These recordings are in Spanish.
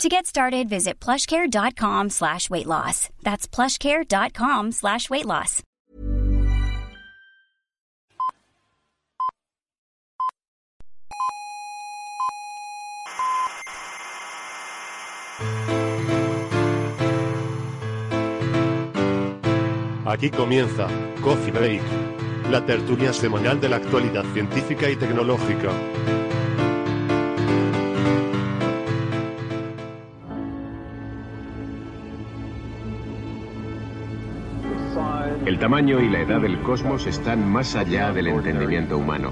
To get started, visit plushcare.com slash weight loss. That's plushcare.com slash weight loss. Aquí comienza Coffee Break, la tertulia semanal de la actualidad científica y tecnológica. Tamaño y la edad del cosmos están más allá del entendimiento humano.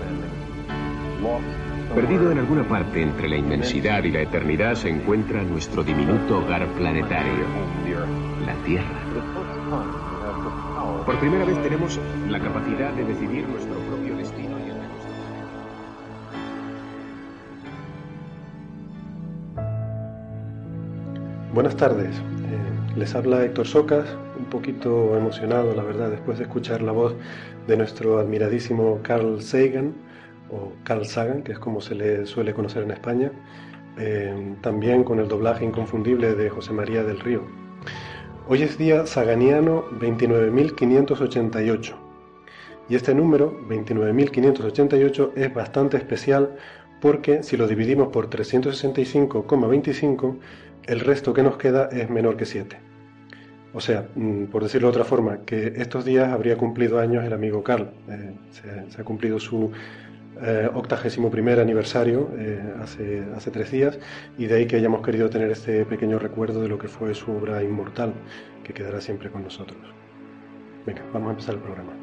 Perdido en alguna parte entre la inmensidad y la eternidad se encuentra nuestro diminuto hogar planetario, la Tierra. Por primera vez tenemos la capacidad de decidir nuestro propio destino y el de nuestros Buenas tardes, Eh, les habla Héctor Socas, poquito emocionado, la verdad, después de escuchar la voz de nuestro admiradísimo Carl Sagan, o Carl Sagan, que es como se le suele conocer en España, eh, también con el doblaje inconfundible de José María del Río. Hoy es día saganiano 29.588 y este número, 29.588, es bastante especial porque si lo dividimos por 365,25, el resto que nos queda es menor que 7. O sea, mm, por decirlo de otra forma, que estos días habría cumplido años el amigo Carl. Eh, se, ha cumplido su eh, octagésimo primer aniversario eh, hace, hace tres días y de ahí que hayamos querido tener este pequeño recuerdo de lo que fue su obra inmortal, que quedará siempre con nosotros. Venga, vamos a empezar el programa.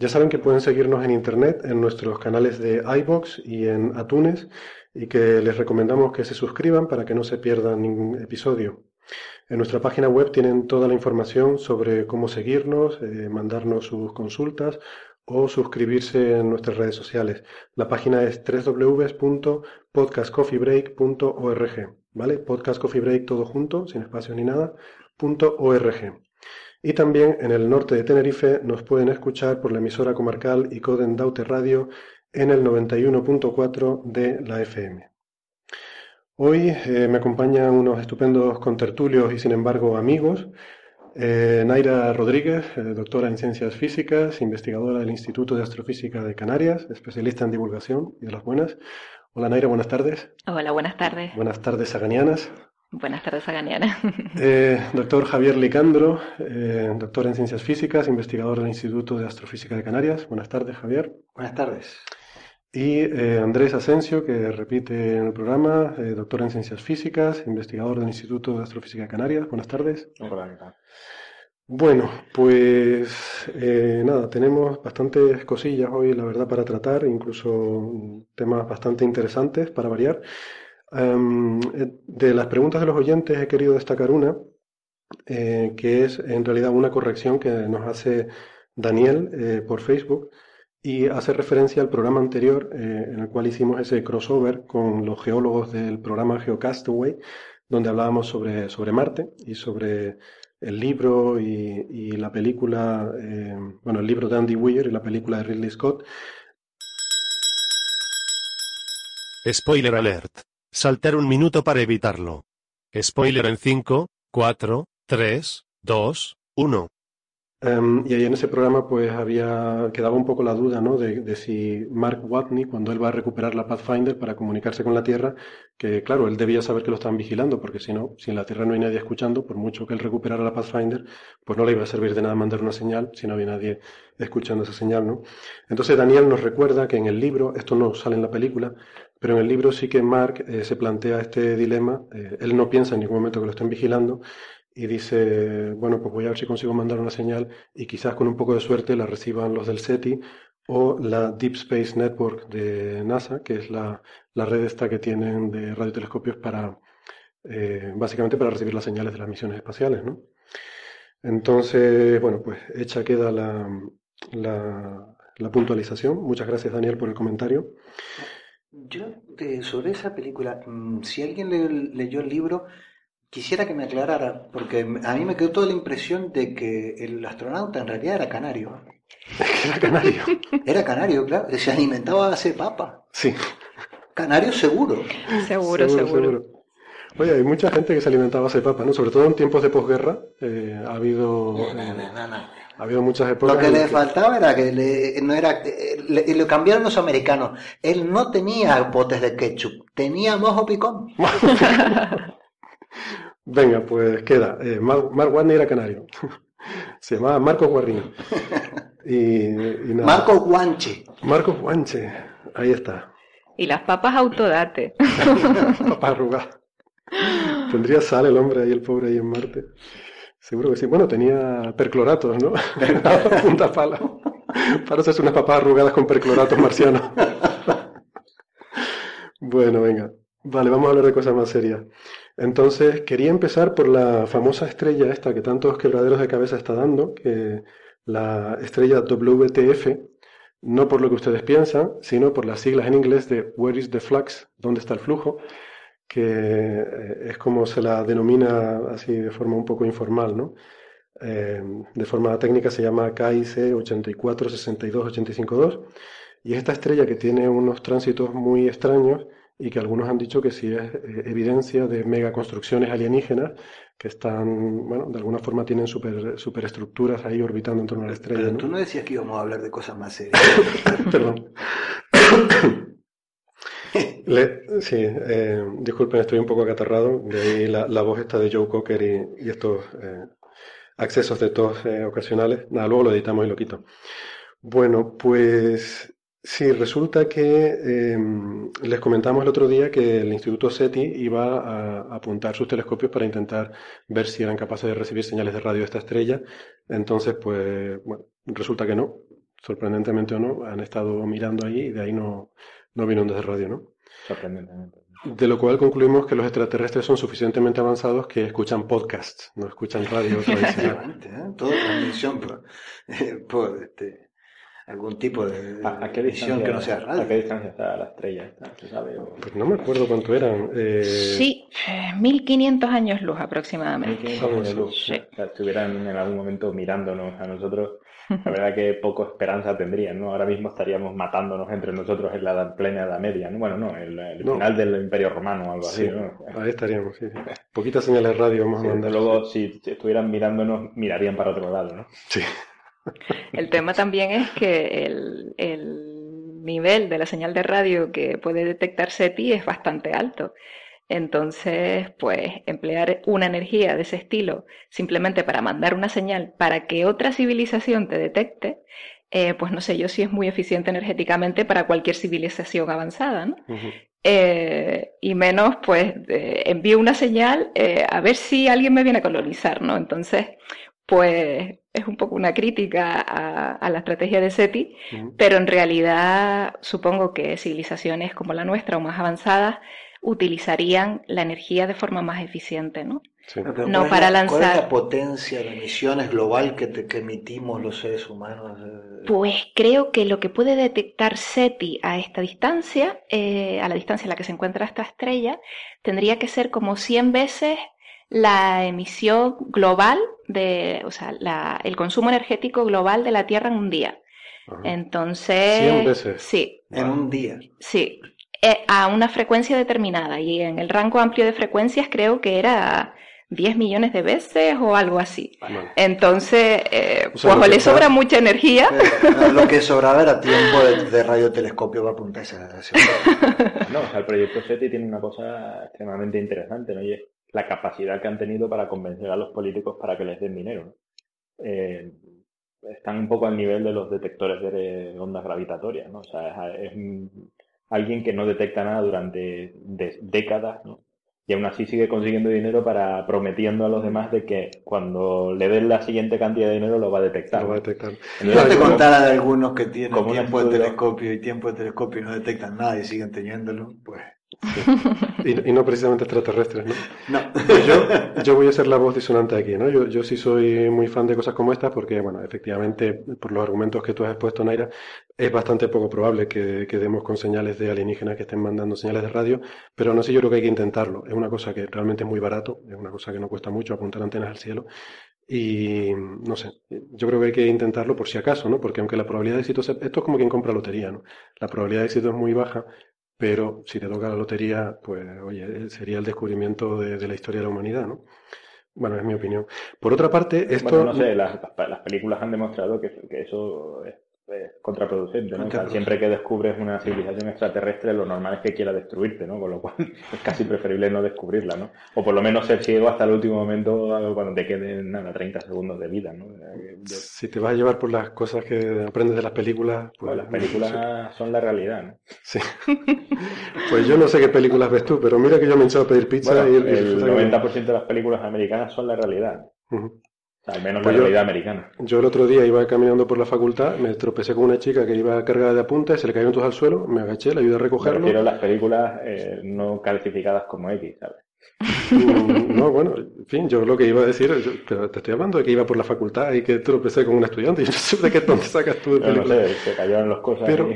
Ya saben que pueden seguirnos en internet en nuestros canales de iBox y en Atunes y que les recomendamos que se suscriban para que no se pierdan ningún episodio. En nuestra página web tienen toda la información sobre cómo seguirnos, eh, mandarnos sus consultas o suscribirse en nuestras redes sociales. La página es www.podcastcoffeebreak.org, ¿vale? Podcast Coffee Break todo junto, sin espacio ni nada, .org. Y también en el norte de Tenerife nos pueden escuchar por la emisora comarcal y Coden Daute Radio en el 91.4 de la FM. Hoy eh, me acompañan unos estupendos contertulios y sin embargo amigos. Eh, Naira Rodríguez, eh, doctora en ciencias físicas, investigadora del Instituto de Astrofísica de Canarias, especialista en divulgación y de las buenas. Hola Naira, buenas tardes. Hola, buenas tardes. Buenas tardes, saganianas. Buenas tardes, Aganiana. Eh, doctor Javier Licandro, eh, doctor en ciencias físicas, investigador del Instituto de Astrofísica de Canarias. Buenas tardes, Javier. Buenas tardes. Y eh, Andrés Asensio, que repite en el programa, eh, doctor en ciencias físicas, investigador del Instituto de Astrofísica de Canarias. Buenas tardes. Hola, ¿qué tal? Bueno, pues eh, nada, tenemos bastantes cosillas hoy, la verdad, para tratar, incluso temas bastante interesantes para variar. Em, eh, de las preguntas de los oyentes he querido destacar una, eh, que es en realidad una corrección que nos hace Daniel eh, por Facebook y hace referencia al programa anterior en el cual hicimos ese crossover con los geólogos del programa Geocastaway, donde hablábamos sobre, sobre Marte y sobre el libro y, y la película, eh, bueno, el libro de Andy Weir y la película de Ridley Scott. Spoiler alert. Saltar un minuto para evitarlo. Spoiler en 5, 4, 3, 2, 1. Em, y ahí en ese programa pues había quedaba un poco la duda, ¿no? De, de si Mark Watney, cuando él va a recuperar la Pathfinder para comunicarse con la Tierra, que claro, él debía saber que lo están vigilando, porque si no, si en la Tierra no hay nadie escuchando, por mucho que él recuperara la Pathfinder, pues no le iba a servir de nada mandar una señal si no había nadie escuchando esa señal, ¿no? Entonces Daniel nos recuerda que en el libro, esto no sale en la película, pero en el libro sí que Mark eh, se plantea este dilema, eh, él no piensa en ningún momento que lo estén vigilando, y dice, bueno, pues voy a ver si consigo mandar una señal y quizás con un poco de suerte la reciban los del SETI o la Deep Space Network de NASA, que es la, red esta que tienen de radiotelescopios para, eh, básicamente para recibir las señales de las misiones espaciales, ¿no? Entonces, bueno, pues hecha queda la puntualización. Muchas gracias, Daniel, por el comentario. Yo, de, sobre esa película, mm, si alguien le- leyó el libro, quisiera que me aclarara, porque a mí me quedó toda la impresión de que el astronauta en realidad era canario. Era canario. Era canario, claro, se alimentaba a de papa. Sí, Canario seguro. Seguro, seguro. Oye, hay mucha gente que se alimentaba de papa, ¿no? Sobre todo en tiempos de posguerra. eh, ha habido No, no, eh, no, no. Ha habido muchas épocas. Lo que le que- faltaba era que le, no era, eh, le- lo cambiaron los americanos. Él no tenía botes de ketchup, tenía mojo picón. Venga, pues queda. Eh, Mark, Mark Watney era canario. Se llamaba Marcos Guarrini. Y, y nada. Marco Guanche. Marcos Guanche. Ahí está. Y las papas autodate. Papá arrugado. Tendría sal el hombre ahí, el pobre ahí en Marte. Seguro que sí. Bueno, tenía percloratos, ¿no? Punta pala. Para hacerse unas papas arrugadas con percloratos marcianos. Bueno, venga. Vale, vamos a hablar de cosas más serias. Entonces, quería empezar por la famosa estrella esta que tantos quebraderos de cabeza está dando, que la estrella WTF, no por lo que ustedes piensan, sino por las siglas en inglés de Where is the flux? ¿Dónde está el flujo? Que eh, es como se la denomina así de forma un poco informal, ¿no? Eh, de forma técnica se llama KIC 8462852 y es esta estrella que tiene unos tránsitos muy extraños y que algunos han dicho que sí es eh, evidencia de megaconstrucciones alienígenas que están, bueno, de alguna forma tienen super, superestructuras ahí orbitando en torno a la estrella, Pero ¿no? tú no decías que íbamos a hablar de cosas más serias. Perdón. Sí, eh, disculpen, estoy un poco acatarrado. De ahí la, voz esta de Joe Cocker y, estos eh, accesos de tos eh, ocasionales. Nada, luego lo editamos y lo quito. Bueno, pues sí, resulta que eh, les comentamos el otro día que el Instituto SETI iba a apuntar sus telescopios para intentar ver si eran capaces de recibir señales de radio de esta estrella. Entonces, pues, bueno, resulta que no. Sorprendentemente o no, han estado mirando ahí y de ahí no, no vino ondas de radio, ¿no? Sorprendentemente. De lo cual concluimos que los extraterrestres son suficientemente avanzados que escuchan podcasts, no escuchan radio tradicional. Efectivamente, ¿eh? Toda transmisión por, eh, por este, algún tipo de ¿A, a qué emisión distancia, que no sea ¿A qué radio. distancia está la estrella? esta? ¿Se sabe? O- Pues no me acuerdo cuánto eran. eh, Sí, eh, 1500 años luz aproximadamente. 1500 años de luz. Sí. O sea, estuvieran en algún momento mirándonos a nosotros, la verdad que poco esperanza tendrían, ¿no? Ahora mismo estaríamos matándonos entre nosotros en la edad- plena Edad Media, ¿no? Bueno, no, el, el No. final del Imperio Romano o algo sí, así, ¿no? ahí estaríamos, sí, sí. Poquitas señales de radio vamos a Sí, mandar. luego, si estuvieran mirándonos, mirarían para otro lado, ¿no? Sí. El tema también es que el, el nivel de la señal de radio que puede detectar SETI es bastante alto. Entonces, pues emplear una energía de ese estilo simplemente para mandar una señal para que otra civilización te detecte, eh, pues no sé yo si es muy eficiente energéticamente para cualquier civilización avanzada, ¿no? Eh, y menos, pues, eh, envío una señal eh, a ver si alguien me viene a colonizar, ¿no? Entonces, pues es un poco una crítica a, a la estrategia de SETI, pero en realidad supongo que civilizaciones como la nuestra o más avanzadas utilizarían la energía de forma más eficiente, ¿no? Sí. Pero No ¿cuál es para la- ¿Cuál es lanzar. la potencia de emisiones global que, te- que emitimos los seres humanos? Pues creo que lo que puede detectar SETI a esta distancia, eh, a la distancia a la que se encuentra esta estrella, tendría que ser como 100 veces la emisión global de, o sea, la- el consumo energético global de la Tierra en un día. Ajá. Entonces, 100 veces. sí, En un día. sí, a una frecuencia determinada y en el rango amplio de frecuencias creo que era 10 millones de veces o algo así. Vale. Entonces, eh, O sea, pues le sobra está- mucha energía. Eh, Lo que sobraba era tiempo de, de radiotelescopio para apuntarse a ese No, o sea, el proyecto SETI tiene una cosa extremadamente interesante, ¿no? Y es la capacidad que han tenido para convencer a los políticos para que les den dinero, ¿no? Eh, están un poco al nivel de los detectores de ondas gravitatorias, ¿no? O sea, es, es un- alguien que no detecta nada durante de- décadas, ¿no? y aún así sigue consiguiendo dinero para prometiendo a los demás de que cuando le den la siguiente cantidad de dinero lo va a detectar. Lo va a detectar. No te contara de algunos que tienen tiempo de telescopio y tiempo de telescopio y no detectan nada y siguen teniéndolo, pues y, no precisamente extraterrestres, ¿no? No. Pues yo, yo, voy a ser la voz disonante aquí, ¿no? Yo, yo sí soy muy fan de cosas como estas porque, bueno, efectivamente, por los argumentos que tú has expuesto, Naira, es bastante poco probable que, que demos con señales de alienígenas que estén mandando señales de radio, pero no sé, yo creo que hay que intentarlo. Es una cosa que realmente es muy barato, es una cosa que no cuesta mucho apuntar antenas al cielo. Y no sé, yo creo que hay que intentarlo por si acaso, ¿no? Porque aunque la probabilidad de éxito, esto es como quien compra lotería, ¿no? La probabilidad de éxito es muy baja, pero si te toca la lotería, pues oye, sería el descubrimiento de, la historia de la humanidad, ¿no? Bueno, es mi opinión. Por otra parte, esto... Bueno, no sé, las, las películas han demostrado que, que eso es contraproducente, ¿no? siempre que descubres una civilización extraterrestre, lo normal es que quiera destruirte, ¿no? Con lo cual es casi preferible no descubrirla, ¿no? O por lo menos ser ciego hasta el último momento cuando te queden nada, 30 segundos de vida, ¿no? Si te vas a llevar por las cosas que aprendes de las películas, pues... las películas son la realidad, ¿no? Sí. pues yo no sé qué películas ves tú, pero mira que yo me he echado a pedir pizza y... El 90% de las películas americanas son la realidad al menos pues la realidad americana. Yo el otro día iba caminando por la facultad, me tropecé con una chica que iba cargada de apuntes, se le cayeron todos al suelo, me agaché, le ayudé a recogerlo. Pero las películas eh, no calificadas como X, ¿sabes? Mm, no, bueno, en fin, yo lo que iba a decir, pero te estoy hablando de que iba por la facultad y que tropecé con un estudiante y no sé de qué dónde sacas tú de película. No, sé, se cayeron las cosas. Pero,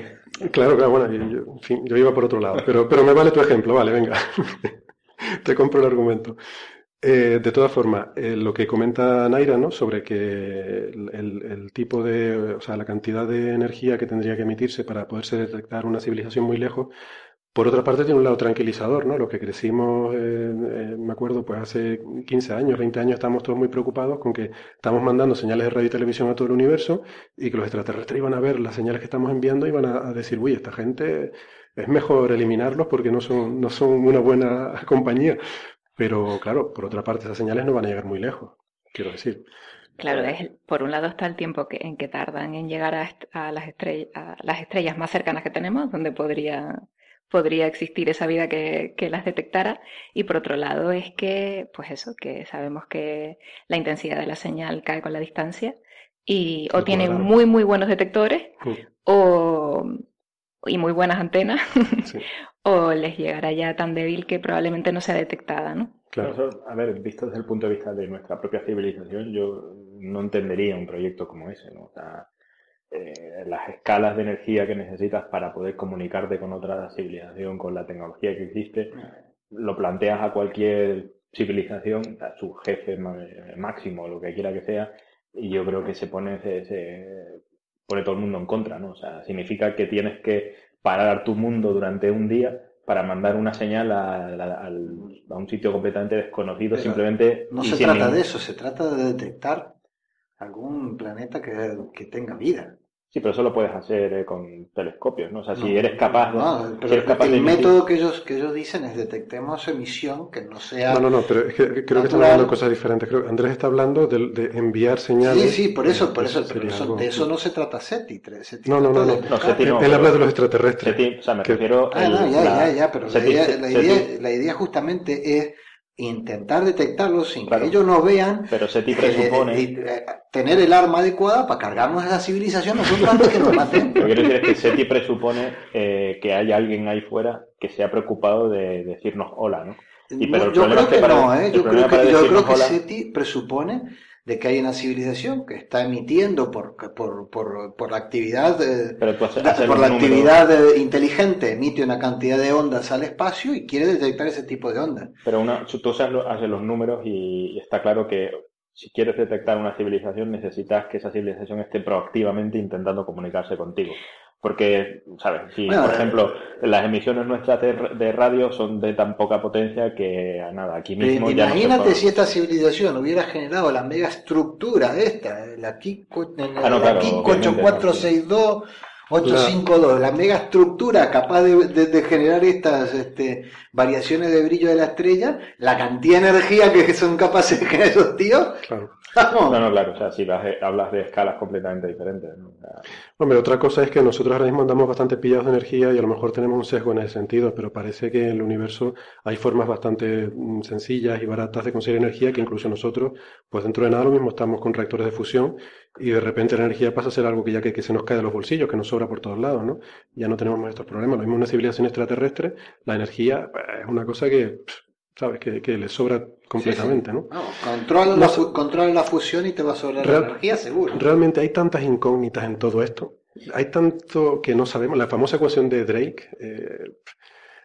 claro, claro, bueno, yo, en fin, yo iba por otro lado, pero, pero me vale tu ejemplo, vale, venga, te compro el argumento. Eh, de todas formas, eh, lo que comenta Naira, ¿no? Sobre que el, tipo de, o sea, la cantidad de energía que tendría que emitirse para poderse detectar una civilización muy lejos, por otra parte tiene un lado tranquilizador, ¿no? Lo que crecimos, eh, me acuerdo, pues hace 15 años, 20 años, estamos todos muy preocupados con que estamos mandando señales de radio y televisión a todo el universo y que los extraterrestres iban a ver las señales que estamos enviando y iban a, a decir, uy, esta gente es mejor eliminarlos porque no son, no son una buena compañía. Pero claro, por otra parte, esas señales no van a llegar muy lejos, quiero decir. Claro, es, por un lado está el tiempo que, en que tardan en llegar a, las estrellas, a las estrellas más cercanas que tenemos, donde podría, podría existir esa vida que, que, las detectara. Y por otro lado es que, pues eso, que sabemos que la intensidad de la señal cae con la distancia y o tienen muy, muy buenos detectores o, y muy buenas antenas, o les llegará ya tan débil que probablemente no sea detectada, ¿no? Claro. a ver, visto desde el punto de vista de nuestra propia civilización, yo no entendería un proyecto como ese, ¿no? O sea, eh, las escalas de energía que necesitas para poder comunicarte con otra civilización, con la tecnología que existe, lo planteas a cualquier civilización, a su jefe máximo, lo que quiera que sea, y yo creo que se pone, se pone todo el mundo en contra, ¿no? O sea, significa que tienes que parar tu mundo durante un día para mandar una señal a, un sitio completamente desconocido, simplemente... No se trata de eso, se trata de detectar algún planeta que tenga vida. Sí, pero eso lo puedes hacer eh, con telescopios, ¿no? O sea, si eres capaz de... No, pero el método que ellos, que ellos dicen es detectemos emisión que no sea... No, no, no, pero es que creo que están hablando de cosas diferentes. Creo que Andrés está hablando de, de enviar señales... Sí, sí, por eso, por eso, pero eso, de eso no se trata SETI. SETI no, no, no, no. no SETI no Él habla de los extraterrestres. SETI, o sea, me refiero... Ah, no, ya, ya, ya, pero la, idea, la, idea, la idea justamente es intentar detectarlos sin que ellos nos vean. Pero SETI presupone. Eh, tener el arma adecuada para cargarnos a esa civilización nosotros antes que nos maten. Lo que quiero decir es que SETI presupone eh, que hay alguien ahí fuera que se ha preocupado de decirnos hola, ¿no? Y, pero yo creo que, no, ¿eh? Yo creo que, yo creo que SETI presupone de que hay una civilización que está emitiendo por, por, por, por la actividad, por la actividad inteligente, emite una cantidad de ondas al espacio y quiere detectar ese tipo de ondas. Pero una, tú haces los números y está claro que si quieres detectar una civilización necesitas que esa civilización esté proactivamente intentando comunicarse contigo. Porque, ¿sabes? Si, por eh, ejemplo, las emisiones nuestras de, radio son de tan poca potencia que, nada, aquí mismo ya Imagínate si esta civilización hubiera generado la mega estructura esta, la Kiko, ah, 8462 852, la mega estructura capaz de, generar estas este, variaciones de brillo de la estrella, la cantidad de energía que son capaces de generar esos tíos. Claro. No, no, claro, o sea, si hablas de escalas completamente diferentes. Hombre, otra cosa es que nosotros ahora mismo andamos bastante pillados de energía y a lo mejor tenemos un sesgo en ese sentido, pero parece que en el universo hay formas bastante mm, sencillas y baratas de conseguir energía que incluso nosotros, pues dentro de nada lo mismo estamos con reactores de fusión y de repente la energía pasa a ser algo que ya que, se nos cae de los bolsillos, que nos sobra por todos lados, ¿no? Ya no tenemos más estos problemas. Lo mismo en una civilización extraterrestre, la energía pues, es una cosa que, ¿sabes? Que, que le sobra completamente, ¿no? no controla, la, la fusión y te va a sobrar la energía, seguro. Realmente hay tantas incógnitas en todo esto. Hay tanto que no sabemos. La famosa ecuación de Drake. Eh,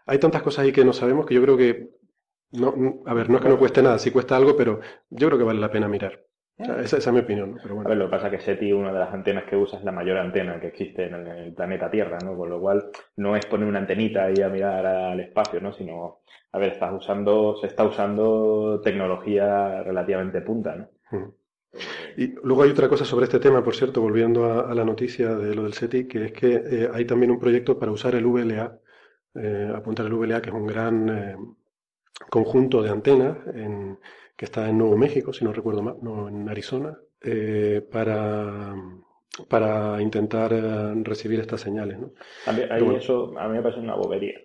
hay tantas cosas ahí que no sabemos que yo creo que. No, a ver, no es que no cueste nada, sí cuesta algo, pero yo creo que vale la pena mirar esa, es mi opinión. Pero bueno. A ver, lo que pasa es que SETI, una de las antenas que usa, es la mayor antena que existe en el, planeta Tierra, ¿no? Con lo cual, no es poner una antenita ahí a mirar al espacio, ¿no? Sino, a ver, estás usando, se está usando tecnología relativamente punta, ¿no? Y luego hay otra cosa sobre este tema, por cierto, volviendo a, la noticia de lo del SETI, que es que eh, hay también un proyecto para usar el VLA, eh, apuntar el VLA, que es un gran eh, conjunto de antenas en, que está en Nuevo México, si no recuerdo mal, no, en Arizona, para, para intentar recibir estas señales. ¿no? A mí, eso a mí me parece una bobería,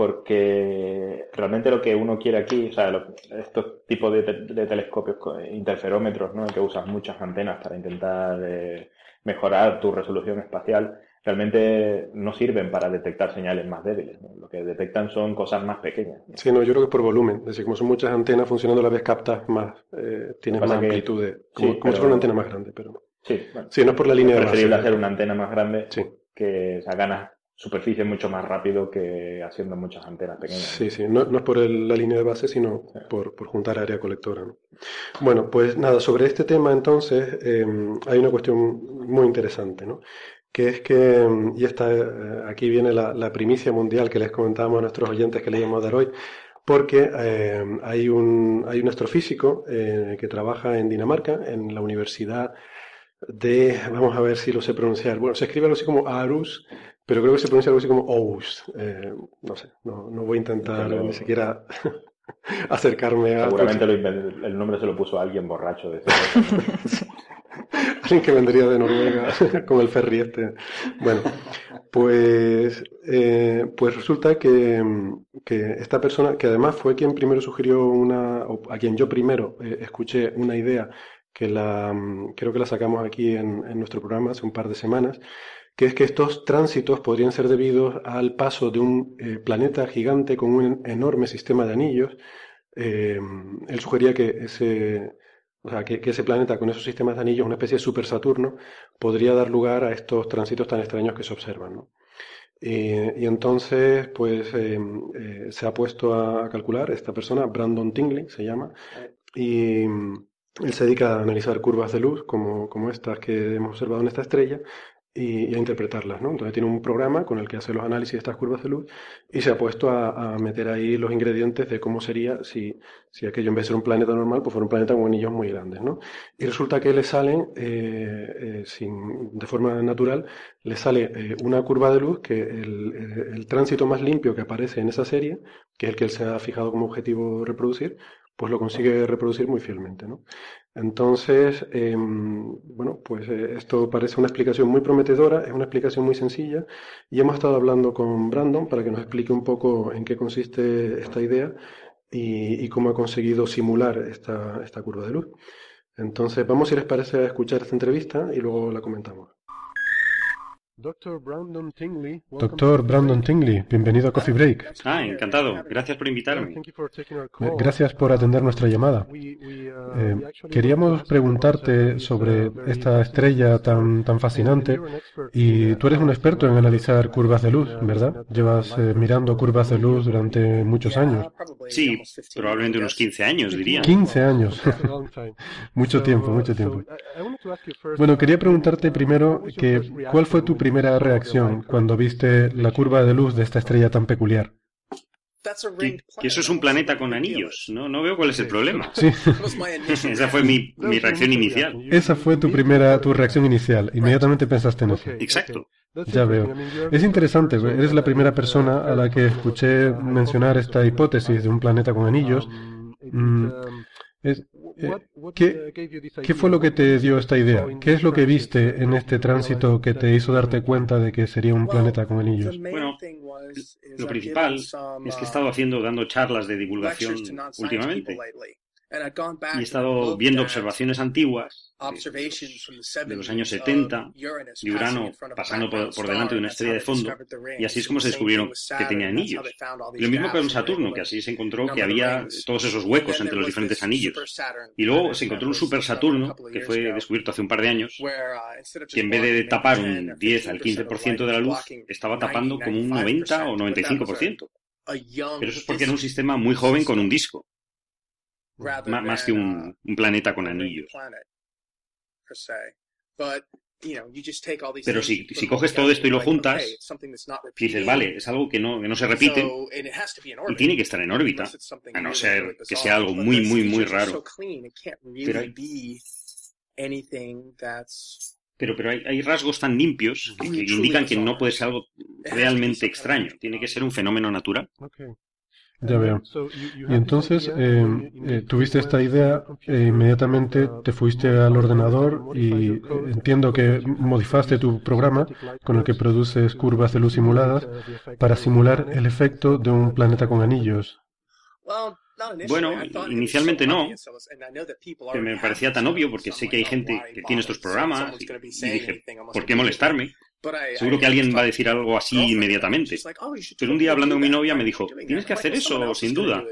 porque realmente lo que uno quiere aquí, o sea, estos tipos de, telescopios, interferómetros, ¿no? que usan muchas antenas para intentar eh, mejorar tu resolución espacial, realmente no sirven para detectar señales más débiles. Lo que detectan son cosas más pequeñas. Sí, no, yo creo que es por volumen. Es decir, como son muchas antenas funcionando a la vez, captas más, eh, tienes más amplitud. De, como, si fuera una antena más grande, pero. Sí, sí, no es por la línea de base. Es preferible hacer una antena más grande que o ganas superficie mucho más rápido que haciendo muchas antenas pequeñas. Sí, sí, no, es por la línea de base, sino por, por, juntar área colectora. Bueno, pues nada, sobre este tema entonces eh, hay una cuestión muy interesante, ¿no? que es que, mm, y esta, eh, aquí viene la, primicia mundial que les comentábamos a nuestros oyentes que le íbamos a dar hoy, porque eh, hay, un, hay un astrofísico eh, que trabaja en Dinamarca, en la Universidad de, vamos a ver si lo sé pronunciar, bueno, se escribe algo así como Arus, pero creo que se pronuncia algo así como Ous, no sé, no, no voy a intentar ni siquiera acercarme a... Seguramente el nombre se lo puso alguien borracho. De Alguien que vendría de Noruega con el ferry este. Bueno, pues, eh, pues resulta que, que, esta persona, que además fue quien primero sugirió una, o a quien yo primero eh, escuché una idea que la, creo que la sacamos aquí en, en nuestro programa hace un par de semanas, que es que estos tránsitos podrían ser debidos al paso de un eh, planeta gigante con un enorme sistema de anillos. él sugería que ese, o sea, que, ese planeta con esos sistemas de anillos, una especie de super Saturno, podría dar lugar a estos tránsitos tan extraños que se observan. ¿no? Y, entonces, pues eh, eh, se ha puesto a, calcular esta persona, Brandon Tingley se llama, y mm, él se dedica a analizar curvas de luz como, como estas que hemos observado en esta estrella y, a interpretarlas, ¿no? Entonces tiene un programa con el que hace los análisis de estas curvas de luz y se ha puesto a, meter ahí los ingredientes de cómo sería si, si, aquello en vez de ser un planeta normal, pues fuera un planeta con anillos muy grandes, ¿no? Y resulta que le salen, eh, eh, sin, de forma natural, le sale eh, una curva de luz que el, el, tránsito más limpio que aparece en esa serie, que es el que él se ha fijado como objetivo reproducir, pues lo consigue reproducir muy fielmente, ¿no? Entonces, em, bueno, pues eh, esto parece una explicación muy prometedora, es una explicación muy sencilla y hemos estado hablando con Brandon para que nos explique un poco en qué consiste esta idea y, cómo ha conseguido simular esta, esta curva de luz. Entonces, vamos si les parece a escuchar esta entrevista y luego la comentamos. Doctor Brandon Tingley, bienvenido a Coffee Break. Ah, encantado. Gracias por invitarme. Eh, gracias por atender nuestra llamada. Uh, eh, queríamos preguntarte sobre esta estrella tan, tan fascinante y tú eres un experto en analizar curvas de luz, ¿verdad? Llevas eh, mirando curvas de luz durante muchos años. Sí, probablemente unos 15 años, diría. 15 años. mucho tiempo, mucho tiempo. Bueno, quería preguntarte primero que, ¿cuál fue tu primer primera reacción cuando viste la curva de luz de esta estrella tan peculiar? Que, eso es un planeta con anillos. No, no veo cuál es el problema. Sí. Esa fue mi, mi, reacción inicial. Esa fue tu primera, tu reacción inicial. Inmediatamente pensaste en eso. Exacto. Ya veo. Es interesante. Eres la primera persona a la que escuché mencionar esta hipótesis de un planeta con anillos. Mm, es, ¿qué, ¿Qué fue lo que te dio esta idea? ¿Qué es lo que viste en este tránsito que te hizo darte cuenta de que sería un planeta con anillos? Bueno, lo principal es que he estado haciendo, dando charlas de divulgación últimamente. Y he estado viendo observaciones antiguas de, los años 70 de Urano pasando por, delante de una estrella de fondo y así es como se descubrieron que tenía anillos. Y lo mismo con Saturno, que así se encontró que había todos esos huecos entre los diferentes anillos. Y luego se encontró un super Saturno, que fue descubierto hace un par de años, que en vez de tapar un 10 al 15% de la luz, estaba tapando como un 90 o 95%. Pero eso es porque era un sistema muy joven con un disco más que un, un, planeta con anillos. Pero si, si coges todo esto y lo juntas, dices, vale, es algo que no, que no se repite y tiene que estar en órbita, a no ser que sea algo muy, muy, muy raro. Pero hay, pero, pero hay, hay rasgos tan limpios que, que indican que no puede ser algo realmente extraño, tiene que ser un fenómeno natural. Ya veo. Y entonces eh, eh, tuviste esta idea e inmediatamente te fuiste al ordenador y entiendo que modificaste tu programa con el que produces curvas de luz simuladas para simular el efecto de un planeta con anillos. Bueno, inicialmente no, que me parecía tan obvio porque sé que hay gente que tiene estos programas y, y dije, ¿por qué molestarme? Seguro que alguien va a decir algo así inmediatamente. Oh, pero un día hablando con mi novia me dijo, tienes que hacer eso, sin duda.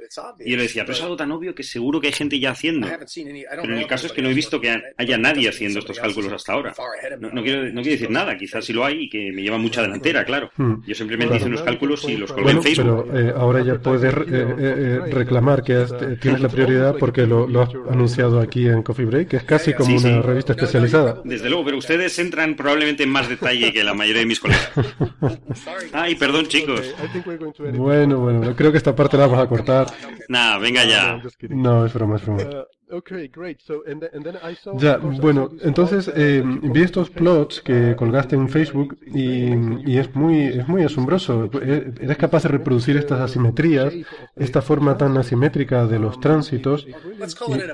Y yo le decía, pero es algo tan obvio que seguro que hay gente ya haciendo. Pero en el caso es que no he visto que haya nadie haciendo estos cálculos hasta ahora. No, quiero, no quiero decir nada, quizás sí lo hay y que me lleva mucha delantera, claro. Hmm. Yo simplemente hice unos cálculos y los colgué en Facebook. Pero eh, ahora ya puedes eh, eh, reclamar que tienes la prioridad porque lo, lo, has anunciado aquí en Coffee Break, que es casi como una revista especializada. Desde luego, pero ustedes entran probablemente en más detalle que la mayoría de mis colegas. Ay, perdón, chicos. Bueno, bueno, creo que esta parte la vamos a cortar. Nah, venga ya. No, es broma, es broma. Ya, bueno, entonces eh, vi estos plots que colgaste en Facebook y, y, es muy es muy asombroso. Eh, eres capaz de reproducir estas asimetrías, esta forma tan asimétrica de los tránsitos.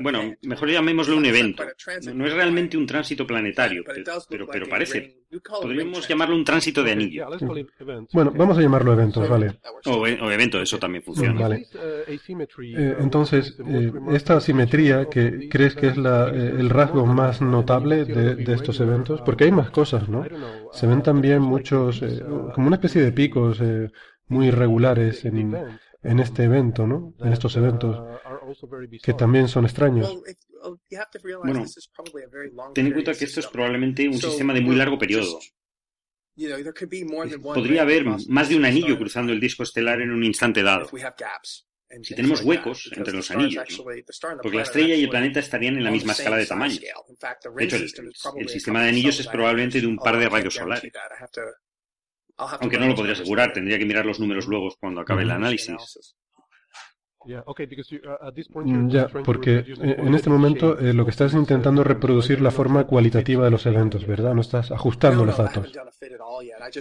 bueno, mejor llamémoslo un evento. No es realmente un tránsito planetario, pero, pero parece. Podríamos llamarlo un tránsito de anillo. Bueno, vamos a llamarlo evento, vale. O, evento, eso también funciona. Vale. Eh, entonces, esta asimetría que crees que es la, eh, el rasgo más notable de, estos eventos? Porque hay más cosas, ¿no? Se ven también muchos, eh, como una especie de picos eh, muy irregulares en, en este evento, ¿no? En estos eventos, que también son extraños. Bueno, ten en cuenta que esto es probablemente un sistema de muy largo periodo. Podría haber más de un anillo cruzando el disco estelar en un instante dado si tenemos huecos entre los anillos, porque la estrella y el planeta estarían en la misma escala de tamaño. De hecho, el, sistema de anillos es probablemente de un par de rayos solares. Aunque no lo podría asegurar, tendría que mirar los números luego cuando acabe el análisis. Mm, ya, porque en este momento eh, lo que estás intentando es reproducir la forma cualitativa de los eventos, ¿verdad? No estás ajustando los datos.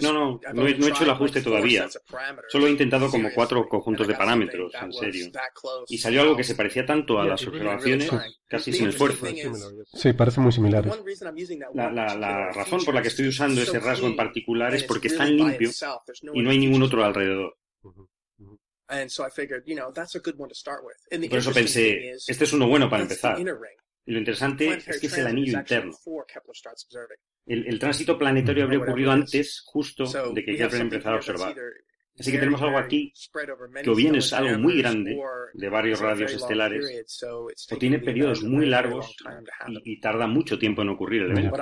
No, no, no he, hecho el ajuste todavía. Solo he intentado como cuatro conjuntos de parámetros, en serio. Y salió algo que se parecía tanto a las observaciones, casi sin esfuerzo. Sí, parece muy similar. La, la, la razón por la que estoy usando ese rasgo en particular es porque es tan limpio y no hay ningún otro alrededor. Por eso pensé, este es uno bueno para empezar. Y lo interesante es que es el anillo interno. El, tránsito planetario habría ocurrido antes, justo de que Kepler empezara a observar. Así que tenemos algo aquí que o bien es algo muy grande, de varios radios estelares, o tiene periodos muy largos y, y tarda mucho tiempo en ocurrir el evento.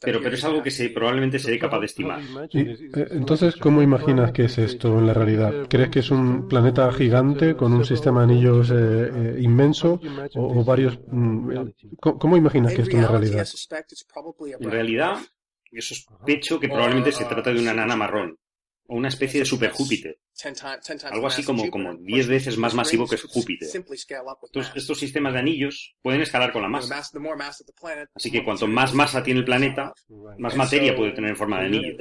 Pero, pero es algo que se, probablemente seré capaz de estimar. Eh, entonces, ¿cómo imaginas que es esto en la realidad? ¿Crees que es un planeta gigante con un sistema de anillos eh, eh, inmenso o, varios... Mm, ¿cómo, imaginas que es esto en la realidad? En realidad, yo sospecho que probablemente se trata de una nana marrón. O una especie de super Júpiter. Algo así como, como 10 veces más masivo que Júpiter. Entonces, estos sistemas de anillos pueden escalar con la masa. Así que cuanto más masa tiene el planeta, más materia puede tener en forma de anillo.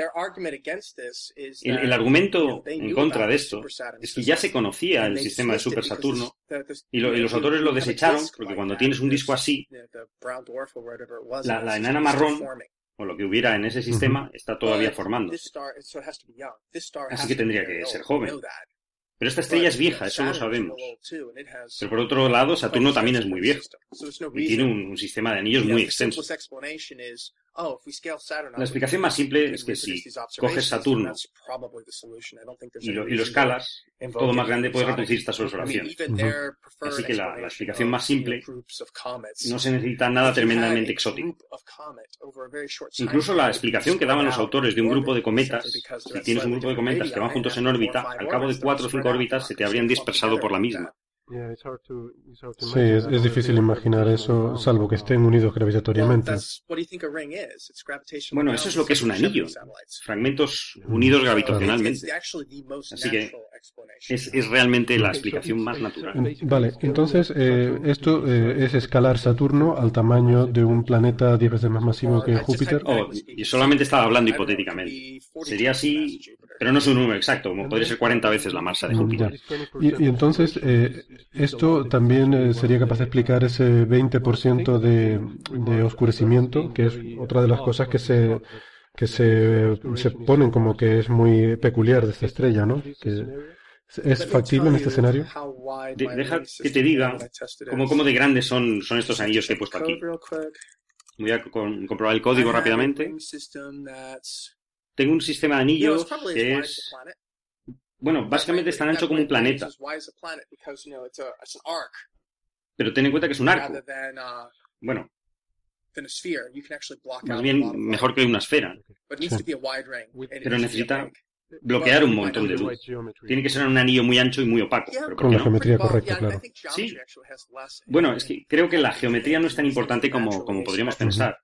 El, argumento en contra de esto es que ya se conocía el sistema de Super Saturno y, y los autores lo desecharon porque cuando tienes un disco así, la, la enana marrón o lo que hubiera en ese sistema está todavía formando. Así que tendría que ser joven. Pero esta estrella es vieja, eso lo sabemos. Pero por otro lado, Saturno también es muy viejo y tiene un, sistema de anillos muy extenso. La explicación más simple es que si coges Saturno y lo, y lo escalas, todo más grande puede reproducir estas observaciones. Así que la, explicación más simple no se necesita nada tremendamente exótico. Incluso la explicación que daban los autores de un grupo de cometas, si tienes un grupo de cometas que van juntos en órbita, al cabo de cuatro o cinco órbitas se te habrían dispersado por la misma. Sí, es, difícil imaginar eso, salvo que estén unidos gravitatoriamente. Bueno, eso es lo que es un anillo, fragmentos unidos gravitacionalmente. Así que es, realmente la explicación más natural. Vale, entonces eh, esto eh, es escalar Saturno al tamaño de un planeta 10 veces más masivo que Júpiter. Oh, y solamente estaba hablando hipotéticamente. Sería así, pero no es un número exacto, como podría ser 40 veces la masa de Júpiter. Y, entonces, eh, esto también sería capaz de explicar ese 20% de, de oscurecimiento, que es otra de las cosas que se que se, se ponen como que es muy peculiar de esta estrella, ¿no? Que, ¿Es factible en este escenario? deja que te diga cómo, cómo, de grandes son, son estos anillos que he puesto aquí. Voy a comprobar el código rápidamente. Tengo un sistema de anillos que es... Bueno, básicamente es tan ancho como un planeta. Pero ten en cuenta que es un arco. Bueno, más bien mejor que una esfera. Pero necesita bloquear un montón de luz. Tiene que ser un anillo muy ancho y muy opaco. Con la geometría correcta, claro. Sí. Bueno, es que creo que la geometría no es tan importante como, como podríamos pensar.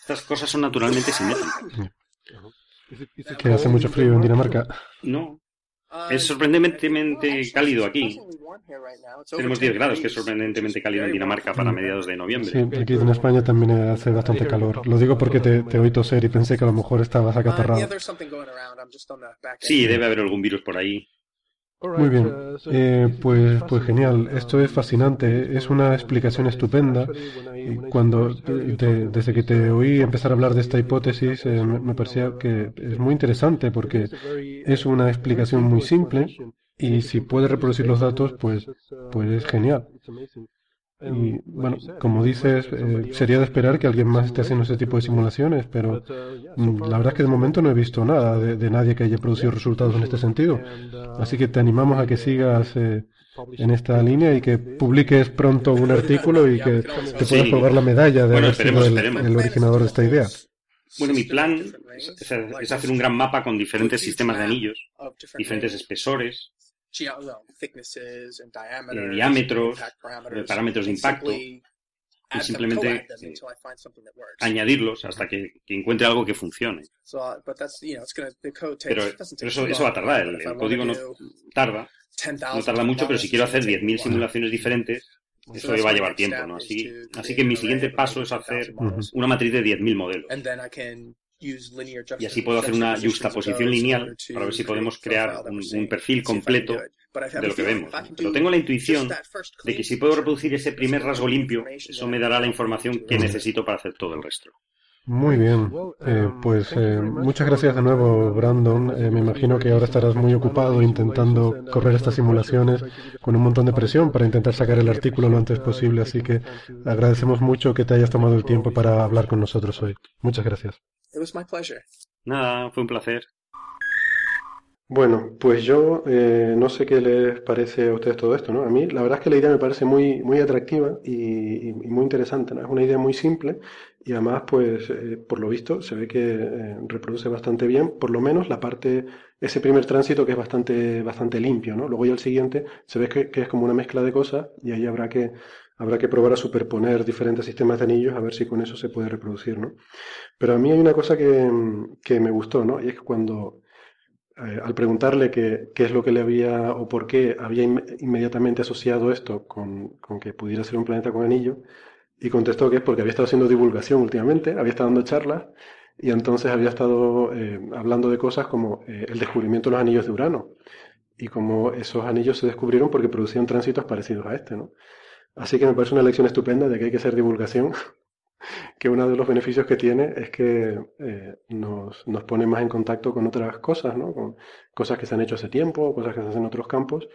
Estas cosas son naturalmente simétricas. ¿Que hace mucho frío en Dinamarca? No, es sorprendentemente cálido aquí. Tenemos 10 grados, que es sorprendentemente cálido en Dinamarca para mediados de noviembre. Sí, aquí en España también hace bastante calor. Lo digo porque te, te oí toser y pensé que a lo mejor estabas acatarrado. Sí, debe haber algún virus por ahí. Muy bien, eh, pues, pues genial, esto es fascinante, es una explicación estupenda. Y cuando, desde que te oí empezar a hablar de esta hipótesis, eh, me, parecía que es muy interesante porque es una explicación muy simple y si puede reproducir los datos, pues, pues es genial. Y bueno, como dices, eh, sería de esperar que alguien más esté haciendo ese tipo de simulaciones, pero mm, la verdad es que de momento no he visto nada de, nadie que haya producido resultados en este sentido. Así que te animamos a que sigas eh, en esta línea y que publiques pronto un artículo y que te puedas colgar la medalla de haber sido el, originador de esta idea. Bueno, mi plan es hacer un gran mapa con diferentes sistemas de anillos, diferentes espesores, eh, diámetros, parámetros de impacto, y simplemente eh, añadirlos hasta que, encuentre algo que funcione. Pero, eso, eso, va a tardar, el, código no tarda, no tarda mucho, pero si quiero hacer 10.000 simulaciones diferentes, eso va a llevar tiempo, ¿no? Así, así que mi siguiente paso es hacer una matriz de 10.000 modelos. Y así puedo hacer una justaposición lineal para ver si podemos crear un, perfil completo de lo que vemos. Pero tengo la intuición de que si puedo reproducir ese primer rasgo limpio, eso me dará la información que necesito para hacer todo el resto. Muy bien, eh, pues eh, muchas gracias de nuevo, Brandon. Eh, me imagino que ahora estarás muy ocupado intentando correr estas simulaciones con un montón de presión para intentar sacar el artículo lo antes posible, así que agradecemos mucho que te hayas tomado el tiempo para hablar con nosotros hoy. Muchas gracias. It was my pleasure. Nada, fue un placer. Bueno, pues yo eh, no sé qué les parece a ustedes todo esto, ¿no? A mí la verdad es que la idea me parece muy, muy atractiva y, muy interesante, ¿no? Es una idea muy simple y además, pues, eh, por lo visto, se ve que eh, reproduce bastante bien, por lo menos la parte, ese primer tránsito que es bastante, bastante limpio, ¿no? Luego ya el siguiente se ve que, que es como una mezcla de cosas y ahí habrá que Habrá que probar a superponer diferentes sistemas de anillos a ver si con eso se puede reproducir, ¿no? Pero a mí hay una cosa que, me gustó, ¿no? Y es que cuando eh, al preguntarle qué, qué, es lo que le había o por qué había inmediatamente asociado esto con, con, que pudiera ser un planeta con anillo, y contestó que es porque había estado haciendo divulgación últimamente, había estado dando charlas, y entonces había estado eh, hablando de cosas como eh, el descubrimiento de los anillos de Urano, y como esos anillos se descubrieron porque producían tránsitos parecidos a este, ¿no? Así que me parece una lección estupenda de que hay que hacer divulgación que uno de los beneficios que tiene es que eh, nos, nos, pone más en contacto con otras cosas, ¿no? Con cosas que se han hecho hace tiempo, cosas que se hacen en otros campos,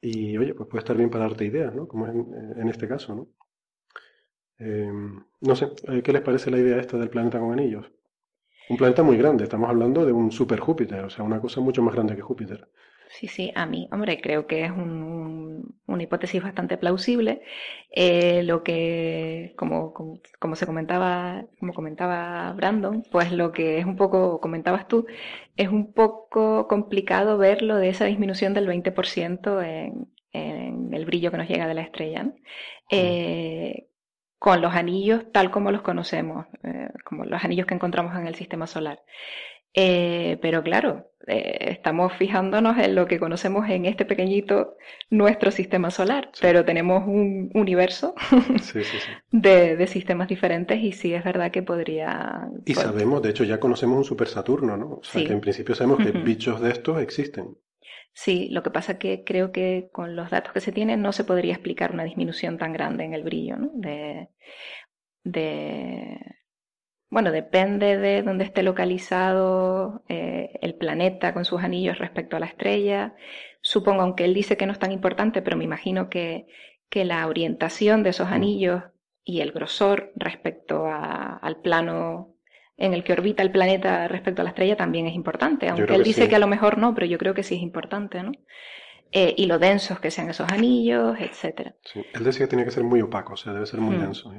y oye, pues puede estar bien para darte ideas, ¿no? Como en, en este caso, ¿no? Eh, no sé, eh, ¿qué les parece la idea esta del planeta con anillos? Un planeta muy grande, estamos hablando de un super Júpiter, o sea, una cosa mucho más grande que Júpiter. Sí, sí, a mí, hombre, creo que es una hipótesis bastante plausible. Eh, lo que, como, como, se comentaba, como comentaba Brandon, pues lo que es un poco, comentabas tú, es un poco complicado verlo de esa disminución del 20% en, en el brillo que nos llega de la estrella. Eh, con los anillos tal como los conocemos, eh, como los anillos que encontramos en el sistema solar. Eh, pero claro, eh, estamos fijándonos en lo que conocemos en este pequeñito nuestro sistema solar, pero tenemos un universo De, sistemas diferentes y sí es verdad que podría... Y sabemos, de hecho ya conocemos un super Saturno, ¿no? O sea que en principio sabemos que bichos de estos existen. Sí, lo que pasa que creo que con los datos que se tienen no se podría explicar una disminución tan grande en el brillo, ¿no? De, de bueno, depende de dónde esté localizado eh, el planeta con sus anillos respecto a la estrella. Supongo, aunque él dice que no es tan importante, pero me imagino que, que la orientación de esos mm. anillos y el grosor respecto al plano en el que orbita el planeta respecto a la estrella también es importante, aunque él dice que a lo mejor no, pero yo creo que sí es importante, ¿no? Eh, y lo densos que sean esos anillos, etcétera. Sí, él decía que tiene que ser muy opaco, o sea, debe ser muy hmm. denso.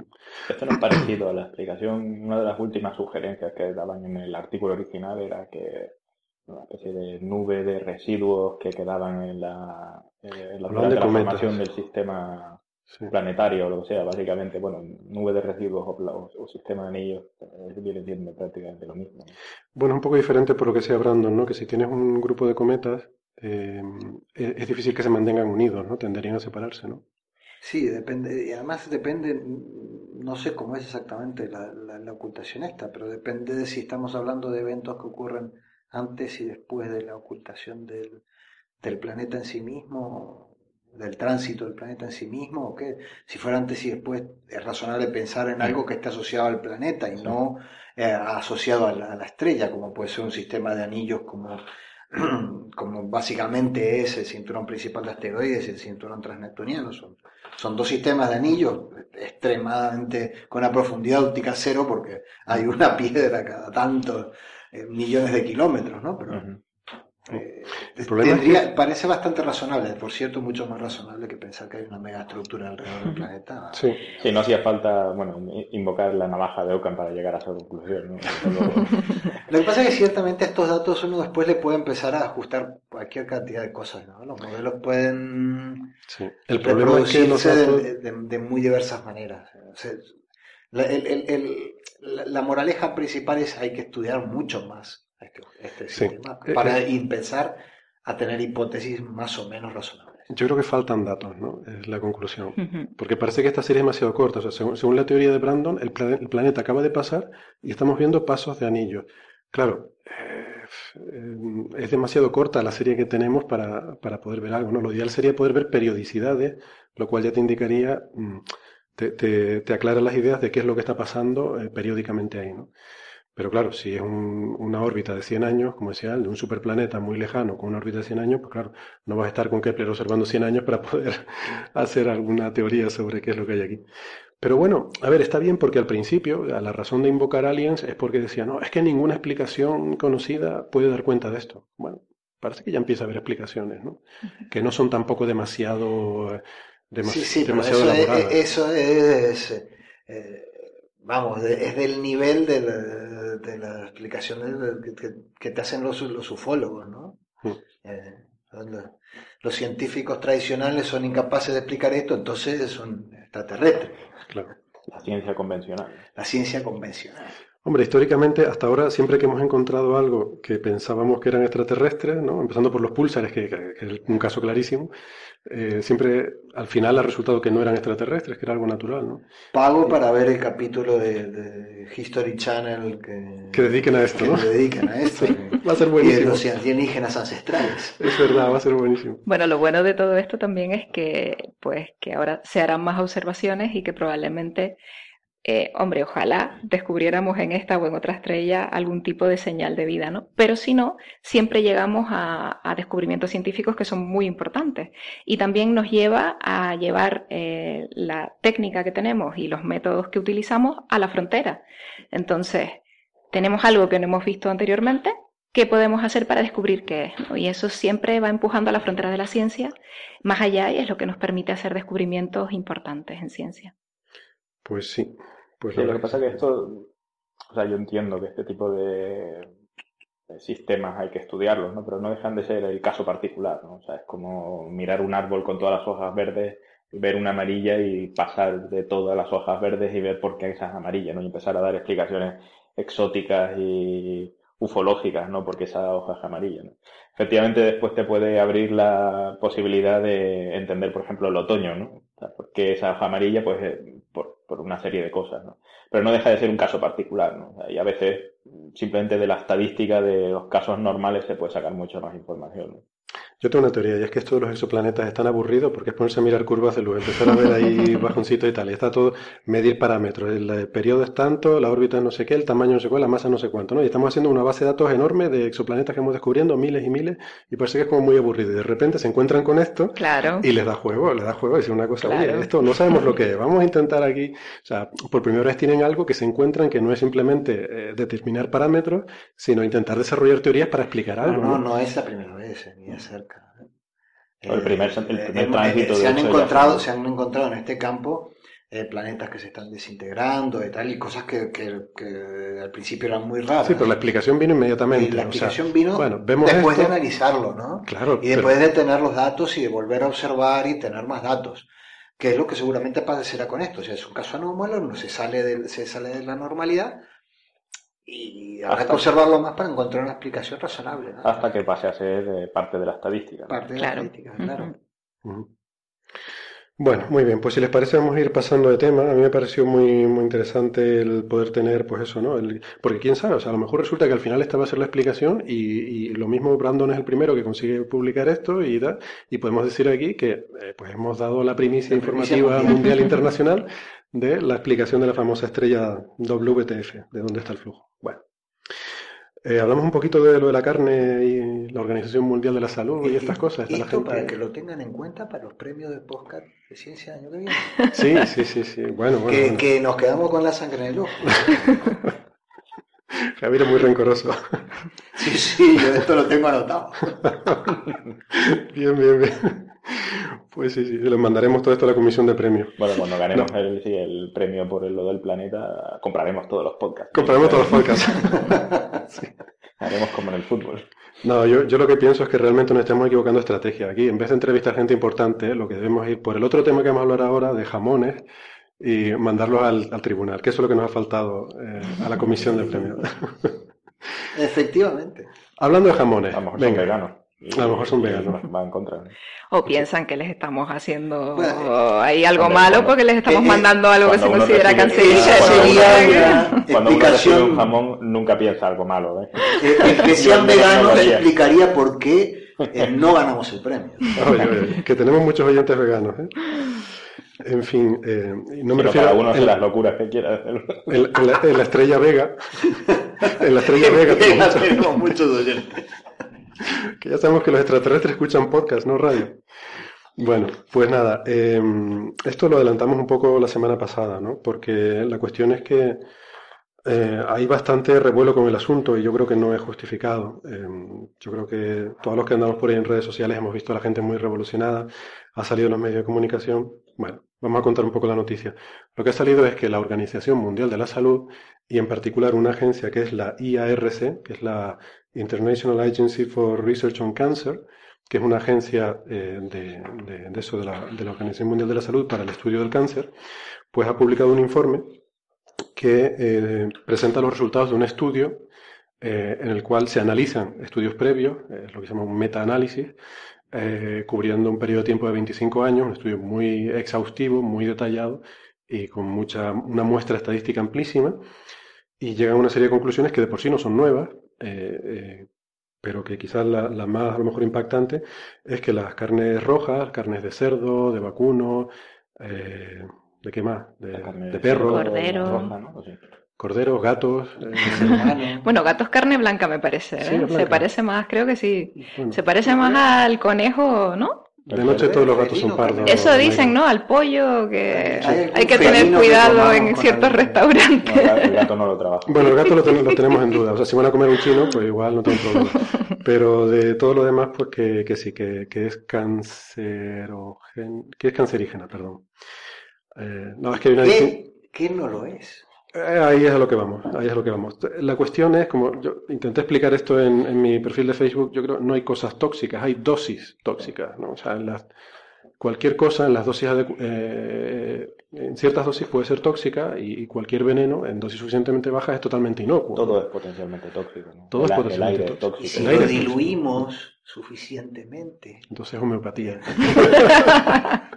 Esto no es parecido a la explicación. Una de las últimas sugerencias que daban en el artículo original era que una especie de nube de residuos que quedaban en la, eh, en la transformación del sistema planetario o lo que sea, básicamente, bueno, nube de residuos o, sistema de anillos, viene siendo prácticamente lo mismo. Bueno, es un poco diferente por lo que sea Brandon, ¿no? Que si tienes un grupo de cometas, eh, es difícil que se mantengan unidos, ¿no? Tenderían a separarse, ¿no? Sí, depende, y además depende, no sé cómo es exactamente la, la, ocultación esta, pero depende de si estamos hablando de eventos que ocurren antes y después de la ocultación del, del planeta en sí mismo, del tránsito del planeta en sí mismo, o qué. Si fuera antes y después, es razonable pensar en algo que esté asociado al planeta y no eh, asociado a la, a la, estrella, como puede ser un sistema de anillos como como básicamente es el cinturón principal de asteroides y el cinturón transneptuniano. Son, son dos sistemas de anillos extremadamente con una profundidad óptica cero porque hay una piedra cada tanto eh, millones de kilómetros, ¿no? Pero, eh, parece bastante razonable, por cierto, mucho más razonable que pensar que hay una megaestructura alrededor del planeta. Sí. no hacía falta, bueno, invocar la navaja de Ockham para llegar a esa conclusión. Lo que pasa es que ciertamente estos datos uno después le puede empezar a ajustar cualquier cantidad de cosas, ¿no? Los modelos pueden sí. El problema es que los datos... de, muy diversas maneras. la, la moraleja principal es hay que estudiar mucho más este, este sistema eh, para eh, empezar a tener hipótesis más o menos razonables. Yo creo que faltan datos, ¿no? Es la conclusión. Porque parece que esta serie es demasiado corta. O sea, según, la teoría de Brandon, el, planeta acaba de pasar y estamos viendo pasos de anillos. Claro, eh, es demasiado corta la serie que tenemos para, para, poder ver algo, ¿no? Lo ideal sería poder ver periodicidades, lo cual ya te indicaría, mm, te, te, aclara las ideas de qué es lo que está pasando periódicamente ahí, ¿no? Pero claro, si es una órbita de 100 años, como decía, de un superplaneta muy lejano con una órbita de 100 años, pues claro, no vas a estar con Kepler observando 100 años para poder hacer alguna teoría sobre qué es lo que hay aquí. Pero bueno, a ver, está bien porque al principio la razón de invocar aliens es porque decía, no, es que ninguna explicación conocida puede dar cuenta de esto. Bueno, parece que ya empieza a haber explicaciones, ¿no? Que no son tampoco demasiado, demasiado, sí, sí, eso Es, eso es... Eh, vamos, es del nivel de la, de las explicaciones que, te hacen los, los ufólogos, ¿no? Hmm. Eh, los, científicos tradicionales son incapaces de explicar esto, entonces son extraterrestres. Claro. La ciencia convencional. La ciencia convencional. Hombre, históricamente, hasta ahora, siempre que hemos encontrado algo que pensábamos que eran extraterrestres, ¿no? empezando por los púlsares, que, es un caso clarísimo, eh, siempre al final ha resultado que no eran extraterrestres, que era algo natural. ¿no? Pago para ver el capítulo de, History Channel que, que, dediquen a esto, que ¿no? dediquen a esto. va a ser buenísimo. Y de los alienígenas ancestrales. Es verdad, va a ser buenísimo. Bueno, lo bueno de todo esto también es que, pues, que ahora se harán más observaciones y que probablemente eh, hombre, ojalá descubriéramos en esta o en otra estrella algún tipo de señal de vida, ¿no? Pero si no, siempre llegamos a, descubrimientos científicos que son muy importantes y también nos lleva a llevar eh, la técnica que tenemos y los métodos que utilizamos a la frontera. Entonces, tenemos algo que no hemos visto anteriormente, ¿qué podemos hacer para descubrir qué es? Y eso siempre va empujando a la frontera de la ciencia más allá y es lo que nos permite hacer descubrimientos importantes en ciencia. Pues sí. Pues lo que pasa es que esto, o sea, yo entiendo que este tipo de, sistemas hay que estudiarlos, ¿no? Pero no dejan de ser el caso particular, ¿no? O sea, es como mirar un árbol con todas las hojas verdes, ver una amarilla y pasar de todas las hojas verdes y ver por qué esa es amarilla, ¿no? Y empezar a dar explicaciones exóticas y ufológicas, ¿no? Porque esa hoja es amarilla, ¿no? Efectivamente, después te puede abrir la posibilidad de entender, por ejemplo, el otoño, ¿no? O sea, porque esa hoja amarilla, pues, eh, por, una serie de cosas, ¿no? Pero no deja de ser un caso particular, ¿no? y a veces, simplemente de la estadística de los casos normales se puede sacar mucha más información. Yo tengo una teoría, y es que esto de los exoplanetas es tan aburrido porque es ponerse a mirar curvas de luz, empezar a ver ahí bajoncito y tal, y está todo medir parámetros, el, periodo es tanto, la órbita no sé qué, el tamaño no sé cuál, la masa no sé cuánto, ¿no? Y estamos haciendo una base de datos enorme de exoplanetas que hemos descubriendo, miles y miles, y parece que es como muy aburrido. Y de repente se encuentran con esto claro. y les da juego, les da juego, y es una cosa, oye, esto no sabemos lo que es, vamos a intentar aquí, o sea, por primera vez tienen algo que se encuentran que no es simplemente eh, determinar parámetros, sino intentar desarrollar teorías para explicar algo. No, no, no, es la primera vez, ni cerca el primer, el eh, primer tránsito se han encontrado se han encontrado en este campo eh, planetas que se están desintegrando y tal y cosas que, que, al principio eran muy raras. Sí pero la explicación vino inmediatamente y la explicación vino después de analizarlo no claro y después de tener los datos y de volver a observar y tener más datos que es lo que seguramente pasará con esto. O sea es un caso anómalo no se sale de, se sale de la normalidad y habrá que observarlo más para encontrar una explicación razonable. Hasta que pase a ser eh, parte de la estadística. Parte de la estadística, claro. Bueno, muy bien, pues si les parece vamos a ir pasando de tema. A mí me pareció muy, muy interesante el poder tener, pues eso, ¿no? porque quién sabe, o sea, a lo mejor resulta que al final esta va a ser la explicación y, lo mismo Brandon es el primero que consigue publicar esto y, da, y podemos decir aquí que eh, pues hemos dado la primicia informativa mundial internacional de la explicación de la famosa estrella WTF, de dónde está el flujo. Bueno, eh, hablamos un poquito de lo de la carne y la Organización Mundial de la Salud y, estas cosas. Esto para que lo tengan en cuenta para los premios de podcast de ciencia año que viene. Sí, sí, sí, sí. Bueno, bueno, que, nos quedamos con la sangre en el ojo. Javier es muy rencoroso. Sí, sí, yo esto lo tengo anotado. bien, bien, bien. Pues sí, sí, le mandaremos todo esto a la comisión de premios. Bueno, cuando ganemos el, premio por lo del planeta, compraremos todos los podcasts. Compraremos todos los podcasts. Haremos como en el fútbol. No, yo, yo lo que pienso es que realmente nos estamos equivocando de estrategia. Aquí, en vez de entrevistar gente importante, lo que debemos ir por el otro tema que vamos a hablar ahora, de jamones, y mandarlos al, tribunal, que eso es lo que nos ha faltado eh, a la comisión del premio. Efectivamente. Hablando de jamones. A lo mejor son veganos. A lo mejor son veganos. Va en contra. O piensan que les estamos haciendo ahí algo malo porque les estamos mandando algo que se considera cancerígeno. Cuando uno recibe un jamón, nunca piensa algo malo. ¿eh? El que sean veganos explicaría por qué eh, no ganamos el premio. que tenemos muchos oyentes veganos. ¿eh? En fin, eh, no me refiero. Cada uno hace las locuras que quiera hacer. En, la, estrella Vega. En la estrella Vega tenemos muchos oyentes. Que ya sabemos que los extraterrestres escuchan podcast, no radio. Bueno, pues nada, em, esto lo adelantamos un poco la semana pasada, ¿no? Porque la cuestión es que eh, hay bastante revuelo con el asunto y yo creo que no es justificado. Em, yo creo que todos los que andamos por ahí en redes sociales hemos visto a la gente muy revolucionada, ha salido en los medios de comunicación. Bueno, vamos a contar un poco la noticia. Lo que ha salido es que la Organización Mundial de la Salud y en particular una agencia que es la IARC, que es la International Agency for Research on Cancer, que es una agencia eh, de, eso de la, de la Organización Mundial de la Salud para el estudio del cáncer, pues ha publicado un informe que eh, presenta los resultados de un estudio eh, en el cual se analizan estudios previos, lo que se llama un meta-análisis, cubriendo un periodo de tiempo de 25 años, un estudio muy exhaustivo, muy detallado y con mucha, una muestra estadística amplísima, y llegan a una serie de conclusiones que de por sí no son nuevas, pero que quizás la, más a lo mejor impactante es que las carnes rojas, carnes de cerdo, de vacuno, eh, ¿de qué más? De, perro, cordero. Corderos, gatos. Eh, bueno, gatos carne blanca me parece. ¿eh? Se parece más, creo que sí. Se parece más al conejo, ¿no? De noche todos los gatos son pardos. Eso dicen, ¿no? Al pollo, que hay, que tener cuidado en ciertos restaurantes. el gato no lo trabaja. Bueno, el gato lo, tenemos en duda. O sea, si van a comer un chino, pues igual no tengo problema. Pero de todo lo demás, pues que, que sí, que, que es cancerogen, que es cancerígena, perdón. Eh, no, es que hay una... ¿Qué, ¿Qué no lo es? Eh, ahí es a lo que vamos, ahí es a lo que vamos. La cuestión es, como yo intenté explicar esto en, mi perfil de Facebook, yo creo que no hay cosas tóxicas, hay dosis tóxicas, ¿no? O sea, en las, cualquier cosa en las dosis eh, en ciertas dosis puede ser tóxica y, cualquier veneno en dosis suficientemente bajas es totalmente inocuo. Todo es potencialmente tóxico. Todo es potencialmente tóxico. si lo diluimos suficientemente. Entonces es homeopatía.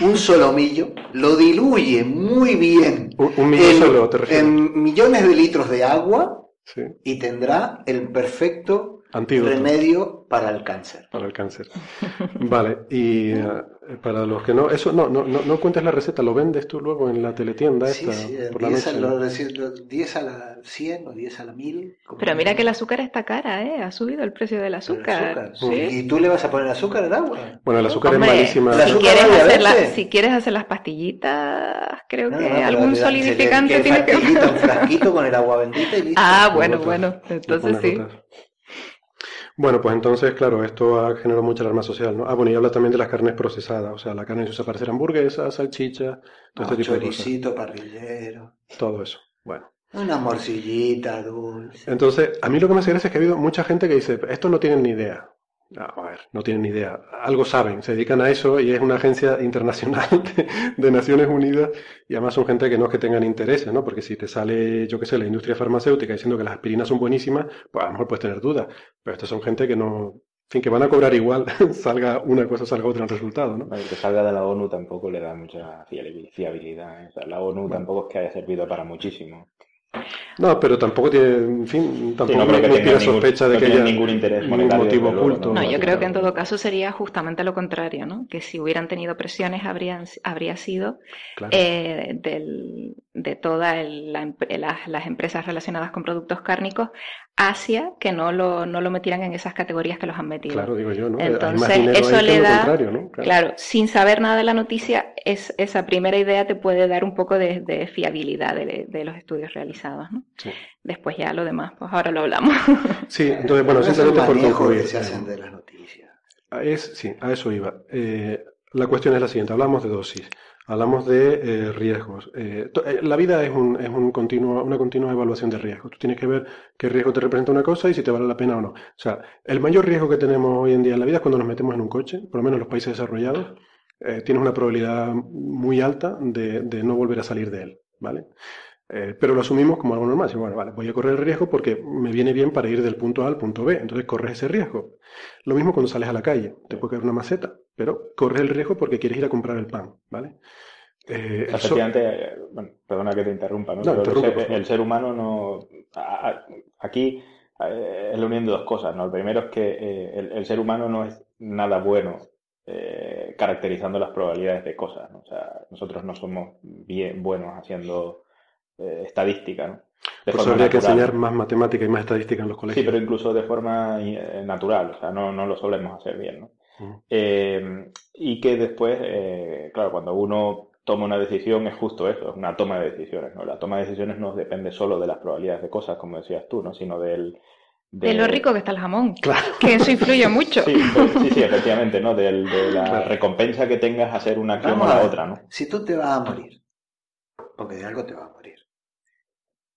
un solomillo, lo diluye muy bien un, millón solo, ¿te en millones de litros de agua y tendrá el perfecto remedio para el cáncer. Para el cáncer. Vale, y eh, para los que no, eso no, no, no, no, cuentes la receta, lo vendes tú luego en la teletienda esta. Sí, por 10, la noche. A, 10 a la 100 o 10 a la 1000. Pero mira que el azúcar está cara, ¿eh? Ha subido el precio del azúcar. ¿Sí? ¿Y tú le vas a poner azúcar al agua? Bueno, el azúcar es malísima. Si quieres, hacer si quieres hacer las pastillitas, creo que algún solidificante tiene que... Un frasquito con el agua bendita y listo. Ah, bueno, bueno, entonces sí. Bueno, pues entonces, claro, esto ha generado mucha alarma social, ¿no? Ah, bueno, y habla también de las carnes procesadas, o sea, la carne se usa para hacer hamburguesas, salchicha, todo este tipo de cosas. parrillero. Todo eso, bueno. Una morcillita dulce. Entonces, a mí lo que me hace gracia es que ha habido mucha gente que dice, esto no tienen ni idea. A ver, no tienen ni idea. Algo saben, se dedican a eso y es una agencia internacional de, Naciones Unidas y además son gente que no es que tengan intereses, ¿no? Porque si te sale, yo qué sé, la industria farmacéutica diciendo que las aspirinas son buenísimas, pues a lo mejor puedes tener dudas. Pero estas son gente que no, en fin, que van a cobrar igual, salga una cosa, salga otra en el resultado, ¿no? que salga de la ONU tampoco le da mucha fiabilidad. ¿eh? la ONU tampoco es que haya servido para muchísimo. No, pero tampoco tiene, en fin, tampoco no tiene sospecha de que haya ningún interés monetario, motivo oculto. No, yo creo que en todo caso sería justamente lo contrario, ¿no? Que si hubieran tenido presiones habrían, habría sido eh, del, de todas las empresas relacionadas con productos cárnicos hacia que no lo, no lo metieran en esas categorías que los han metido. Claro, digo yo, ¿no? Entonces, eso le da, claro. sin saber nada de la noticia, es, esa primera idea te puede dar un poco de, fiabilidad de, los estudios realizados, ¿no? Después ya lo demás, pues ahora lo hablamos. Sí, entonces, bueno, simplemente por concluir. se hacen de las noticias. Es, sí, a eso iba. Eh, la cuestión es la siguiente, hablamos de dosis. Hablamos de eh, riesgos. Eh, eh, la vida es, un, es un continuo, una continua evaluación de riesgos. Tú tienes que ver qué riesgo te representa una cosa y si te vale la pena o no. O sea, el mayor riesgo que tenemos hoy en día en la vida es cuando nos metemos en un coche, por lo menos en los países desarrollados, tienes una probabilidad muy alta de, de, no volver a salir de él, ¿vale? Pero lo asumimos como algo normal. bueno, vale, voy a correr el riesgo porque me viene bien para ir del punto A al punto B. Entonces corres ese riesgo. Lo mismo cuando sales a la calle. Te puede caer una maceta pero corres el riesgo porque quieres ir a comprar el pan, ¿vale? Eh, Efectivamente, bueno, perdona que te interrumpa, ¿no? el, ser, humano no. aquí eh, es la unión de dos cosas, ¿no? El primero es que eh, el, ser humano no es nada bueno caracterizando las probabilidades de cosas, ¿no? O sea, nosotros no somos bien buenos haciendo estadística, ¿no? De Por eso habría que enseñar más matemática y más estadística en los colegios. Sí, pero incluso de forma natural, o sea, no, no lo solemos hacer bien, ¿no? Eh, y que después, eh, claro, cuando uno toma una decisión es justo eso, es una toma de decisiones. ¿no? La toma de decisiones no depende solo de las probabilidades de cosas, como decías tú, ¿no? sino del... De, lo rico que está el jamón, claro. que eso influye mucho. Sí, sí, sí, efectivamente, ¿no? De, la recompensa que tengas a hacer una acción o la otra, ¿no? Si tú te vas a morir, porque de algo te vas a morir,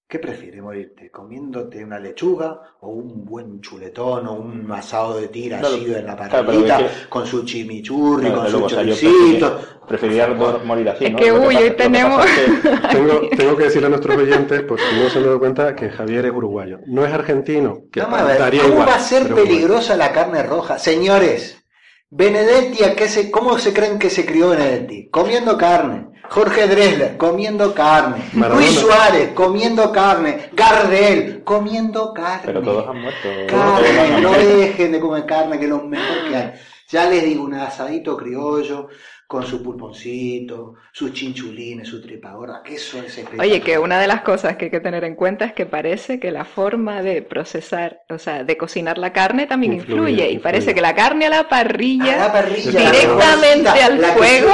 ¿Qué prefieres morirte? ¿Comiéndote una lechuga o un buen chuletón o un asado de tira así en la parrillita con su chimichurri, con su choricito? Preferiría morir así, Es que uy, hoy tenemos... tengo, tengo, que decirle a nuestros oyentes, por si no se han dado cuenta, que Javier es uruguayo. No es argentino, que Vamos a ver, ¿cómo va a ser peligrosa la carne roja? Señores, Benedetti, ¿a qué se, ¿cómo se creen que se crió Benedetti? Comiendo carne. Jorge Dresler, comiendo carne. Luis Suárez, comiendo carne. Gardel, comiendo carne. Pero todos han muerto. Carne, no dejen de comer carne, que es lo mejor que hay. Ya les digo, un asadito criollo, con su pulponcito, sus chinchulines, su tripa gorda, que eso es espectacular. Oye, que una de las cosas que hay que tener en cuenta es que parece que la forma de procesar, o sea, de cocinar la carne también influye, y parece que la carne a la parrilla, directamente al fuego,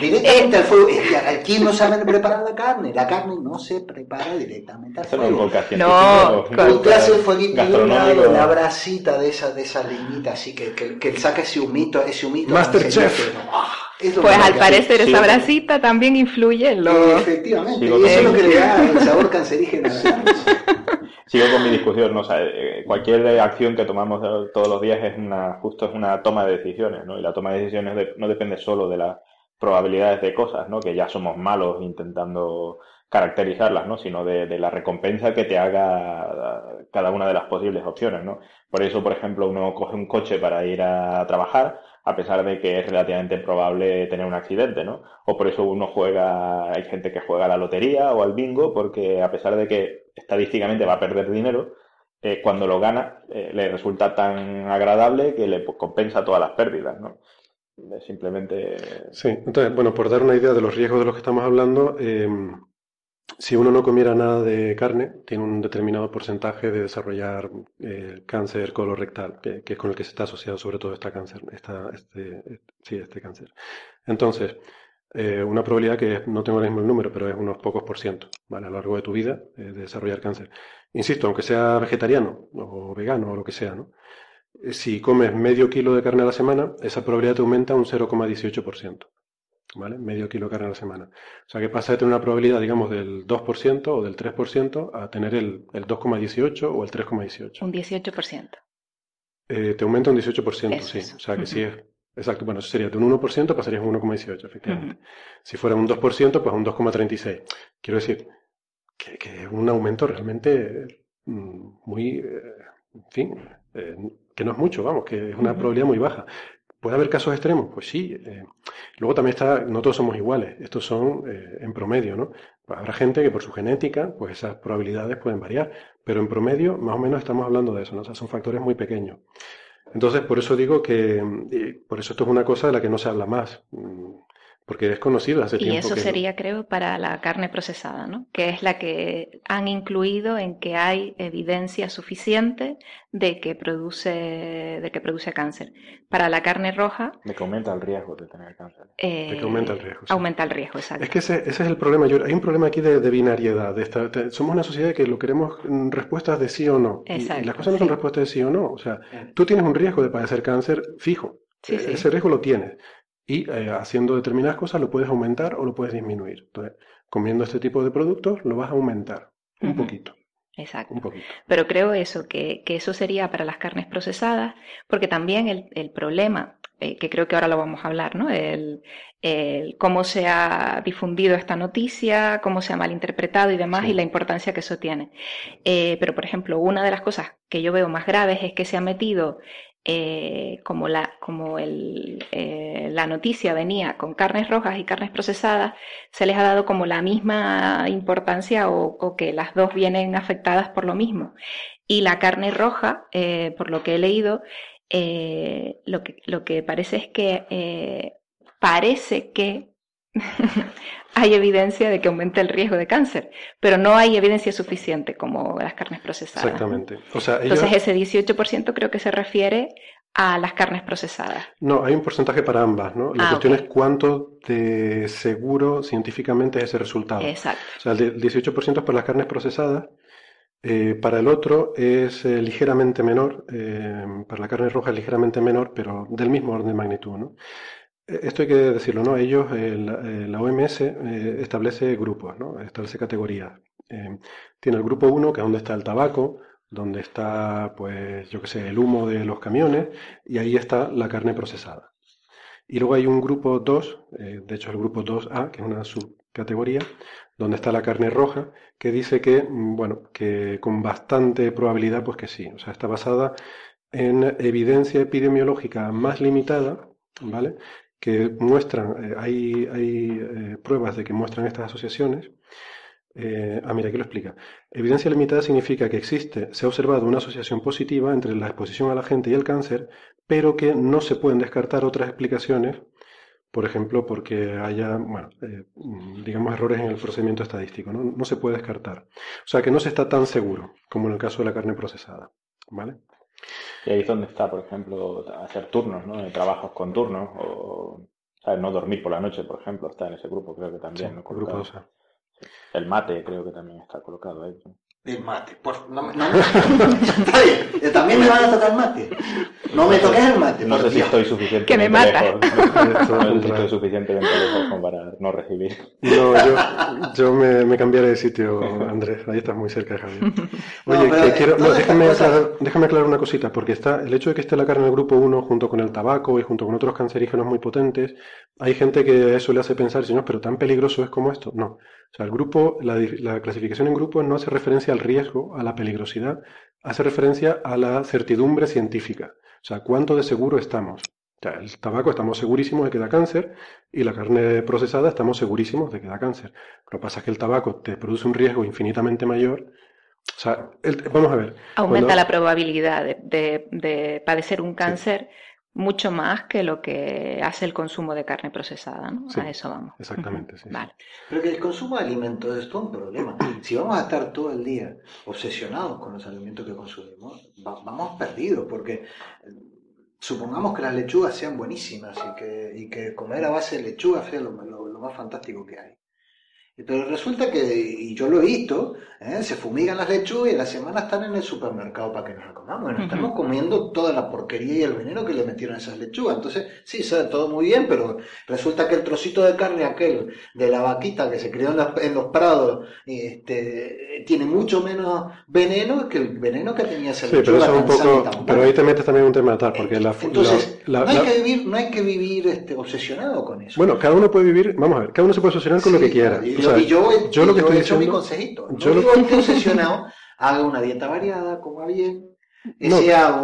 directamente al fuego, aquí no saben preparar la carne, la carne no se prepara directamente al fuego. No, no te hace el fueguito la brasita de esa, de esa leñita, así que, que, que saca ese humito, ese humito. Masterchef. Pues al parecer esa brasita también influye en lo... Efectivamente, y eso es lo que le da el sabor cancerígeno. Sigo con mi discusión, ¿no? O sea, eh, cualquier acción que tomamos todos los días es una, justo es una toma de decisiones, ¿no? Y la toma de decisiones no depende solo de las probabilidades de cosas, ¿no? Que ya somos malos intentando caracterizarlas, ¿no? Sino de, de, la recompensa que te haga cada una de las posibles opciones, ¿no? Por eso, por ejemplo, uno coge un coche para ir a trabajar a pesar de que es relativamente probable tener un accidente, ¿no? O por eso uno juega, hay gente que juega a la lotería o al bingo, porque a pesar de que estadísticamente va a perder dinero, eh, cuando lo gana eh, le resulta tan agradable que le compensa todas las pérdidas, ¿no? Simplemente. Sí, entonces, bueno, por dar una idea de los riesgos de los que estamos hablando, eh, si uno no comiera nada de carne, tiene un determinado porcentaje de desarrollar eh, cáncer colorectal, que, que, es con el que se está asociado sobre todo este cáncer, esta, este, sí, este cáncer. Entonces, eh, una probabilidad que no tengo el mismo número, pero es unos pocos por ciento. A lo largo de tu vida eh, de desarrollar cáncer. Insisto, aunque sea vegetariano o vegano o lo que sea, ¿no? Si comes medio kilo de carne a la semana, esa probabilidad te aumenta un 0,18%. ¿Vale? Medio kilo de carne a la semana. O sea que pasa de tener una probabilidad, digamos, del 2% o del 3% a tener el, el 2,18 o el 3,18. Un 18%. Eh, te aumenta un 18%, sí. O sea que sí es. Exacto, bueno, eso sería de un 1% pasarías a un 1,18, efectivamente. Si fuera un 2%, pues a un 2,36. Quiero decir que, que, es un aumento realmente mm, muy, eh, en fin, eh, que no es mucho, vamos, que es una probabilidad muy baja. ¿Puede haber casos extremos? Pues sí. Eh, luego también está, no todos somos iguales, estos son eh, en promedio, ¿no? Pues habrá gente que por su genética, pues esas probabilidades pueden variar, pero en promedio más o menos estamos hablando de eso, ¿no? O sea, son factores muy pequeños. Entonces, por eso digo que, por eso esto es una cosa de la que no se habla más. Porque es conocido hace tiempo. Y eso sería, creo, para la carne procesada, ¿no? Que es la que han incluido en que hay evidencia suficiente de que produce, de que produce cáncer. Para la carne roja. De que aumenta el riesgo de tener cáncer. de que aumenta el riesgo. Aumenta el riesgo, exacto. Es que ese, ese es el problema. Yo, hay un problema aquí de, de binariedad. De esta, somos una sociedad que lo queremos mm, respuestas de sí o no. Exacto, y, las cosas no son respuestas de sí o no. O sea, tú tienes un riesgo de padecer cáncer fijo. Sí, sí. Ese riesgo lo tienes y eh, haciendo determinadas cosas lo puedes aumentar o lo puedes disminuir. Entonces, comiendo este tipo de productos lo vas a aumentar un uh -huh. poquito. Exacto. Un poquito. Pero creo eso, que, que, eso sería para las carnes procesadas, porque también el, el problema, eh, que creo que ahora lo vamos a hablar, ¿no? El, el, cómo se ha difundido esta noticia, cómo se ha malinterpretado y demás, sí. y la importancia que eso tiene. Eh, pero, por ejemplo, una de las cosas que yo veo más graves es que se ha metido eh, como, la, como el, eh, la noticia venía con carnes rojas y carnes procesadas, se les ha dado como la misma importancia o, que las dos vienen afectadas por lo mismo. Y la carne roja, eh, por lo que he leído, lo, que, lo que parece es que parece que hay evidencia de que aumenta el riesgo de cáncer, pero no hay evidencia suficiente como las carnes procesadas. Exactamente. O sea, ellos... Entonces ese 18% creo que se refiere a las carnes procesadas. No, hay un porcentaje para ambas, ¿no? La ah, cuestión okay. es cuánto de seguro científicamente es ese resultado. Exacto. O sea, el 18% es para las carnes procesadas, eh, para el otro es eh, ligeramente menor, eh, para la carne roja es ligeramente menor, pero del mismo orden de magnitud, ¿no? Esto hay que decirlo, ¿no? Ellos, la, la OMS establece grupos, ¿no? Establece categorías. Eh, tiene el grupo 1, que es donde está el tabaco, donde está, pues, yo qué sé, el humo de los camiones, y ahí está la carne procesada. Y luego hay un grupo 2, eh, de hecho el grupo 2A, que es una subcategoría, donde está la carne roja, que dice que, mm, bueno, que con bastante probabilidad, pues que sí, o sea, está basada en evidencia epidemiológica más limitada, ¿vale? Que muestran, eh, hay, hay eh, pruebas de que muestran estas asociaciones. Eh, ah, mira, aquí lo explica. Evidencia limitada significa que existe, se ha observado una asociación positiva entre la exposición a la gente y el cáncer, pero que no se pueden descartar otras explicaciones por ejemplo, porque haya, bueno, digamos, errores en el procedimiento estadístico, ¿no? No se puede descartar. O sea, que no se está tan seguro como en el caso de la carne procesada, ¿vale? Y ahí es donde está, por ejemplo, hacer turnos, ¿no? Trabajos con turnos o, No dormir por la noche, por ejemplo, está en ese grupo, creo que también. ¿no? grupo El mate creo que también está colocado ahí. El mate. Pues no, no, está bien. También me van a tocar el mate. No me toques el mate. No sé si estoy suficiente. Que me mata. No sé si estoy suficientemente lejos para no recibir. No, yo, yo me, me, cambiaré de sitio, Andrés. Ahí estás muy cerca de Javier. Oye, que quiero, no, déjame, aclarar, déjame aclarar una cosita, porque está el hecho de que esté la carne del grupo 1 junto con el tabaco y junto con otros cancerígenos muy potentes, hay gente que eso le hace pensar, señor, pero tan peligroso es como esto. No. O sea, el grupo, la, la clasificación en grupos no hace referencia al riesgo, a la peligrosidad, hace referencia a la certidumbre científica. O sea, cuánto de seguro estamos. O sea, el tabaco estamos segurísimos de que da cáncer y la carne procesada estamos segurísimos de que da cáncer. Lo que pasa es que el tabaco te produce un riesgo infinitamente mayor. O sea, vamos a ver. Aumenta la probabilidad de, padecer un cáncer mucho más que lo que hace el consumo de carne procesada, ¿no? a eso vamos. Exactamente, sí. Vale. Pero que el consumo de alimentos es todo un problema. Si vamos a estar todo el día obsesionados con los alimentos que consumimos, vamos perdidos, porque eh, supongamos que las lechugas sean buenísimas y que, y que comer a base de lechuga sea lo más fantástico que hay. Pero resulta que, y yo lo he visto, ¿eh? se fumigan las lechugas y la semana están en el supermercado para que nos la comamos. Bueno, estamos comiendo toda la porquería y el veneno que le metieron a esas lechugas. Entonces, sí, sabe todo muy bien, pero resulta que el trocito de carne aquel de la vaquita que se crió en, los prados este, tiene mucho menos veneno que el veneno que tenía esa lechuga. Sí, pero eso es un poco. Pero ahí te metes también un tema tal, porque la. Entonces, no, hay que vivir, no hay que vivir este, obsesionado con eso. Bueno, cada uno puede vivir, vamos a ver, cada uno se puede obsesionar con lo que quiera y yo, yo, lo que estoy he hecho mi consejito. No yo digo que obsesionado, haga una dieta variada, coma bien, no. sea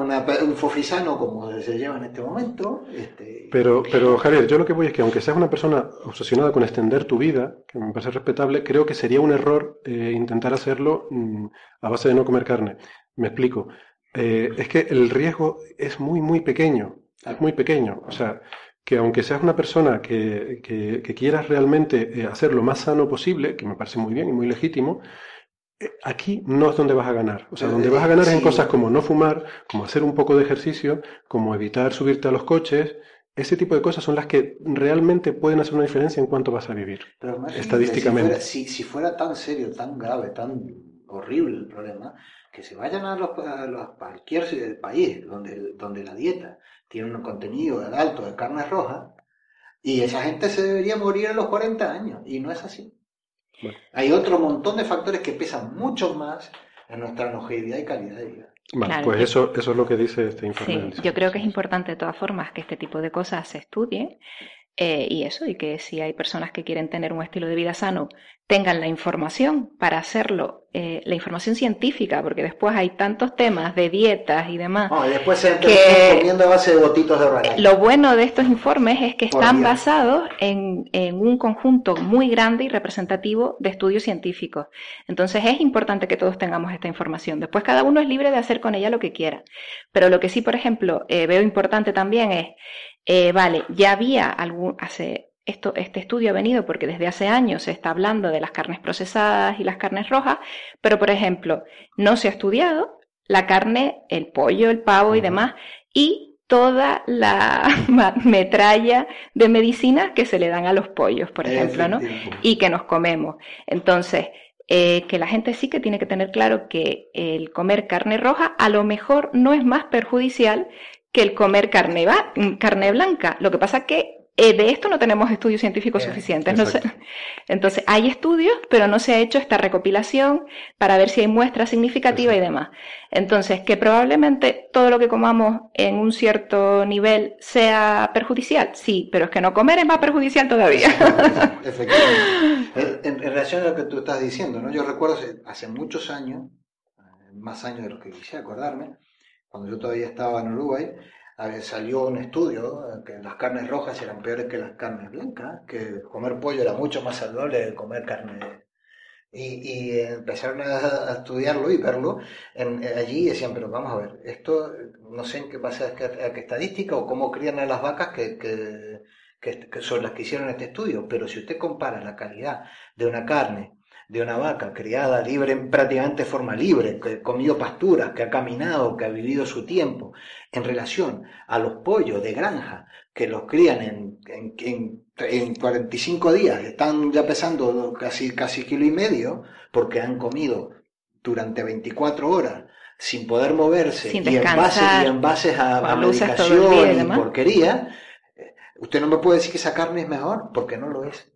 un fofisano como se lleva en este momento. Este, pero, pero Javier, yo lo que voy es que aunque seas una persona obsesionada con extender tu vida, que me parece respetable, creo que sería un error eh, intentar hacerlo mm, a base de no comer carne. Me explico. Eh, es que el riesgo es muy, muy pequeño. Es muy pequeño. O sea, que aunque seas una persona que, que, quieras realmente eh, hacer lo más sano posible, que me parece muy bien y muy legítimo, eh, aquí no es donde vas a ganar. O sea, donde vas a ganar es en cosas como no fumar, como hacer un poco de ejercicio, como evitar subirte a los coches. Ese tipo de cosas son las que realmente pueden hacer una diferencia en cuanto vas a vivir, estadísticamente. Si fuera, si, fuera, tan serio, tan grave, tan horrible el problema, que se vayan a, los, a, cualquier país donde, donde la dieta tiene un contenido alto de carne roja y esa gente se debería morir a los 40 años y no es así. Hay otro montón de factores que pesan mucho más en nuestra longevidad y calidad de vida. Bueno, pues eso, eso es lo que dice este informe. yo creo que es importante de todas formas que este tipo de cosas se estudien eh, y eso, y que si hay personas que quieren tener un estilo de vida sano, tengan la información para hacerlo, eh, la información científica, porque después hay tantos temas de dietas y demás. y después se que comiendo a base de botitos de Lo bueno de estos informes es que están basados en, en, un conjunto muy grande y representativo de estudios científicos. Entonces es importante que todos tengamos esta información. Después cada uno es libre de hacer con ella lo que quiera. Pero lo que sí, por ejemplo, eh, veo importante también es, eh, vale, ya había algún, hace esto, este estudio ha venido porque desde hace años se está hablando de las carnes procesadas y las carnes rojas, pero por ejemplo, no se ha estudiado la carne, el pollo, el pavo y demás, y toda la metralla de medicinas que se le dan a los pollos, por ejemplo, ¿no? Y que nos comemos. Entonces, eh, que la gente sí que tiene que tener claro que el comer carne roja a lo mejor no es más perjudicial que el comer carne, carne blanca. Lo que pasa es que Eh, de esto no tenemos estudios científicos suficientes. entonces, hay estudios, pero no se ha hecho esta recopilación para ver si hay muestras significativas y demás. Entonces, que probablemente todo lo que comamos en un cierto nivel sea perjudicial, sí, pero es que no comer es más perjudicial todavía. Efectivamente. En, relación a lo que tú estás diciendo, ¿no? Yo recuerdo hace, muchos años, eh, más años de los que quisiera acordarme, cuando yo todavía estaba en Uruguay, salió un estudio eh, que las carnes rojas eran peores que las carnes blancas, que comer pollo era mucho más saludable que comer carne. Y, y empezaron a, estudiarlo y verlo en, allí decían, pero vamos a ver, esto no sé en qué base a qué estadística o cómo crían a las vacas que son las que hicieron este estudio, pero si usted compara la calidad de una carne de una vaca criada libre, prácticamente de forma libre, que ha comido pasturas, que ha caminado, que ha vivido su tiempo, en relación a los pollos de granja que los crían en, en, en, 45 días, están ya pesando casi, casi kilo y medio, porque han comido durante 24 horas sin poder moverse y, en base, y en bases a, a medicación y porquería, eh, usted no me puede decir que esa carne es mejor, porque no lo es.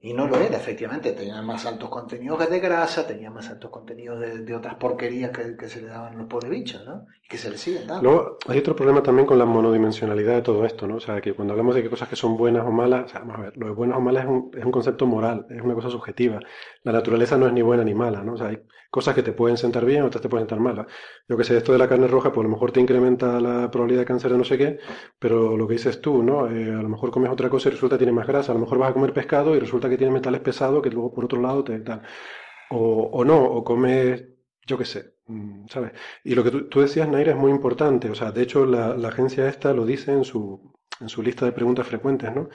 Y no lo era, efectivamente. Tenía más altos contenidos de grasa, tenía más altos contenidos de, otras porquerías que, se le daban los pobres bichos, ¿no? Y que se le siguen dando. Luego, hay otro problema también con la monodimensionalidad de todo esto, ¿no? O sea, que cuando hablamos de que cosas que son buenas o malas, vamos a ver, lo de buenas o malas es un, es un concepto moral, es una cosa subjetiva. La naturaleza no es ni buena ni mala, ¿no? O sea, hay cosas que te pueden sentar bien, otras te pueden sentar mal. Yo que sé, esto de la carne roja, pues a lo mejor te incrementa la probabilidad de cáncer de no sé qué, pero lo que dices tú, ¿no? Eh, a lo mejor comes otra cosa y resulta que tiene más grasa, a lo mejor vas a comer pescado y resulta que tiene metales pesados que luego por otro lado te tal. O, o no, o comes, yo qué sé, mm, ¿sabes? Y lo que tú, decías, Naira, es muy importante. O sea, de hecho, la, la agencia esta lo dice en su, en su lista de preguntas frecuentes, ¿no?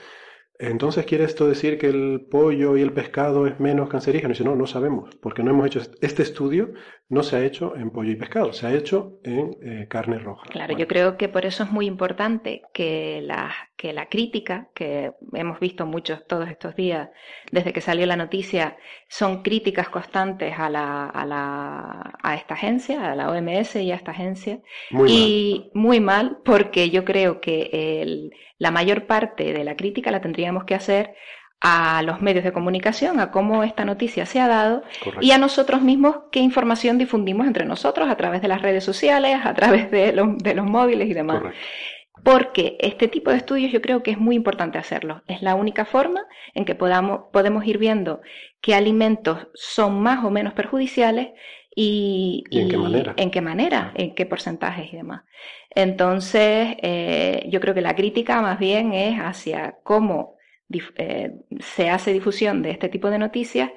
Entonces, ¿quiere esto decir que el pollo y el pescado es menos cancerígeno? Y dice, no, no sabemos, porque no hemos hecho este estudio, no se ha hecho en pollo y pescado, se ha hecho en eh, carne roja. Claro, yo creo que por eso es muy importante que la, que la crítica, que hemos visto muchos todos estos días, desde que salió la noticia, son críticas constantes a, la, a, la, a esta agencia, a la OMS y a esta agencia. y muy mal, porque yo creo que el la mayor parte de la crítica la tendríamos que hacer a los medios de comunicación, a cómo esta noticia se ha dado y a nosotros mismos qué información difundimos entre nosotros a través de las redes sociales, a través de los, de los móviles y demás. Porque este tipo de estudios yo creo que es muy importante hacerlo. Es la única forma en que podamos, podemos ir viendo qué alimentos son más o menos perjudiciales y, en qué manera, en qué, manera, en qué porcentajes y demás. Entonces, eh, yo creo que la crítica más bien es hacia cómo eh, se hace difusión de este tipo de noticias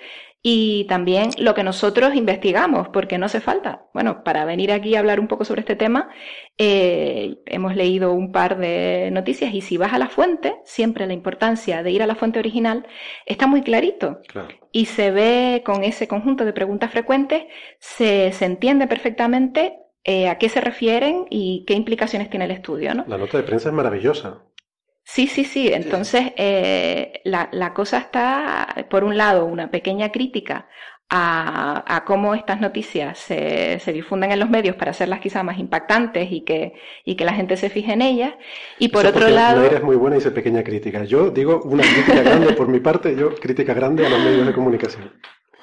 y también lo que nosotros investigamos, porque no hace falta. Bueno, para venir aquí a hablar un poco sobre este tema, eh, hemos leído un par de noticias y si vas a la fuente, siempre la importancia de ir a la fuente original está muy clarito. Y se ve con ese conjunto de preguntas frecuentes, se, se entiende perfectamente eh, a qué se refieren y qué implicaciones tiene el estudio. ¿no? La nota de prensa es maravillosa. Sí, sí, sí. Entonces, eh, la, la, cosa está, por un lado, una pequeña crítica a, a cómo estas noticias se, se, difunden en los medios para hacerlas quizá más impactantes y que, y que la gente se fije en ellas. Y por otro lado... No eres muy buena y pequeña crítica. Yo digo una crítica grande por mi parte, yo crítica grande a los medios de comunicación.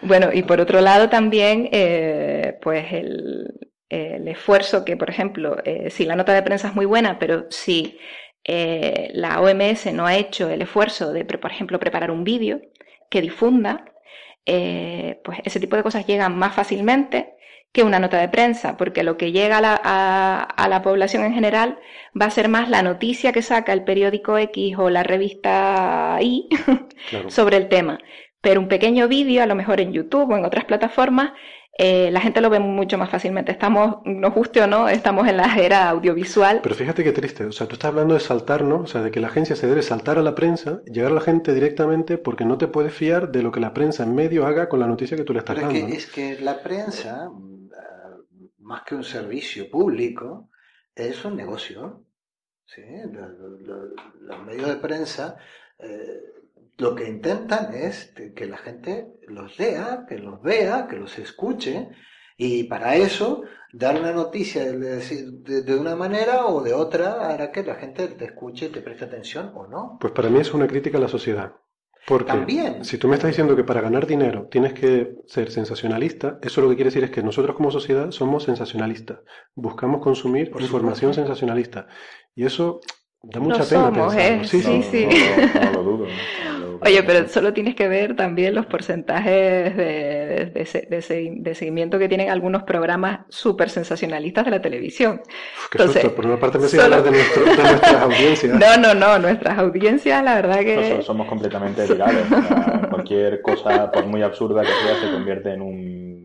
Bueno, y por otro lado también, eh, pues el, el esfuerzo que, por ejemplo, eh, si la nota de prensa es muy buena, pero si eh, la OMS no ha hecho el esfuerzo de, por ejemplo, preparar un vídeo que difunda, eh, pues ese tipo de cosas llegan más fácilmente que una nota de prensa, porque lo que llega a la, a, la, población en general va a ser más la noticia que saca el periódico X o la revista Y sobre el tema. Pero un pequeño vídeo, a lo mejor en YouTube o en otras plataformas, eh, la gente lo ve mucho más fácilmente. Estamos, no guste o no, estamos en la era audiovisual. Pero fíjate qué triste, o sea, tú estás hablando de saltar, ¿no? O sea, de que la agencia se debe saltar a la prensa, llegar a la gente directamente porque no te puedes fiar de lo que la prensa en medio haga con la noticia que tú le estás dando. Es que, es que la prensa, mm, más que un servicio público, es un negocio. ¿sí? Los, medios de prensa eh, lo que intentan es que la gente los lea, que los vea, que los escuche Y para eso, dar una noticia de, de, una manera o de otra hará que la gente te escuche, te preste atención o no. Pues para mí es una crítica a la sociedad. Porque También. si tú me estás diciendo que para ganar dinero tienes que ser sensacionalista, eso lo que quiere decir es que nosotros como sociedad somos sensacionalistas. Buscamos consumir información sensacionalista. Y eso Da mucha pena somos, ¿eh? Sí, sí, sí. No, lo dudo. Oye, pero solo tienes que ver también los porcentajes de, de, seguimiento que tienen algunos programas súper sensacionalistas de la televisión. Entonces, Por una parte me solo... hablar de, nuestras audiencias. No, no, no, nuestras audiencias, la verdad que... Nosotros somos completamente virales. cualquier cosa, por muy absurda que sea, se convierte en un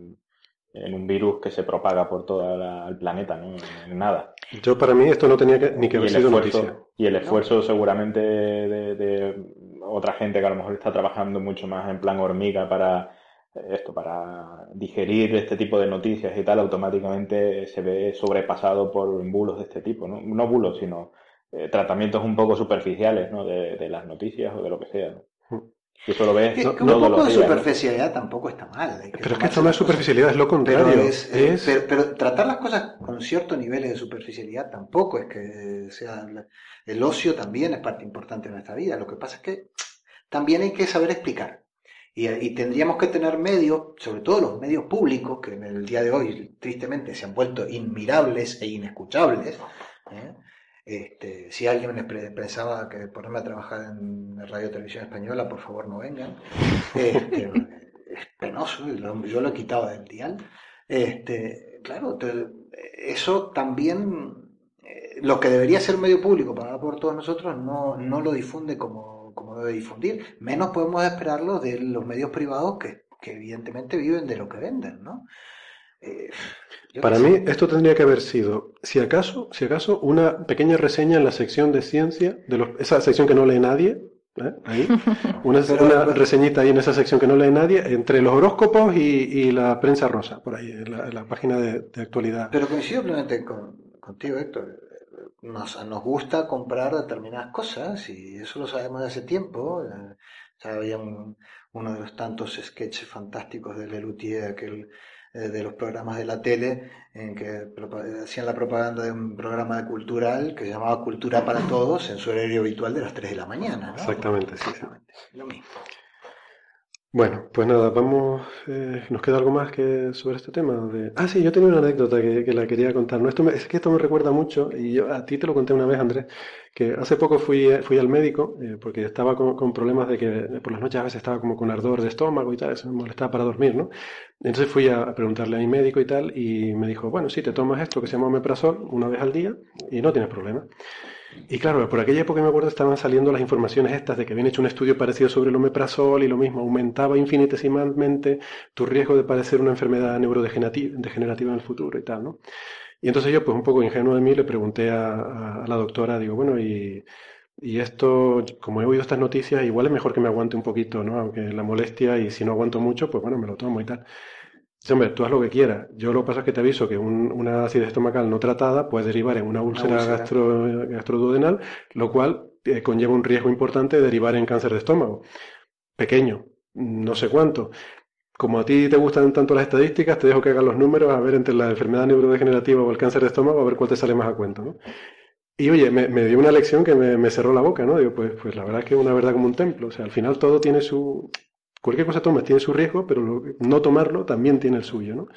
en un virus que se propaga por todo el planeta, ¿no? En nada. Yo para mí esto no tenía ni que haber sido noticia. Y el esfuerzo seguramente de, otra gente que a lo mejor está trabajando mucho más en plan hormiga para esto, para digerir este tipo de noticias y tal, automáticamente se ve sobrepasado por bulos de este tipo, ¿no? No bulos, sino eh, tratamientos un poco superficiales, ¿no? De, de, las noticias o de lo que sea. Eso lo ves. un poco de superficialidad tampoco está mal. pero es que esto no es superficialidad, es lo contrario. Pero, tratar las cosas con cierto nivel de superficialidad tampoco es que sea. El ocio también es parte importante de nuestra vida. Lo que pasa es que también hay que saber explicar. Y, tendríamos que tener medios, sobre todo los medios públicos, que en el día de hoy tristemente se han vuelto inmirables e inescuchables. ¿eh? Este, si alguien pensaba que ponerme a trabajar en Radio Televisión Española, por favor no vengan. Este, es penoso, yo lo he quitado del dial. Este, claro, eso también, eh, lo que debería ser medio público para por todos nosotros, no, no lo difunde como, como debe difundir. Menos podemos esperarlo de los medios privados que, que evidentemente viven de lo que venden, ¿no? Eh, Para mí esto tendría que haber sido, si acaso, si acaso, una pequeña reseña en la sección de ciencia, de los, esa sección que no lee nadie, ¿eh? ahí, una, reseñita ahí en esa sección que no lee nadie, entre los horóscopos y, la prensa rosa, por ahí, en la, página de, actualidad. Pero coincido plenamente contigo, Héctor. Nos, nos gusta comprar determinadas cosas y eso lo sabemos de hace tiempo. Ya había uno de los tantos sketches fantásticos de Lelutier, aquel eh, de los programas de la tele en que hacían la propaganda de un programa cultural que se llamaba Cultura para Todos en su horario habitual de las 3 de la mañana. Exactamente, sí. Lo mismo. Bueno, pues nada, vamos. Eh, ¿Nos queda algo más que sobre este tema? De... Ah, sí, yo tenía una anécdota que, la quería contar. No, esto es que esto me recuerda mucho, y yo a ti te lo conté una vez, Andrés, que hace poco fui, fui al médico eh, porque estaba con, problemas de que por las noches a veces estaba como con ardor de estómago y tal, eso me molestaba para dormir, ¿no? Entonces fui a preguntarle a mi médico y tal, y me dijo, bueno, sí, te tomas esto que se llama omeprazol una vez al día y no tienes problema. Y claro, por aquella época me acuerdo estaban saliendo las informaciones estas de que habían hecho un estudio parecido sobre el omeprazol y lo mismo, aumentaba infinitesimalmente tu riesgo de padecer una enfermedad neurodegenerativa en el futuro y tal, ¿no? Y entonces yo, pues un poco ingenuo de mí, le pregunté a, la doctora, digo, bueno, y, y, esto, como he oído estas noticias, igual es mejor que me aguante un poquito, ¿no? Aunque la molestia y si no aguanto mucho, pues bueno, me lo tomo y tal. Sí, hombre, tú haz lo que quieras. Yo lo que pasa es que te aviso que una acidez estomacal no tratada puede derivar en una úlcera, gastroduodenal, lo cual eh, conlleva un riesgo importante de derivar en cáncer de estómago. Pequeño, no sé cuánto. Como a ti te gustan tanto las estadísticas, te dejo que hagas los números a ver entre la enfermedad neurodegenerativa o el cáncer de estómago, a ver cuál te sale más a cuenta, ¿no? Y oye, me, dio una lección que me, me, cerró la boca, ¿no? Digo, pues, pues la verdad es que es una verdad como un templo. O sea, al final todo tiene su, cualquier cosa tomas tiene su riesgo, pero no tomarlo también tiene el suyo, ¿no?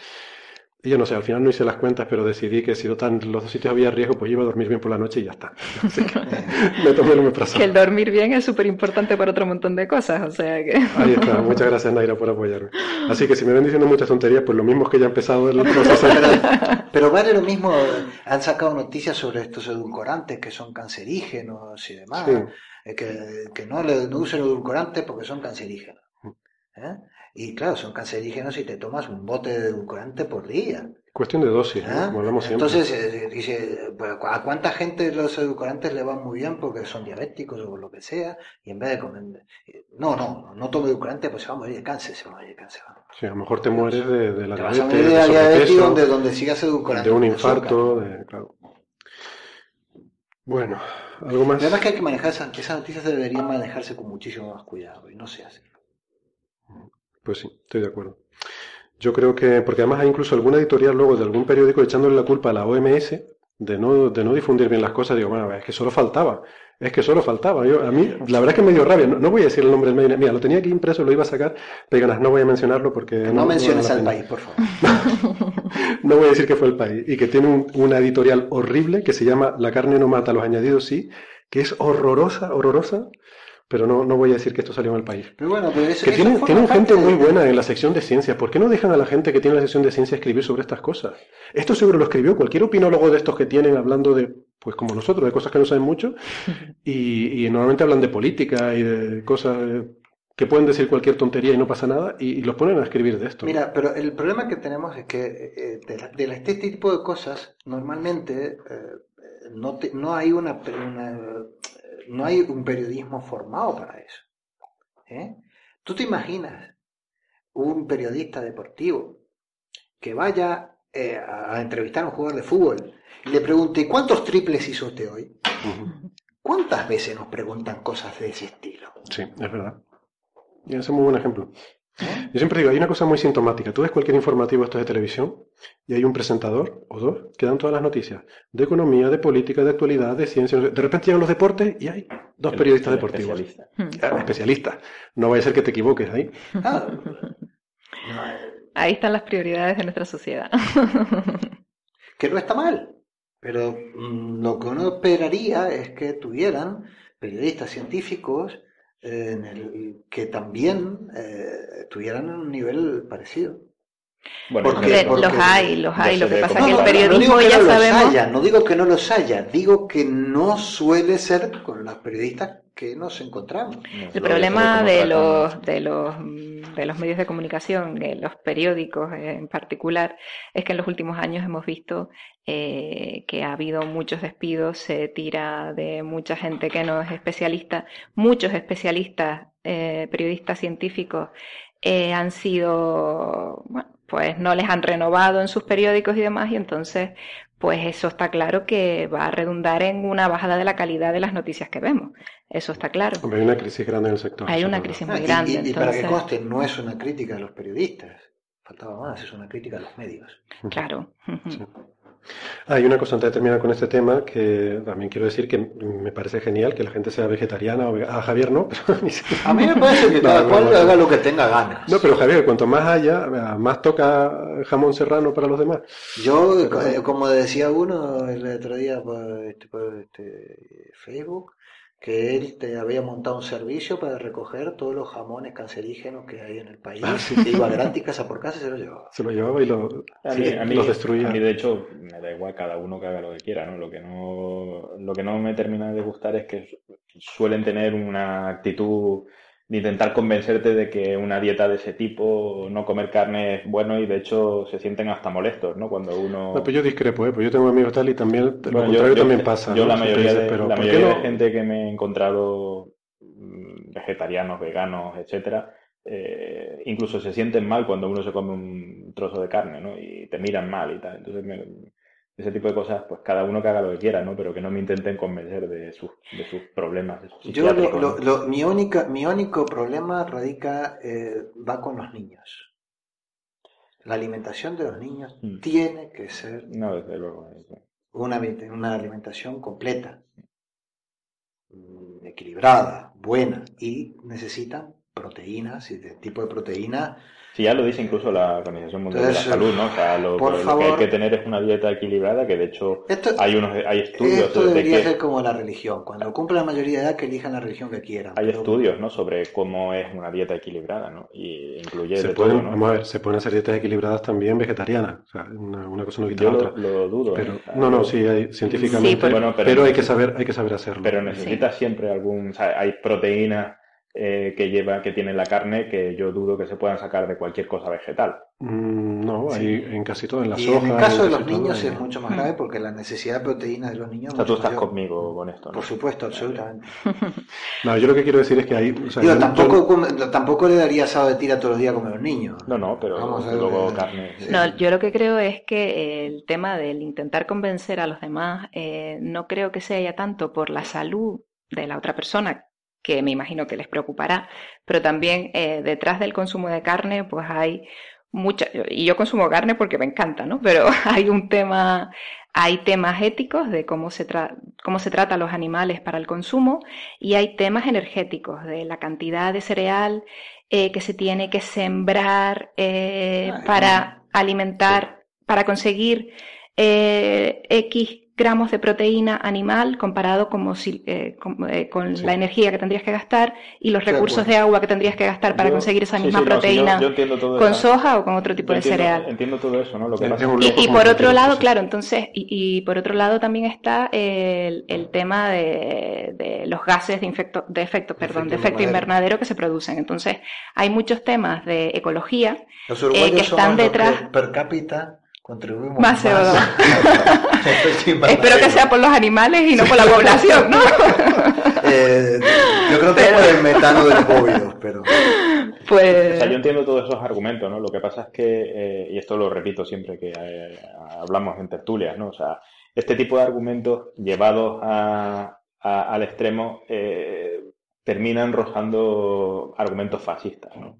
Yo no sé, al final no hice las cuentas, pero decidí que si no tan, los dos sitios había riesgo, pues iba a dormir bien por la noche y ya está. me tomé el Que el dormir bien es súper importante para otro montón de cosas, o sea que... Ahí está, muchas gracias Naira por apoyarme. Así que si me ven diciendo muchas tonterías, pues lo mismo es que ya ha empezado el proceso. pero, vale lo mismo, han sacado noticias sobre estos edulcorantes que son cancerígenos y demás, eh, que, que no, le, no usen edulcorantes porque son cancerígenos. ¿eh? Y claro, son cancerígenos y te tomas un bote de edulcorante por día. Cuestión de dosis, ¿no? ¿Eh? como hablamos siempre. Entonces, eh, dice, ¿a cuánta gente los edulcorantes le van muy bien porque son diabéticos o lo que sea? Y en vez de comer... No, no, no tome edulcorante, pues se va a morir de cáncer, se va a morir de cáncer. Sí, a lo mejor te mueres de, de la te diabetes, vas a morir de la diabetes donde, donde sigas edulcorante. De un infarto, de, claro. Bueno, algo más. La verdad es que hay que manejar esas, esas noticias deberían manejarse con muchísimo más cuidado y no se hace. Pues sí, estoy de acuerdo. Yo creo que, porque además hay incluso alguna editorial luego de algún periódico echándole la culpa a la OMS de no, de no difundir bien las cosas. Digo, bueno, es que solo faltaba. Es que solo faltaba. Yo, a mí, la verdad es que me dio rabia. No, voy a decir el nombre del medio. Mira, lo tenía aquí impreso, lo iba a sacar. Pero no voy a mencionarlo porque. No, menciones al país, por favor. no voy a decir que fue el país. Y que tiene una editorial horrible que se llama La carne no mata, los añadidos sí, que es horrorosa, horrorosa pero no, no voy a decir que esto salió en el país. Pero bueno, pero que tienen, tienen gente muy buena en la sección de ciencias. ¿Por qué no dejan a la gente que tiene la sección de ciencia escribir sobre estas cosas? Esto seguro lo escribió cualquier opinólogo de estos que tienen hablando de, pues como nosotros, de cosas que no saben mucho, y, normalmente hablan de política y de cosas que pueden decir cualquier tontería y no pasa nada, y, los ponen a escribir de esto. Mira, pero el problema que tenemos es que eh, de, este tipo de cosas, normalmente eh, no, no hay una, una no hay un periodismo formado para eso. ¿eh? ¿Tú te imaginas un periodista deportivo que vaya eh, a entrevistar a un jugador de fútbol y le pregunte ¿cuántos triples hizo usted hoy? ¿Cuántas veces nos preguntan cosas de ese estilo? Sí, es verdad. Y ese es un muy buen ejemplo. Yo siempre digo, hay una cosa muy sintomática. Tú ves cualquier informativo esto de televisión y hay un presentador o dos que dan todas las noticias de economía, de política, de actualidad, de ciencia. De repente llegan los deportes y hay dos periodistas deportivos. Especialistas. No vaya a ser que te equivoques ahí. Ah. Ahí están las prioridades de nuestra sociedad. que no está mal. Pero lo que uno esperaría es que tuvieran periodistas científicos en el que también eh, tuvieran un nivel parecido. Bueno, porque, los hay, los hay. Lo que pasa es que el periodismo no, ya sabemos. no digo que no los haya, digo que no suele ser con los periodistas que nos encontramos. el problema de los, de los de los medios de comunicación, de los periódicos en particular, es que en los últimos años hemos visto eh, que ha habido muchos despidos, se tira de mucha gente que no es especialista, muchos especialistas, eh, periodistas científicos eh, han sido, bueno, pues no les han renovado en sus periódicos y demás, y entonces, pues eso está claro que va a redundar en una bajada de la calidad de las noticias que vemos. Eso está claro. hay una crisis grande en el sector. Hay una crisis muy grande. Y, para que conste, no es una crítica a los periodistas, faltaba más, es una crítica a los medios. Claro. Hay una cosa antes de terminar con este tema que también quiero decir que me parece genial que la gente sea vegetariana o a Javier no. a mí me parece que cada cual haga lo que tenga ganas. No, pero Javier, cuanto más haya, más toca jamón serrano para los demás. Yo, eh, como decía uno el otro día por, este, por este Facebook, que él te había montado un servicio para recoger todos los jamones cancerígenos que hay en el país. Ah, iba gratis casa por casa y se los llevaba. Se los llevaba y lo, los destruía. A mí, de hecho, me da igual cada uno que haga lo que quiera, ¿no? Lo que no, lo que no me termina de gustar es que suelen tener una actitud de intentar convencerte de que una dieta de ese tipo, no comer carne es bueno y de hecho se sienten hasta molestos, ¿no? Cuando uno... No, pues yo discrepo, ¿eh? Pues yo tengo amigos tal y también lo contrario también pasa. Yo la mayoría, de, la mayoría de gente que me he encontrado mm, vegetarianos, veganos, etcétera, eh, incluso se sienten mal cuando uno se come un trozo de carne, ¿no? Y te miran mal y tal. Entonces me, ese tipo de cosas, pues cada uno que haga lo que quiera, ¿no? Pero que no me intenten convencer de, sus, de sus problemas. Yo mi, única, mi único problema radica, eh, va con los niños. La alimentación de los niños mm. tiene que ser no, desde luego, Una, una alimentación completa, mm, equilibrada, buena, y necesitan proteínas y de tipo de proteína Sí, ya lo dice incluso la Organización Mundial de la Salud, ¿no? O sea, lo, que hay que tener es una dieta equilibrada, que de hecho hay unos hay estudios. Esto debería ser como la religión. Cuando cumple la mayoría de edad, que elijan la religión que quieran. Hay estudios, ¿no? Sobre cómo es una dieta equilibrada, ¿no? Y incluye se de pueden, todo, ¿no? Vamos a ver, se pueden hacer dietas equilibradas también vegetarianas. O sea, una, cosa no quita Yo la otra. Lo, dudo. Pero, ¿eh? no, no, sí, hay, científicamente. pero, hay que saber, hay que saber hacerlo. Pero necesitas siempre algún, o sea, hay proteínas eh, que lleva, que tiene la carne, que yo dudo que se puedan sacar de cualquier cosa vegetal. Mm, no, hay en casi todo, en la soja. En el caso de los niños es mucho más grave porque la necesidad de proteínas de los niños. O sea, tú estás conmigo con esto. Por supuesto, absolutamente. no, yo lo que quiero decir es que hay. tampoco, tampoco le daría asado de tira todos los días a comer los niños. No, no, pero luego carne. No, yo lo que creo es que el tema del intentar convencer a los demás, eh, no creo que sea ya tanto por la salud de la otra persona, que me imagino que les preocupará, pero también eh, detrás del consumo de carne pues hay mucha, y yo consumo carne porque me encanta, ¿no? Pero hay un tema, hay temas éticos de cómo se, cómo se trata a los animales para el consumo y hay temas energéticos de la cantidad de cereal eh, que se tiene que sembrar eh, para alimentar, para conseguir eh, X gramos de proteína animal comparado como si, eh, eh, con, la energía que tendrías que gastar y los recursos de agua que tendrías que gastar para conseguir esa misma proteína con soja o con otro tipo de cereal. Entiendo todo eso, ¿no? Lo que y, por otro lado, claro, entonces, y, por otro lado también está el, tema de, los gases de, infecto, de efecto, perdón, de efecto invernadero que se producen. Entonces, hay muchos temas de ecología eh, que están detrás. per cápita contribuimos más, CO2. Espero que sea por los animales y no por la población, ¿no? Eh, yo creo que es por el metano del COVID, pero... Pues... O sea, yo entiendo todos esos argumentos, ¿no? Lo que pasa es que, eh, y esto lo repito siempre que eh, hablamos en tertulias, ¿no? O sea, este tipo de argumentos llevados al extremo terminan rozando argumentos fascistas, ¿no?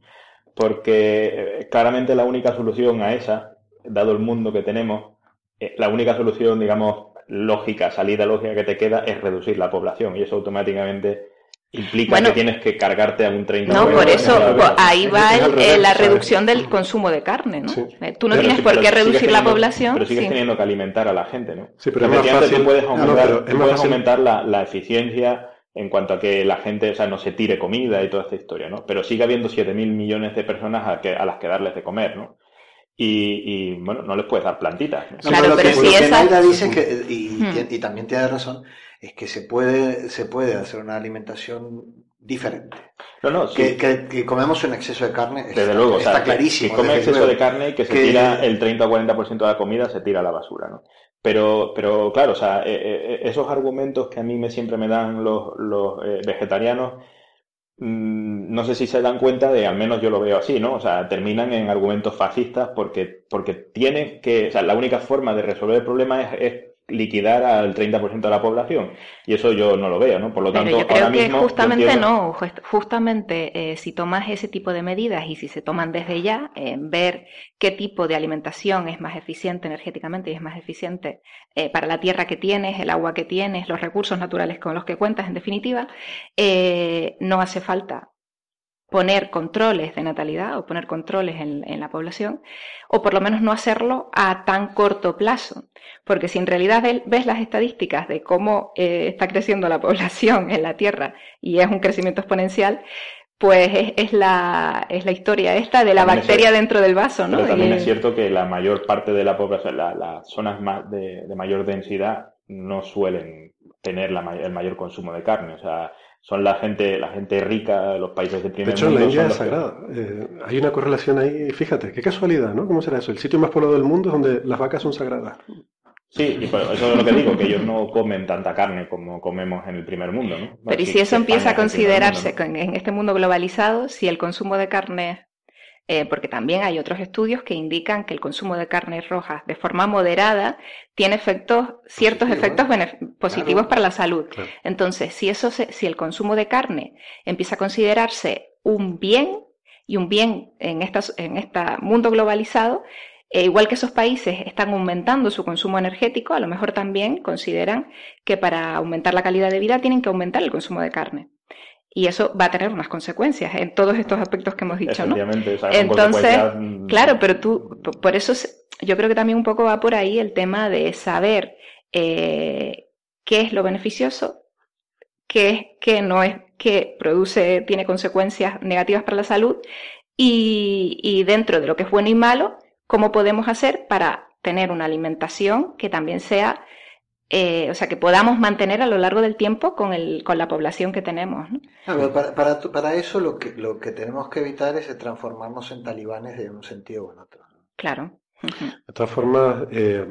Porque claramente la única solución a esa dado el mundo que tenemos, eh, la única solución, digamos, lógica, salida lógica que te queda es reducir la población y eso automáticamente implica que tienes que cargarte a un 30%. No, por eso ahí va eh, la reducción del consumo de carne, ¿no? Eh, tú no tienes por qué reducir la población. Pero sigues teniendo que alimentar a la gente, ¿no? Sí, pero tú puedes aumentar, puedes aumentar la, la, eficiencia en cuanto a que la gente, o sea, no se tire comida y toda esta historia, ¿no? Pero sigue habiendo 7.000 millones de personas a, que, a las que darles de comer, ¿no? Y, bueno, no les puedes dar plantitas. Claro, lo pero que, si esa... dice que, hmm. y, también tiene razón, es que se puede, se puede hacer una alimentación diferente. No, no, que, que, comemos un exceso de carne, desde está, luego, está clarísimo. Que come exceso de carne y que se tira el 30 o 40% de la comida, se tira a la basura, ¿no? Pero, pero claro, o sea, eh, eh, esos argumentos que a mí me, siempre me dan los, los eh, vegetarianos, no sé si se dan cuenta de, al menos yo lo veo así, ¿no? O sea, terminan en argumentos fascistas porque, porque tienen que, o sea, la única forma de resolver el problema es liquidar al 30% de la población. Y eso yo no lo veo, ¿no? Por lo tanto, yo creo que justamente no, justamente eh, si tomas ese tipo de medidas y si se toman desde ya, en ver qué tipo de alimentación es más eficiente energéticamente y es más eficiente eh, para la tierra que tienes, el agua que tienes, los recursos naturales con los que cuentas, en definitiva, eh, no hace falta poner controles de natalidad o poner controles en, la población, o por lo menos no hacerlo a tan corto plazo. Porque si en realidad ves las estadísticas de cómo eh, está creciendo la población en la Tierra y es un crecimiento exponencial, pues es, la, es la historia esta de la bacteria dentro del vaso, ¿no? Pero también es cierto que la mayor parte de la población, las zonas más de, mayor densidad, no suelen tener el mayor consumo de carne. O sea, son la gente, la gente rica, los países de primer mundo. De hecho, la India es sagrada. Eh, hay una correlación ahí, fíjate, qué casualidad, ¿no? ¿Cómo será eso? El sitio más poblado del mundo es donde las vacas son sagradas. Sí, y eso es lo que digo, que ellos no comen tanta carne como comemos en el primer mundo, ¿no? Pero y si eso empieza a considerarse en este mundo globalizado, si el consumo de carne eh, porque también hay otros estudios que indican que el consumo de carnes rojas de forma moderada tiene efectos, ciertos efectos positivos para la salud. Entonces, si, eso si el consumo de carne empieza a considerarse un bien y un bien en, en este mundo globalizado, e igual que esos países están aumentando su consumo energético, a lo mejor también consideran que para aumentar la calidad de vida tienen que aumentar el consumo de carne. Y eso va a tener unas consecuencias en todos estos aspectos que hemos dicho, ¿no? Entonces, claro, pero tú, por eso yo creo que también un poco va por ahí el tema de saber eh, qué es lo beneficioso, qué es, qué no es, qué produce, tiene consecuencias negativas para la salud y, y dentro de lo que es bueno y malo, cómo podemos hacer para tener una alimentación que también sea eh, o sea, que podamos mantener a lo largo del tiempo con, el, con la población que tenemos. ¿no? para, para, para, eso lo que, lo que tenemos que evitar es transformarnos en talibanes de un sentido u otro. Claro. De todas formas, eh,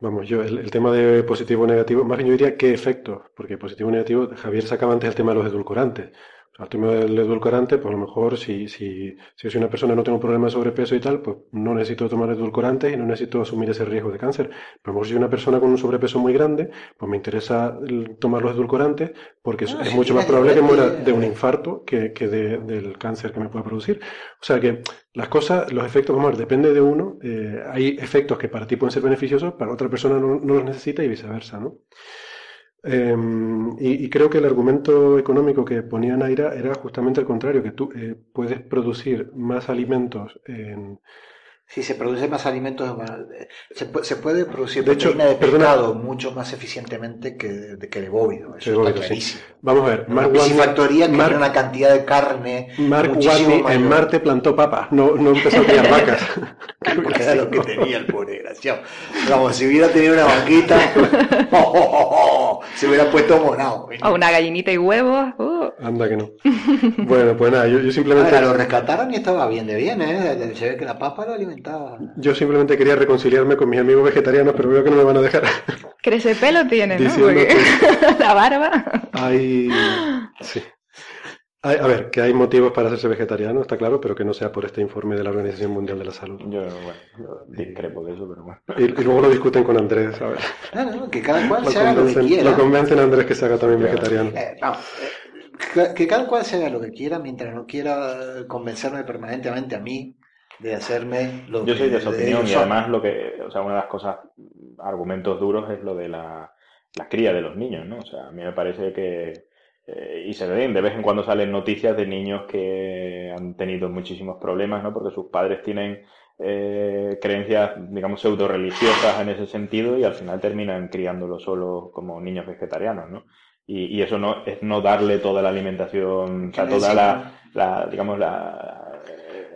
vamos, yo, el, tema de positivo o negativo, más bien yo diría qué efectos, porque positivo o negativo, Javier sacaba antes el tema de los edulcorantes. El tema del edulcorante, pues a lo mejor si, si, si soy una persona no tengo un problema de sobrepeso y tal, pues no necesito tomar edulcorantes y no necesito asumir ese riesgo de cáncer. Pero a lo mejor si soy una persona con un sobrepeso muy grande, pues me interesa tomar los edulcorantes porque es, ah, mucho más probable que muera de un infarto que, que de, del cáncer que me pueda producir. O sea que las cosas, los efectos, vamos a ver, depende de uno. Eh, hay efectos que para ti pueden ser beneficiosos, para otra persona no, no los necesita y viceversa, ¿no? Em, y, creo que el argumento económico que ponía Naira era justamente el contrario, que tú eh, puedes producir más alimentos en, si se produce más alimentos, se, se puede producir de proteína de pescado mucho más eficientemente que de, que de bóvido. Eso está clarísimo. Vamos a ver, Mark Una factoría que Mark, una cantidad de carne. Mark Watney en Marte plantó papas, no, no empezó a criar vacas. era lo que tenía el pobre desgraciado. Vamos, si hubiera tenido una vaquita, oh, oh, oh, se hubiera puesto monado. O una gallinita y huevos. Uh. Anda que no. Bueno, pues nada, yo, yo simplemente. lo rescataron y estaba bien de bien, ¿eh? Se ve que la papa lo yo simplemente quería reconciliarme con mis amigos vegetarianos, pero veo que no me van a dejar. Crece pelo tiene, ¿no? la barba. Hay... Sí. a ver, que hay motivos para hacerse vegetariano, está claro, pero que no sea por este informe de la Organización Mundial de la Salud. Yo, bueno, discrepo de eso, pero bueno. Y, luego lo discuten con Andrés, a ver. No, que cada cual se haga lo que quiera. Lo convencen a Andrés que se haga también vegetariano. Eh, eh, que cada cual se haga lo que quiera mientras no quiera convencerme permanentemente a mí de hacerme lo Yo soy de esa opinión y además lo que, o sea, una de las cosas, argumentos duros es lo de la, la cría de los niños, ¿no? O sea, a mí me parece que, eh, y se ven, de vez en cuando salen noticias de niños que han tenido muchísimos problemas, ¿no? Porque sus padres tienen eh, creencias, digamos, pseudo religiosas en ese sentido y al final terminan criándolos solo como niños vegetarianos, ¿no? Y, y, eso no es no darle toda la alimentación, o sea, toda la, la digamos, la,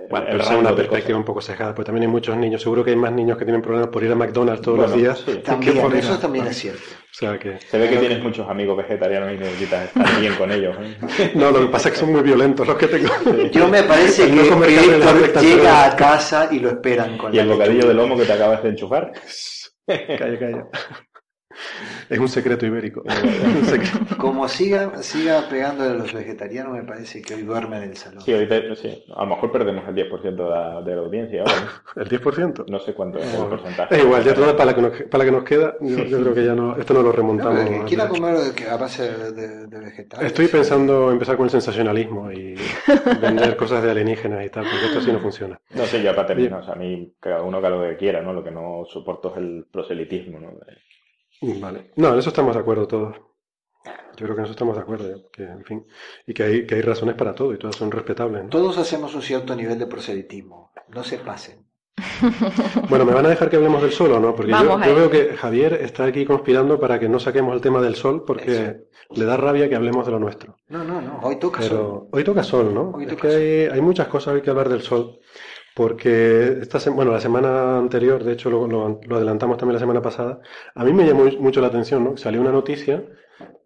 bueno, pero es una perspectiva un poco sesgada, porque también hay muchos niños, seguro que hay más niños que tienen problemas por ir a McDonald's todos los días. también, eso también es cierto. O sea que... Se ve que tienes muchos amigos vegetarianos y necesitas estar bien con ellos. ¿eh? No, lo que pasa es que son muy violentos los que tengo. Yo me parece que, no Héctor llega a casa y lo esperan con ¿Y el bocadillo de lomo que te acabas de enchufar? calla, calla. Es un secreto ibérico. Como siga, siga pegándole a los vegetarianos, me parece que hoy duerme en el salón. Sí, sí. a lo mejor perdemos el 10% de la, de la audiencia. ¿El 10%? No sé cuánto es el porcentaje. Es igual, ya todo para la que nos, para la que nos queda, yo, creo que ya no, esto no lo remontamos. No, quiera comer a base de, de vegetales. Estoy pensando empezar con el sensacionalismo y vender cosas de alienígenas y tal, porque esto así no funciona. No sé, ya para terminar, o sea, a mí cada uno que lo que quiera, ¿no? Lo que no soporto es el proselitismo, ¿no? Vale. No, en eso estamos de acuerdo todos. Yo creo que en eso estamos de acuerdo, que, en fin, y que hay, que hay razones para todo y todas son respetables. Todos hacemos un cierto nivel de proselitismo, no se pasen. Bueno, ¿me van a dejar que hablemos del sol o no? Porque yo, veo que Javier está aquí conspirando para que no saquemos el tema del sol porque le da rabia que hablemos de lo nuestro. No, no, no, hoy toca sol. Hoy toca sol, ¿no? es que hay, hay, muchas cosas hoy que hablar del sol. Porque esta bueno, la semana anterior, de hecho lo, lo, adelantamos también la semana pasada, a mí me llamó mucho la atención, ¿no? Salió una noticia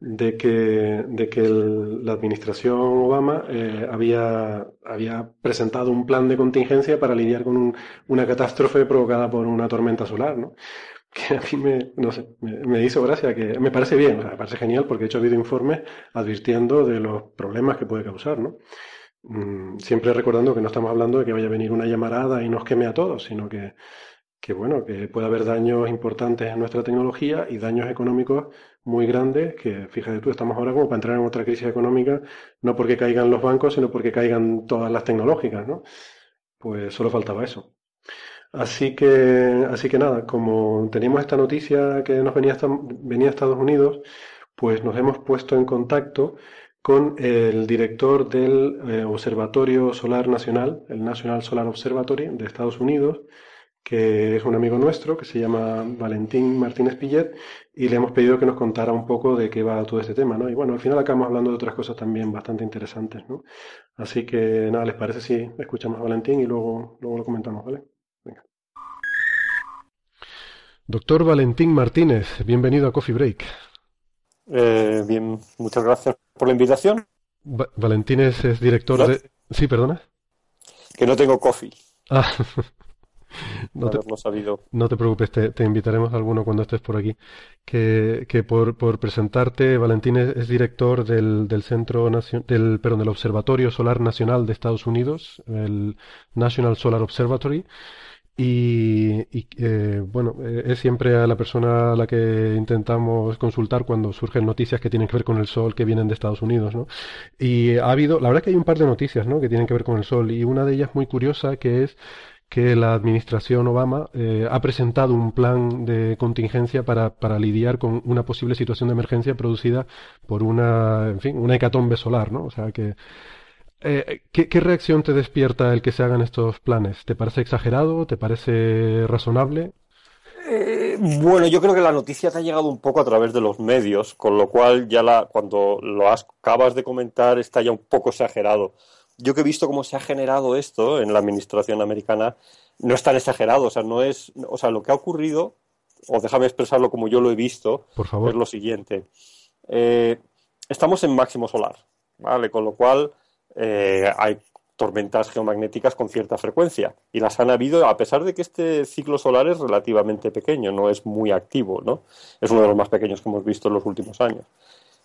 de que, de que la administración Obama eh, había, había presentado un plan de contingencia para lidiar con un, una catástrofe provocada por una tormenta solar, ¿no? Que a mí me, no sé, me, hizo gracia, que me parece bien, me parece genial porque de hecho ha habido informes advirtiendo de los problemas que puede causar, ¿no? Mm, siempre recordando que no estamos hablando de que vaya a venir una llamarada y nos queme a todos, sino que, que bueno, que puede haber daños importantes en nuestra tecnología y daños económicos muy grandes, que fíjate tú, estamos ahora como para entrar en otra crisis económica, no porque caigan los bancos, sino porque caigan todas las tecnológicas, ¿no? Pues solo faltaba eso. Así que, así que nada, como teníamos esta noticia que nos venía, venía a Estados Unidos, pues nos hemos puesto en contacto con el director del eh, Observatorio Solar Nacional, el National Solar Observatory de Estados Unidos, que es un amigo nuestro, que se llama Valentín Martínez Pillet, y le hemos pedido que nos contara un poco de qué va todo este tema, ¿no? Y bueno, al final acabamos hablando de otras cosas también bastante interesantes, ¿no? Así que nada, ¿les parece si escuchamos a Valentín y luego, luego lo comentamos, ¿vale? Venga. Doctor Valentín Martínez, bienvenido a Coffee Break. Eh, bien, muchas gracias por la invitación. Valentín es, director de... Sí, perdona. Que no tengo coffee. Ah, no te, sabido. No te preocupes, te, invitaremos a alguno cuando estés por aquí. Que, que por, por, presentarte, Valentín es, director del, del Centro del, perdón, del Observatorio Solar Nacional de Estados Unidos, el National Solar Observatory. Y, eh, bueno, eh, es siempre a la persona a la que intentamos consultar cuando surgen noticias que tienen que ver con el sol que vienen de Estados Unidos, ¿no? Y ha habido, la verdad que hay un par de noticias, ¿no? Que tienen que ver con el sol y una de ellas muy curiosa que es que la administración Obama eh, ha presentado un plan de contingencia para, para, lidiar con una posible situación de emergencia producida por una, en fin, una hecatombe solar, ¿no? O sea que eh, ¿qué, reacción te despierta el que se hagan estos planes? ¿Te parece exagerado? ¿Te parece razonable? Eh, bueno, yo creo que la noticia te ha llegado un poco a través de los medios, con lo cual ya la, cuando lo acabas de comentar está ya un poco exagerado. Yo que he visto cómo se ha generado esto en la administración americana, no es tan exagerado, o sea, no es, o sea, lo que ha ocurrido, o déjame expresarlo como yo lo he visto, Por favor. es lo siguiente. Eh, estamos en máximo solar, ¿vale? Con lo cual eh, hay tormentas geomagnéticas con cierta frecuencia y las han habido a pesar de que este ciclo solar es relativamente pequeño, no es muy activo, ¿no? Es uno de los más pequeños que hemos visto en los últimos años.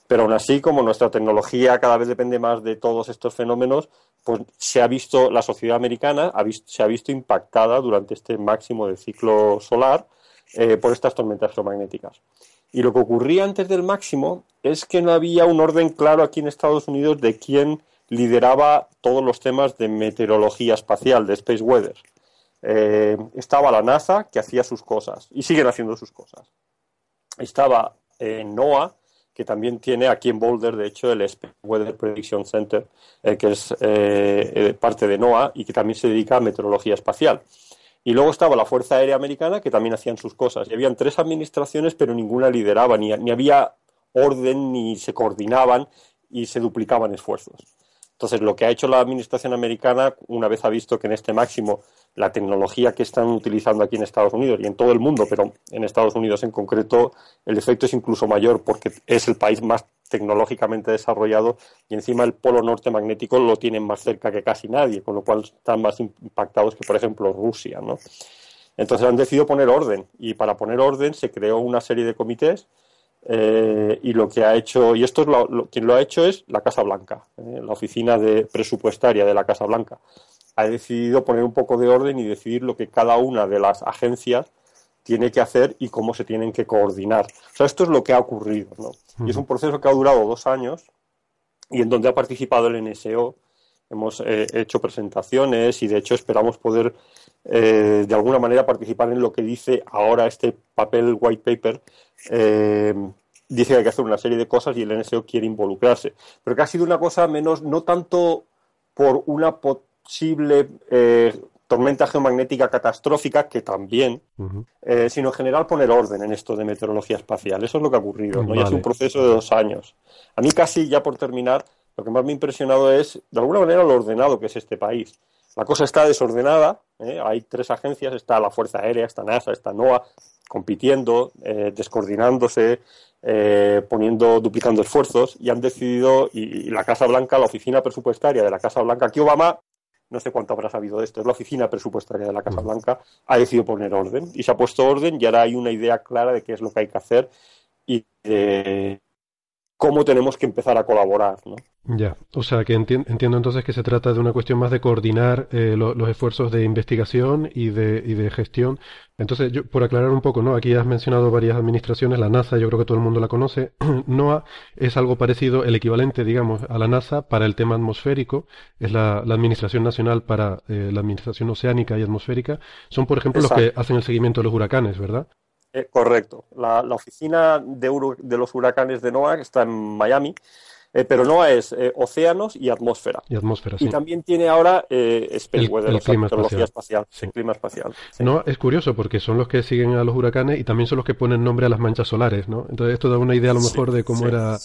Pero aún así, como nuestra tecnología cada vez depende más de todos estos fenómenos, pues se ha visto, la sociedad americana se ha visto impactada durante este máximo del ciclo solar eh, por estas tormentas geomagnéticas. Y lo que ocurría antes del máximo es que no había un orden claro aquí en Estados Unidos de quién lideraba todos los temas de meteorología espacial, de Space Weather. Eh, estaba la NASA, que hacía sus cosas, y siguen haciendo sus cosas. Estaba eh, NOAA, que también tiene aquí en Boulder, de hecho, el Space Weather Prediction Center, eh, que es parte de NOAA y que también se dedica a meteorología espacial. Y luego estaba la Fuerza Aérea Americana, que también hacían sus cosas. Y habían tres administraciones, pero ninguna lideraba, ni había orden, ni se coordinaban y se duplicaban esfuerzos. Entonces, lo que ha hecho la administración americana, una vez ha visto que en este máximo la tecnología que están utilizando aquí en Estados Unidos y en todo el mundo, pero en Estados Unidos en concreto, el efecto es incluso mayor porque es el país más tecnológicamente desarrollado y encima el polo norte magnético lo tienen más cerca que casi nadie, con lo cual están más impactados que, por ejemplo, Rusia, ¿no? Entonces han decidido poner orden y para poner orden se creó una serie de comités eh, y lo que ha hecho, y esto es lo, quien lo ha hecho es la Casa Blanca, eh, la oficina de presupuestaria de la Casa Blanca. Ha decidido poner un poco de orden y decidir lo que cada una de las agencias tiene que hacer y cómo se tienen que coordinar. O sea, esto es lo que ha ocurrido, ¿no? Y es un proceso que ha durado dos años y en donde ha participado el NSO. Hemos eh, hecho presentaciones y de hecho esperamos poder de alguna manera participar en lo que dice ahora este papel white paper eh, dice que hay que hacer una serie de cosas y el NSO quiere involucrarse. Pero que ha sido una cosa menos, no tanto por una posible eh, tormenta geomagnética catastrófica, que también, eh, sino en general poner orden en esto de meteorología espacial. Eso es lo que ha ocurrido. ¿no? es un proceso de dos años. A mí casi, ya por terminar, lo que más me ha impresionado es, de alguna manera, lo ordenado que es este país. La cosa está desordenada, hay tres agencias, está la Fuerza Aérea, está NASA, está NOAA, compitiendo, eh, descoordinándose, eh, poniendo, duplicando esfuerzos y han decidido, y, la Casa Blanca, la oficina presupuestaria de la Casa Blanca, aquí Obama, no sé cuánto habrá sabido de esto, es la oficina presupuestaria de la Casa Blanca, ha decidido poner orden y se ha puesto orden y ahora hay una idea clara de qué es lo que hay que hacer y eh, cómo tenemos que empezar a colaborar, ¿no? Ya, o sea que entiendo entonces que se trata de una cuestión más de coordinar eh, los esfuerzos de investigación y de, y de gestión. Entonces, yo, por aclarar un poco, ¿no? Aquí has mencionado varias administraciones, la NASA, yo creo que todo el mundo la conoce. NOAA es algo parecido, el equivalente, digamos, a la NASA para el tema atmosférico, es la, Administración Nacional para eh, la Administración Oceánica y Atmosférica. Son, por ejemplo, los que hacen el seguimiento de los huracanes, ¿verdad? Eh, correcto. La, oficina de, de los huracanes de NOAA está en Miami eh, pero no es eh, océanos y atmósfera. Y atmósfera, Y también tiene ahora Space Weather, clima espacial. clima espacial. No, es curioso porque son los que siguen a los huracanes y también son los que ponen nombre a las manchas solares, ¿no? Entonces esto da una idea a lo mejor de cómo era...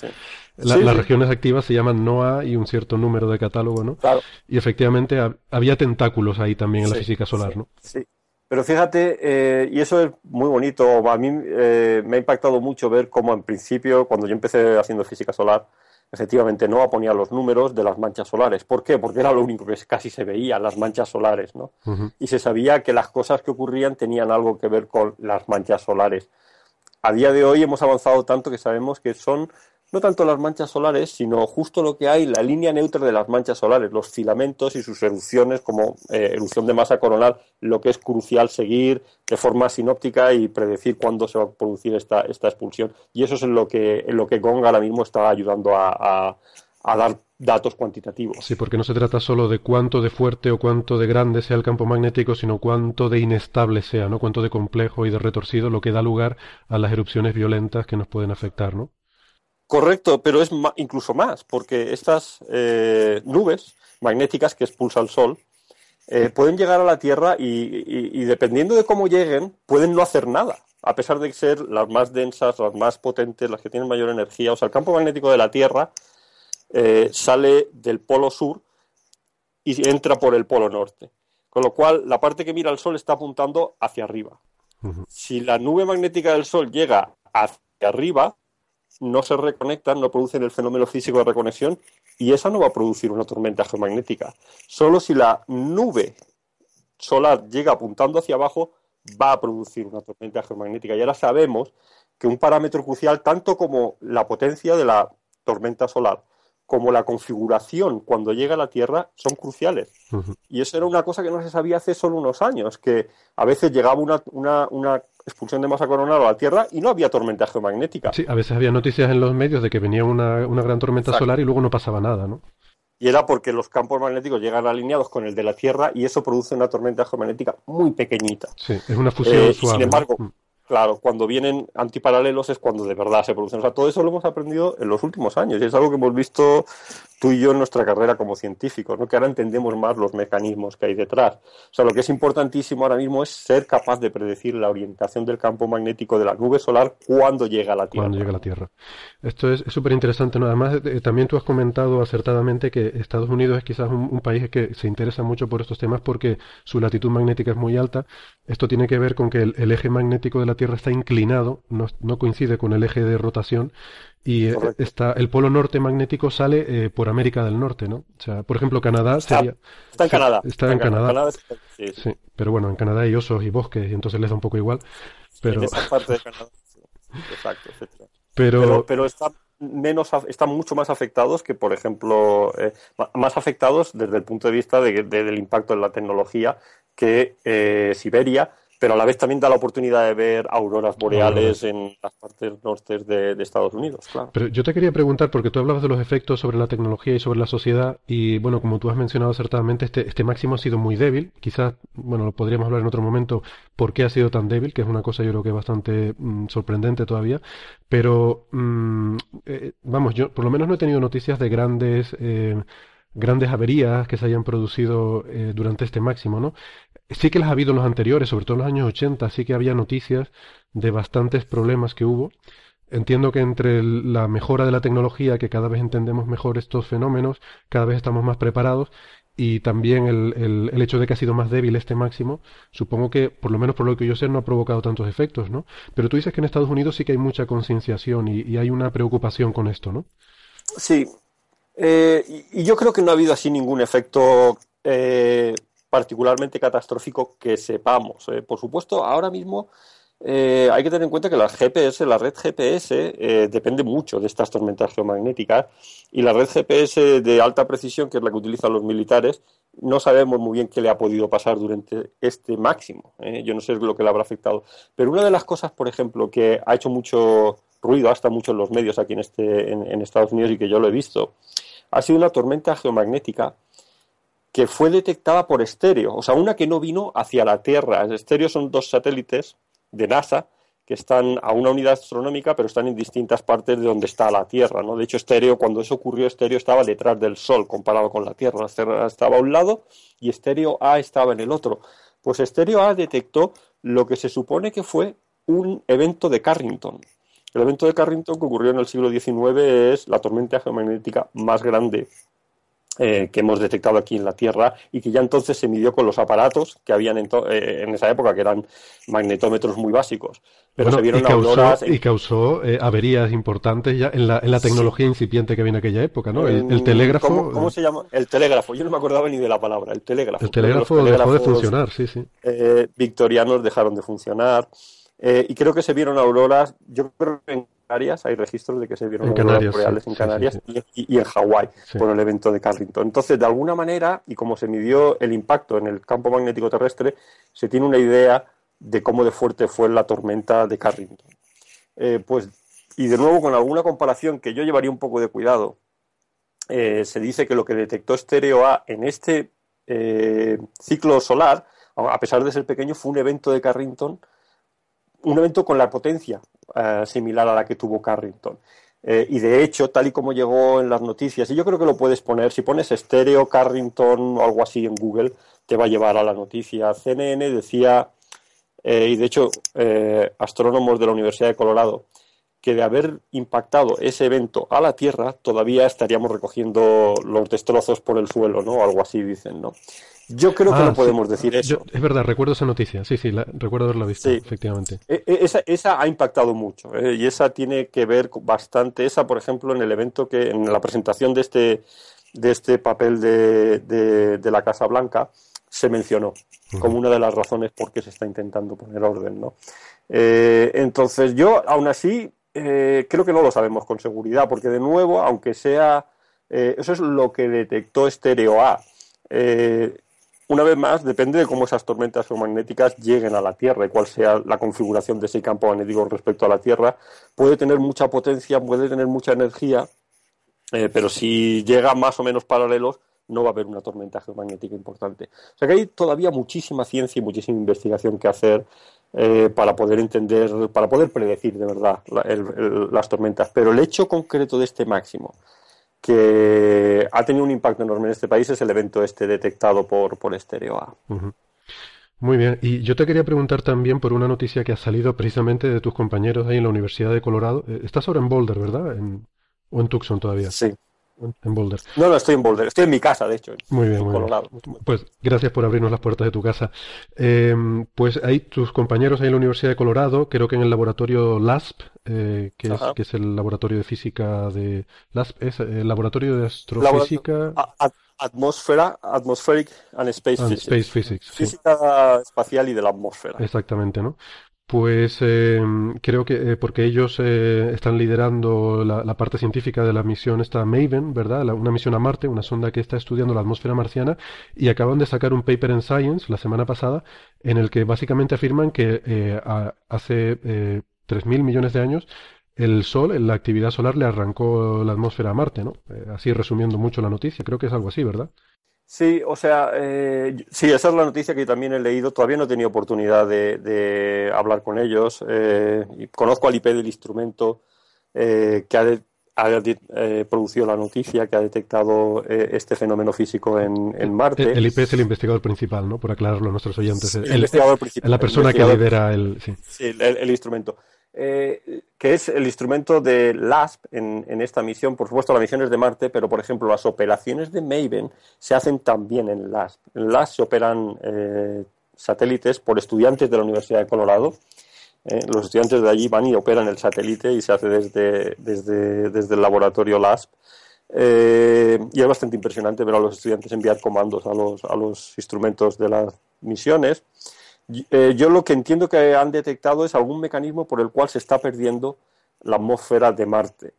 las regiones activas se llaman NOAA y un cierto número de catálogo, ¿no? Claro. Y efectivamente había tentáculos ahí también en la física solar, ¿no? Sí. Pero fíjate, y eso es muy bonito, a mí me ha impactado mucho ver cómo en principio, cuando yo empecé haciendo física solar, efectivamente no ponía los números de las manchas solares. ¿Por qué? Porque era lo único que casi se veía, las manchas solares, ¿no? Y se sabía que las cosas que ocurrían tenían algo que ver con las manchas solares. A día de hoy hemos avanzado tanto que sabemos que son no tanto las manchas solares, sino justo lo que hay, la línea neutra de las manchas solares, los filamentos y sus erupciones como eh, erupción de masa coronal, lo que es crucial seguir de forma sinóptica y predecir cuándo se va a producir esta, esta expulsión. Y eso es en lo que, en lo que Gong ahora mismo está ayudando a, dar datos cuantitativos. Sí, porque no se trata solo de cuánto de fuerte o cuánto de grande sea el campo magnético, sino cuánto de inestable sea, ¿no? Cuánto de complejo y de retorcido, lo que da lugar a las erupciones violentas que nos pueden afectar, ¿no? Correcto, pero es incluso más, porque estas eh, nubes magnéticas que expulsa el Sol eh, pueden llegar a la Tierra y, dependiendo de cómo lleguen, pueden no hacer nada, a pesar de ser las más densas, las más potentes, las que tienen mayor energía. O sea, el campo magnético de la Tierra eh, sale del polo sur y entra por el polo norte. Con lo cual, la parte que mira al Sol está apuntando hacia arriba. Si la nube magnética del Sol llega hacia arriba, no se reconectan, no producen el fenómeno físico de reconexión y esa no va a producir una tormenta geomagnética. Solo si la nube solar llega apuntando hacia abajo va a producir una tormenta geomagnética. Y ahora sabemos que un parámetro crucial, tanto como la potencia de la tormenta solar, como la configuración cuando llega a la Tierra son cruciales. Y eso era una cosa que no se sabía hace solo unos años, que a veces llegaba una, una, expulsión de masa coronal a la Tierra y no había tormenta geomagnética. Sí, a veces había noticias en los medios de que venía una, gran tormenta solar y luego no pasaba nada, ¿no? Y era porque los campos magnéticos llegan alineados con el de la Tierra y eso produce una tormenta geomagnética muy pequeñita. Sí, es una fusión eh, suave. Sin embargo, mm. Claro, cuando vienen antiparalelos es cuando de verdad se producen. O sea, todo eso lo hemos aprendido en los últimos años y es algo que hemos visto tú y yo en nuestra carrera como científicos, ¿no? que ahora entendemos más los mecanismos que hay detrás. O sea, lo que es importantísimo ahora mismo es ser capaz de predecir la orientación del campo magnético de la nube solar cuando llega a la Tierra. Cuando llega a la Tierra. Esto es súper interesante. ¿no? Además, eh, también tú has comentado acertadamente que Estados Unidos es quizás un país que se interesa mucho por estos temas porque su latitud magnética es muy alta esto tiene que ver con que el, eje magnético de la Tierra está inclinado, no, coincide con el eje de rotación, y eh, está, el polo norte magnético sale eh, por América del Norte, ¿no? O sea, por ejemplo, Canadá está, sería... Está en Canadá. Está, en, Canadá. sí. pero bueno, en Canadá hay osos y bosques, y entonces les da un poco igual. Pero... esa parte de Canadá. Exacto, Pero... pero, está menos están mucho más afectados que por ejemplo eh, más afectados desde el punto de vista del impacto en la tecnología que eh, Siberia, pero a la vez también da la oportunidad de ver auroras boreales en las partes norte de, Estados Unidos. Claro. Pero yo te quería preguntar, porque tú hablabas de los efectos sobre la tecnología y sobre la sociedad, y bueno, como tú has mencionado acertadamente, este, este máximo ha sido muy débil. Quizás, bueno, lo podríamos hablar en otro momento, por qué ha sido tan débil, que es una cosa yo creo que es bastante mm, sorprendente todavía. Pero, mm, eh, vamos, yo por lo menos no he tenido noticias de grandes... Eh, grandes averías que se hayan producido eh, durante este máximo, ¿no? Sí que las ha habido en los anteriores, sobre todo en los años 80, sí que había noticias de bastantes problemas que hubo. Entiendo que entre la mejora de la tecnología, que cada vez entendemos mejor estos fenómenos, cada vez estamos más preparados, y también el, el, hecho de que ha sido más débil este máximo, supongo que, por lo menos por lo que yo sé, no ha provocado tantos efectos, ¿no? Pero tú dices que en Estados Unidos sí que hay mucha concienciación y, hay una preocupación con esto, ¿no? Sí. Eh, y, yo creo que no ha habido así ningún efecto eh, particularmente catastrófico que sepamos. Eh. Por supuesto, ahora mismo eh, hay que tener en cuenta que la GPS, la red GPS, eh, depende mucho de estas tormentas geomagnéticas y la red GPS de alta precisión, que es la que utilizan los militares, no sabemos muy bien qué le ha podido pasar durante este máximo. Yo no sé lo que le habrá afectado. Pero una de las cosas, por ejemplo, que ha hecho mucho ruido, hasta mucho en los medios aquí en, este, en Estados Unidos y que yo lo he visto, ha sido una tormenta geomagnética que fue detectada por estéreo, o sea, una que no vino hacia la Tierra. Estéreo son dos satélites de NASA que están a una unidad astronómica, pero están en distintas partes de donde está la Tierra, ¿no? De hecho, estéreo, cuando eso ocurrió, estéreo estaba detrás del Sol comparado con la Tierra. La Tierra estaba a un lado y estéreo A estaba en el otro. Pues estéreo A detectó lo que se supone que fue un evento de Carrington. El evento de Carrington que ocurrió en el siglo XIX es la tormenta geomagnética más grande eh, que hemos detectado aquí en la Tierra y que ya entonces se midió con los aparatos que habían en, eh, esa época, que eran magnetómetros muy básicos. Pero se vieron y causó, Y causó eh, averías importantes ya en la, en la tecnología incipiente que había en aquella época, ¿no? El, telégrafo... ¿cómo, se llama? El telégrafo. Yo no me acordaba ni de la palabra. El telégrafo. El telégrafo dejó de funcionar, sí, sí. victorianos dejaron de funcionar. y creo que se vieron auroras, yo creo que en hay registros de que se vieron en Canarias, reales en Canarias Y, en Hawái por el evento de Carrington. Entonces, de alguna manera, y como se midió el impacto en el campo magnético terrestre, se tiene una idea de cómo de fuerte fue la tormenta de Carrington. Eh, pues, y de nuevo, con alguna comparación que yo llevaría un poco de cuidado, eh, se dice que lo que detectó Estéreo A en este eh, ciclo solar, a pesar de ser pequeño, fue un evento de Carrington un evento con la potencia eh, similar a la que tuvo Carrington. Eh, y de hecho, tal y como llegó en las noticias, y yo creo que lo puedes poner, si pones estéreo Carrington o algo así en Google, te va a llevar a la noticia. CNN decía, eh, y de hecho, astrónomos de la Universidad de Colorado, que de haber impactado ese evento a la Tierra, todavía estaríamos recogiendo los destrozos por el suelo, ¿no? Algo así dicen, ¿no? Yo creo que no ah, podemos decir eso. es verdad, recuerdo esa noticia, sí, sí, recuerdo haberla visto, efectivamente. E, e, esa, esa, ha impactado mucho ¿eh? y esa tiene que ver bastante, esa por ejemplo en el evento que, en la presentación de este, de este papel de, de, la Casa Blanca, se mencionó como una de las razones por qué se está intentando poner orden, ¿no? Eh, entonces yo, aún así, eh, creo que no lo sabemos con seguridad, porque de nuevo, aunque sea, eso es lo que detectó Stereo A. Eh, una vez más, depende de cómo esas tormentas geomagnéticas lleguen a la Tierra y cuál sea la configuración de ese campo magnético respecto a la Tierra. Puede tener mucha potencia, puede tener mucha energía, eh, pero si llega más o menos paralelos, no va a haber una tormenta geomagnética importante. O sea que hay todavía muchísima ciencia y muchísima investigación que hacer eh, para poder entender, para poder predecir de verdad las tormentas. Pero el hecho concreto de este máximo, que ha tenido un impacto enorme en este país es el evento este detectado por, por Estéreo A. Muy bien, y yo te quería preguntar también por una noticia que ha salido precisamente de tus compañeros ahí en la Universidad de Colorado. Eh, estás ahora en Boulder, ¿verdad? ¿O en Tucson todavía? Sí. En Boulder. No, no, estoy en Boulder. Estoy en mi casa, de hecho. Muy bien, muy Bien. Pues gracias por abrirnos las puertas de tu casa. Em, pues ahí tus compañeros ahí en la Universidad de Colorado, creo que en el laboratorio LASP, eh, que, es, que, es, el laboratorio de física de LASP, es el laboratorio de astrofísica. atmósfera, atmospheric and space, physics. space physics. Física espacial y de la atmósfera. Exactamente, ¿no? Pues eh, creo que eh, porque ellos eh, están liderando la, parte científica de la misión esta Maven, ¿verdad? una misión a Marte, una sonda que está estudiando la atmósfera marciana y acaban de sacar un paper en Science la semana pasada en el que básicamente afirman que hace 3.000 millones de años el Sol, la actividad solar le arrancó la atmósfera a Marte, ¿no? así resumiendo mucho la noticia, creo que es algo así, ¿verdad? Sí, o sea, eh, sí, esa es la noticia que también he leído. Todavía no he tenido oportunidad de, hablar con ellos. Eh, conozco al IP del instrumento eh, que ha, producido la noticia, que ha detectado este fenómeno físico en, Marte. El, IP es el investigador principal, ¿no? Por aclararlo a nuestros oyentes. el, investigador principal. La persona que lidera el. Sí, el instrumento. Eh, que es el instrumento de LASP en, esta misión. Por supuesto, la misión es de Marte, pero por ejemplo, las operaciones de Maven se hacen también en LASP. En LASP se operan eh, satélites por estudiantes de la Universidad de Colorado. Eh, los estudiantes de allí van y operan el satélite y se hace desde, desde, el laboratorio LASP. y es bastante impresionante ver a los estudiantes enviar comandos a los, a los instrumentos de las misiones. Eh, yo lo que entiendo que han detectado es algún mecanismo por el cual se está perdiendo la atmósfera de Marte.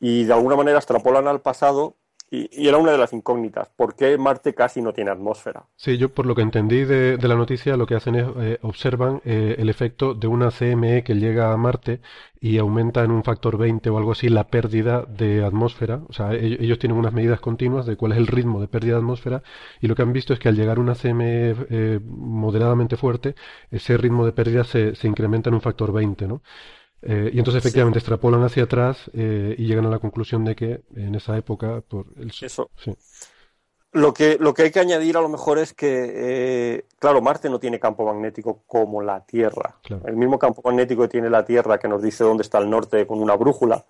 Y de alguna manera extrapolan al pasado y, era una de las incógnitas. ¿Por qué Marte casi no tiene atmósfera? Sí, yo por lo que entendí de, la noticia, lo que hacen es eh, observan eh, el efecto de una CME que llega a Marte y aumenta en un factor 20 o algo así la pérdida de atmósfera. O sea, ellos, tienen unas medidas continuas de cuál es el ritmo de pérdida de atmósfera y lo que han visto es que al llegar una CME eh, moderadamente fuerte, ese ritmo de pérdida se, se incrementa en un factor 20, ¿no? Eh, y entonces efectivamente extrapolan hacia atrás eh, y llegan a la conclusión de que en esa época por el Eso. Lo que, lo que hay que añadir a lo mejor es que, eh, claro, Marte no tiene campo magnético como la Tierra. El mismo campo magnético que tiene la Tierra, que nos dice dónde está el norte con una brújula,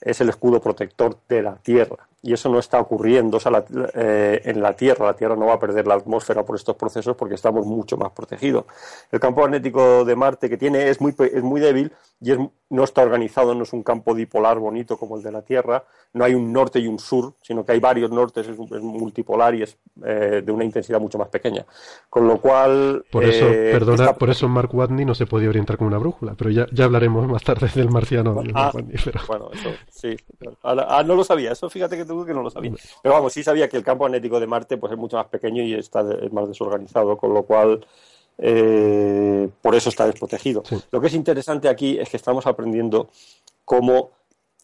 es el escudo protector de la Tierra y eso no está ocurriendo eh, en la Tierra. La Tierra no va a perder la atmósfera por estos procesos porque estamos mucho más protegidos. El campo magnético de Marte que tiene es muy, es muy débil y no está organizado, no es un campo dipolar bonito como el de la Tierra. No hay un norte y un sur, sino que hay varios nortes, es, multipolar y es eh, de una intensidad mucho más pequeña. Con lo cual. Por eso, eh, perdona, por eso Mark Watney no se podía orientar con una brújula, pero ya, ya hablaremos más tarde del marciano. Ah, bueno, eso sí. Ah, no lo sabía, eso fíjate que tú que no lo sabía. Pero vamos, sí sabía que el campo magnético de Marte pues, es mucho más pequeño y está más desorganizado, con lo cual eh, por eso está desprotegido. Lo que es interesante aquí es que estamos aprendiendo cómo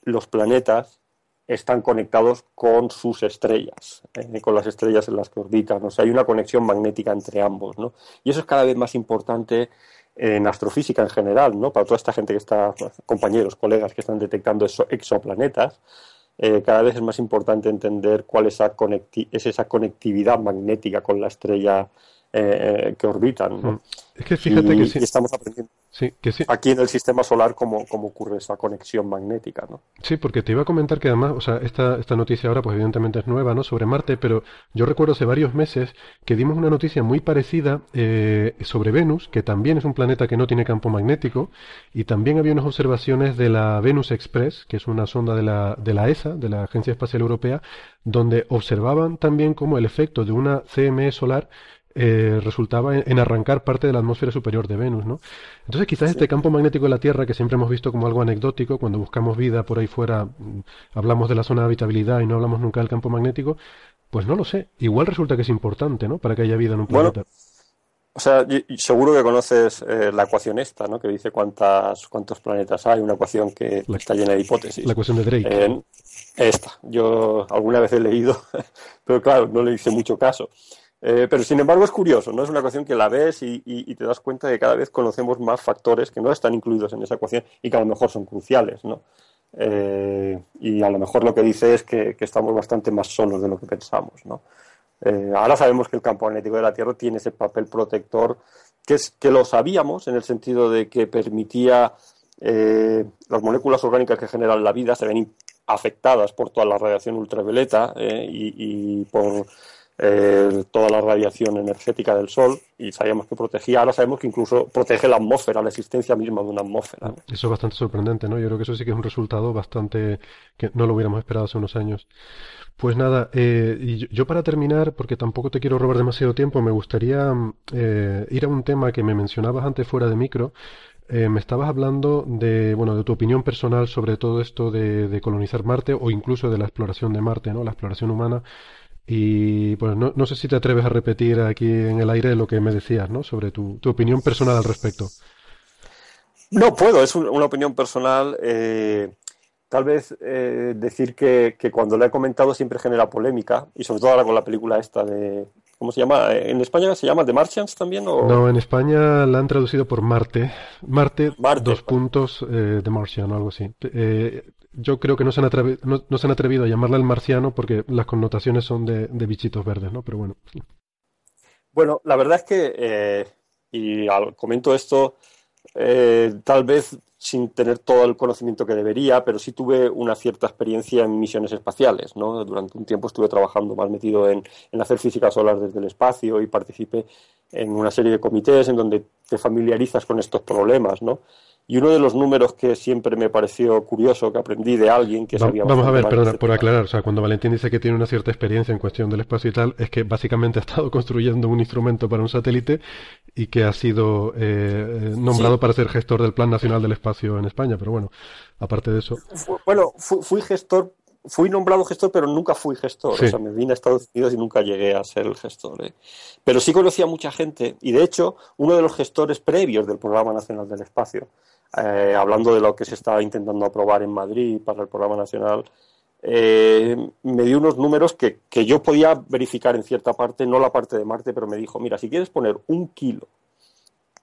los planetas están conectados con sus estrellas, eh, con las estrellas en las que orbitan. O sea, hay una conexión magnética entre ambos, ¿no? Y eso es cada vez más importante en astrofísica en general, ¿no? Para toda esta gente que está, compañeros, colegas que están detectando exoplanetas, eh, cada vez es más importante entender cuál es esa, conectividad magnética con la estrella eh, eh, que orbitan. Mm. Es que fíjate que estamos aprendiendo aquí en el sistema solar cómo, ocurre esa conexión magnética. ¿no? Sí, porque te iba a comentar que además, o sea, esta, esta noticia ahora pues evidentemente es nueva, ¿no? Sobre Marte, pero yo recuerdo hace varios meses que dimos una noticia muy parecida eh, sobre Venus, que también es un planeta que no tiene campo magnético, y también había unas observaciones de la Venus Express, que es una sonda de la, de la ESA, de la Agencia Espacial Europea, donde observaban también cómo el efecto de una CME solar eh, resultaba en, arrancar parte de la atmósfera superior de Venus, ¿no? Entonces quizás este campo magnético de la Tierra, que siempre hemos visto como algo anecdótico, cuando buscamos vida por ahí fuera, mm, hablamos de la zona de habitabilidad y no hablamos nunca del campo magnético, pues no lo sé. Igual resulta que es importante, ¿no? Para que haya vida en un planeta. o sea, seguro que conoces eh, la ecuación esta, ¿no? Que dice cuántas, cuántos planetas hay, una ecuación que está llena de hipótesis. La ecuación de Drake. esta, yo alguna vez he leído, pero claro, no le hice mucho caso. Eh, pero sin embargo es curioso, ¿no? Es una ecuación que la ves y, te das cuenta de que cada vez conocemos más factores que no están incluidos en esa ecuación y que a lo mejor son cruciales, ¿no? Eh, y a lo mejor lo que dice es que, estamos bastante más solos de lo que pensamos, ¿no? Eh, ahora sabemos que el campo magnético de la Tierra tiene ese papel protector que, es, que lo sabíamos en el sentido de que permitía las moléculas orgánicas que generan la vida se ven afectadas por toda la radiación ultravioleta y por eh, toda la radiación energética del Sol y sabíamos que protegía, ahora sabemos que incluso protege la atmósfera, la existencia misma de una atmósfera. Eso es bastante sorprendente, ¿no? Yo creo que eso sí que es un resultado bastante que no lo hubiéramos esperado hace unos años. Pues nada, eh, y yo para terminar, porque tampoco te quiero robar demasiado tiempo, me gustaría eh, ir a un tema que me mencionabas antes fuera de micro. me estabas hablando de, bueno, de tu opinión personal sobre todo esto de, de colonizar Marte o incluso de la exploración de Marte, ¿no? La exploración humana. Y pues no, no, sé si te atreves a repetir aquí en el aire lo que me decías, ¿no? Sobre tu, tu opinión personal al respecto. No puedo, es una opinión personal. Eh, tal vez eh, decir que, que, cuando lo he comentado siempre genera polémica, y sobre todo ahora con la película esta de... ¿Cómo se llama? ¿En España se llama The Martians también? O... No, en España la han traducido por Marte. Marte, dos puntos, eh, The Martian o algo así. Yo creo que no se, han atrevido, no, se han atrevido a llamarla el marciano porque las connotaciones son de, bichitos verdes, ¿no? Pero bueno. Bueno, la verdad es que, eh, y comento esto, eh, tal vez sin tener todo el conocimiento que debería, pero sí tuve una cierta experiencia en misiones espaciales. ¿no? Durante un tiempo estuve trabajando más metido en, en hacer física solar desde el espacio y participé en una serie de comités en donde te familiarizas con estos problemas. ¿no? Y uno de los números que siempre me pareció curioso, que aprendí de alguien que sabía... Vamos a ver, perdona, por aclarar, o sea, cuando Valentín dice que tiene una cierta experiencia en cuestión del espacio y tal, es que básicamente ha estado construyendo un instrumento para un satélite y que ha sido eh, nombrado para ser gestor del Plan Nacional del Espacio en España, pero bueno, aparte de eso... Bueno, fui, gestor fui nombrado gestor, pero nunca fui gestor. O sea, me vine a Estados Unidos y nunca llegué a ser el gestor. ¿eh? Pero sí conocí a mucha gente y, de hecho, uno de los gestores previos del Programa Nacional del Espacio eh, hablando de lo que se estaba intentando aprobar en Madrid para el programa nacional, eh, me dio unos números que, que, yo podía verificar en cierta parte, no la parte de Marte, pero me dijo, mira, si quieres poner un kilo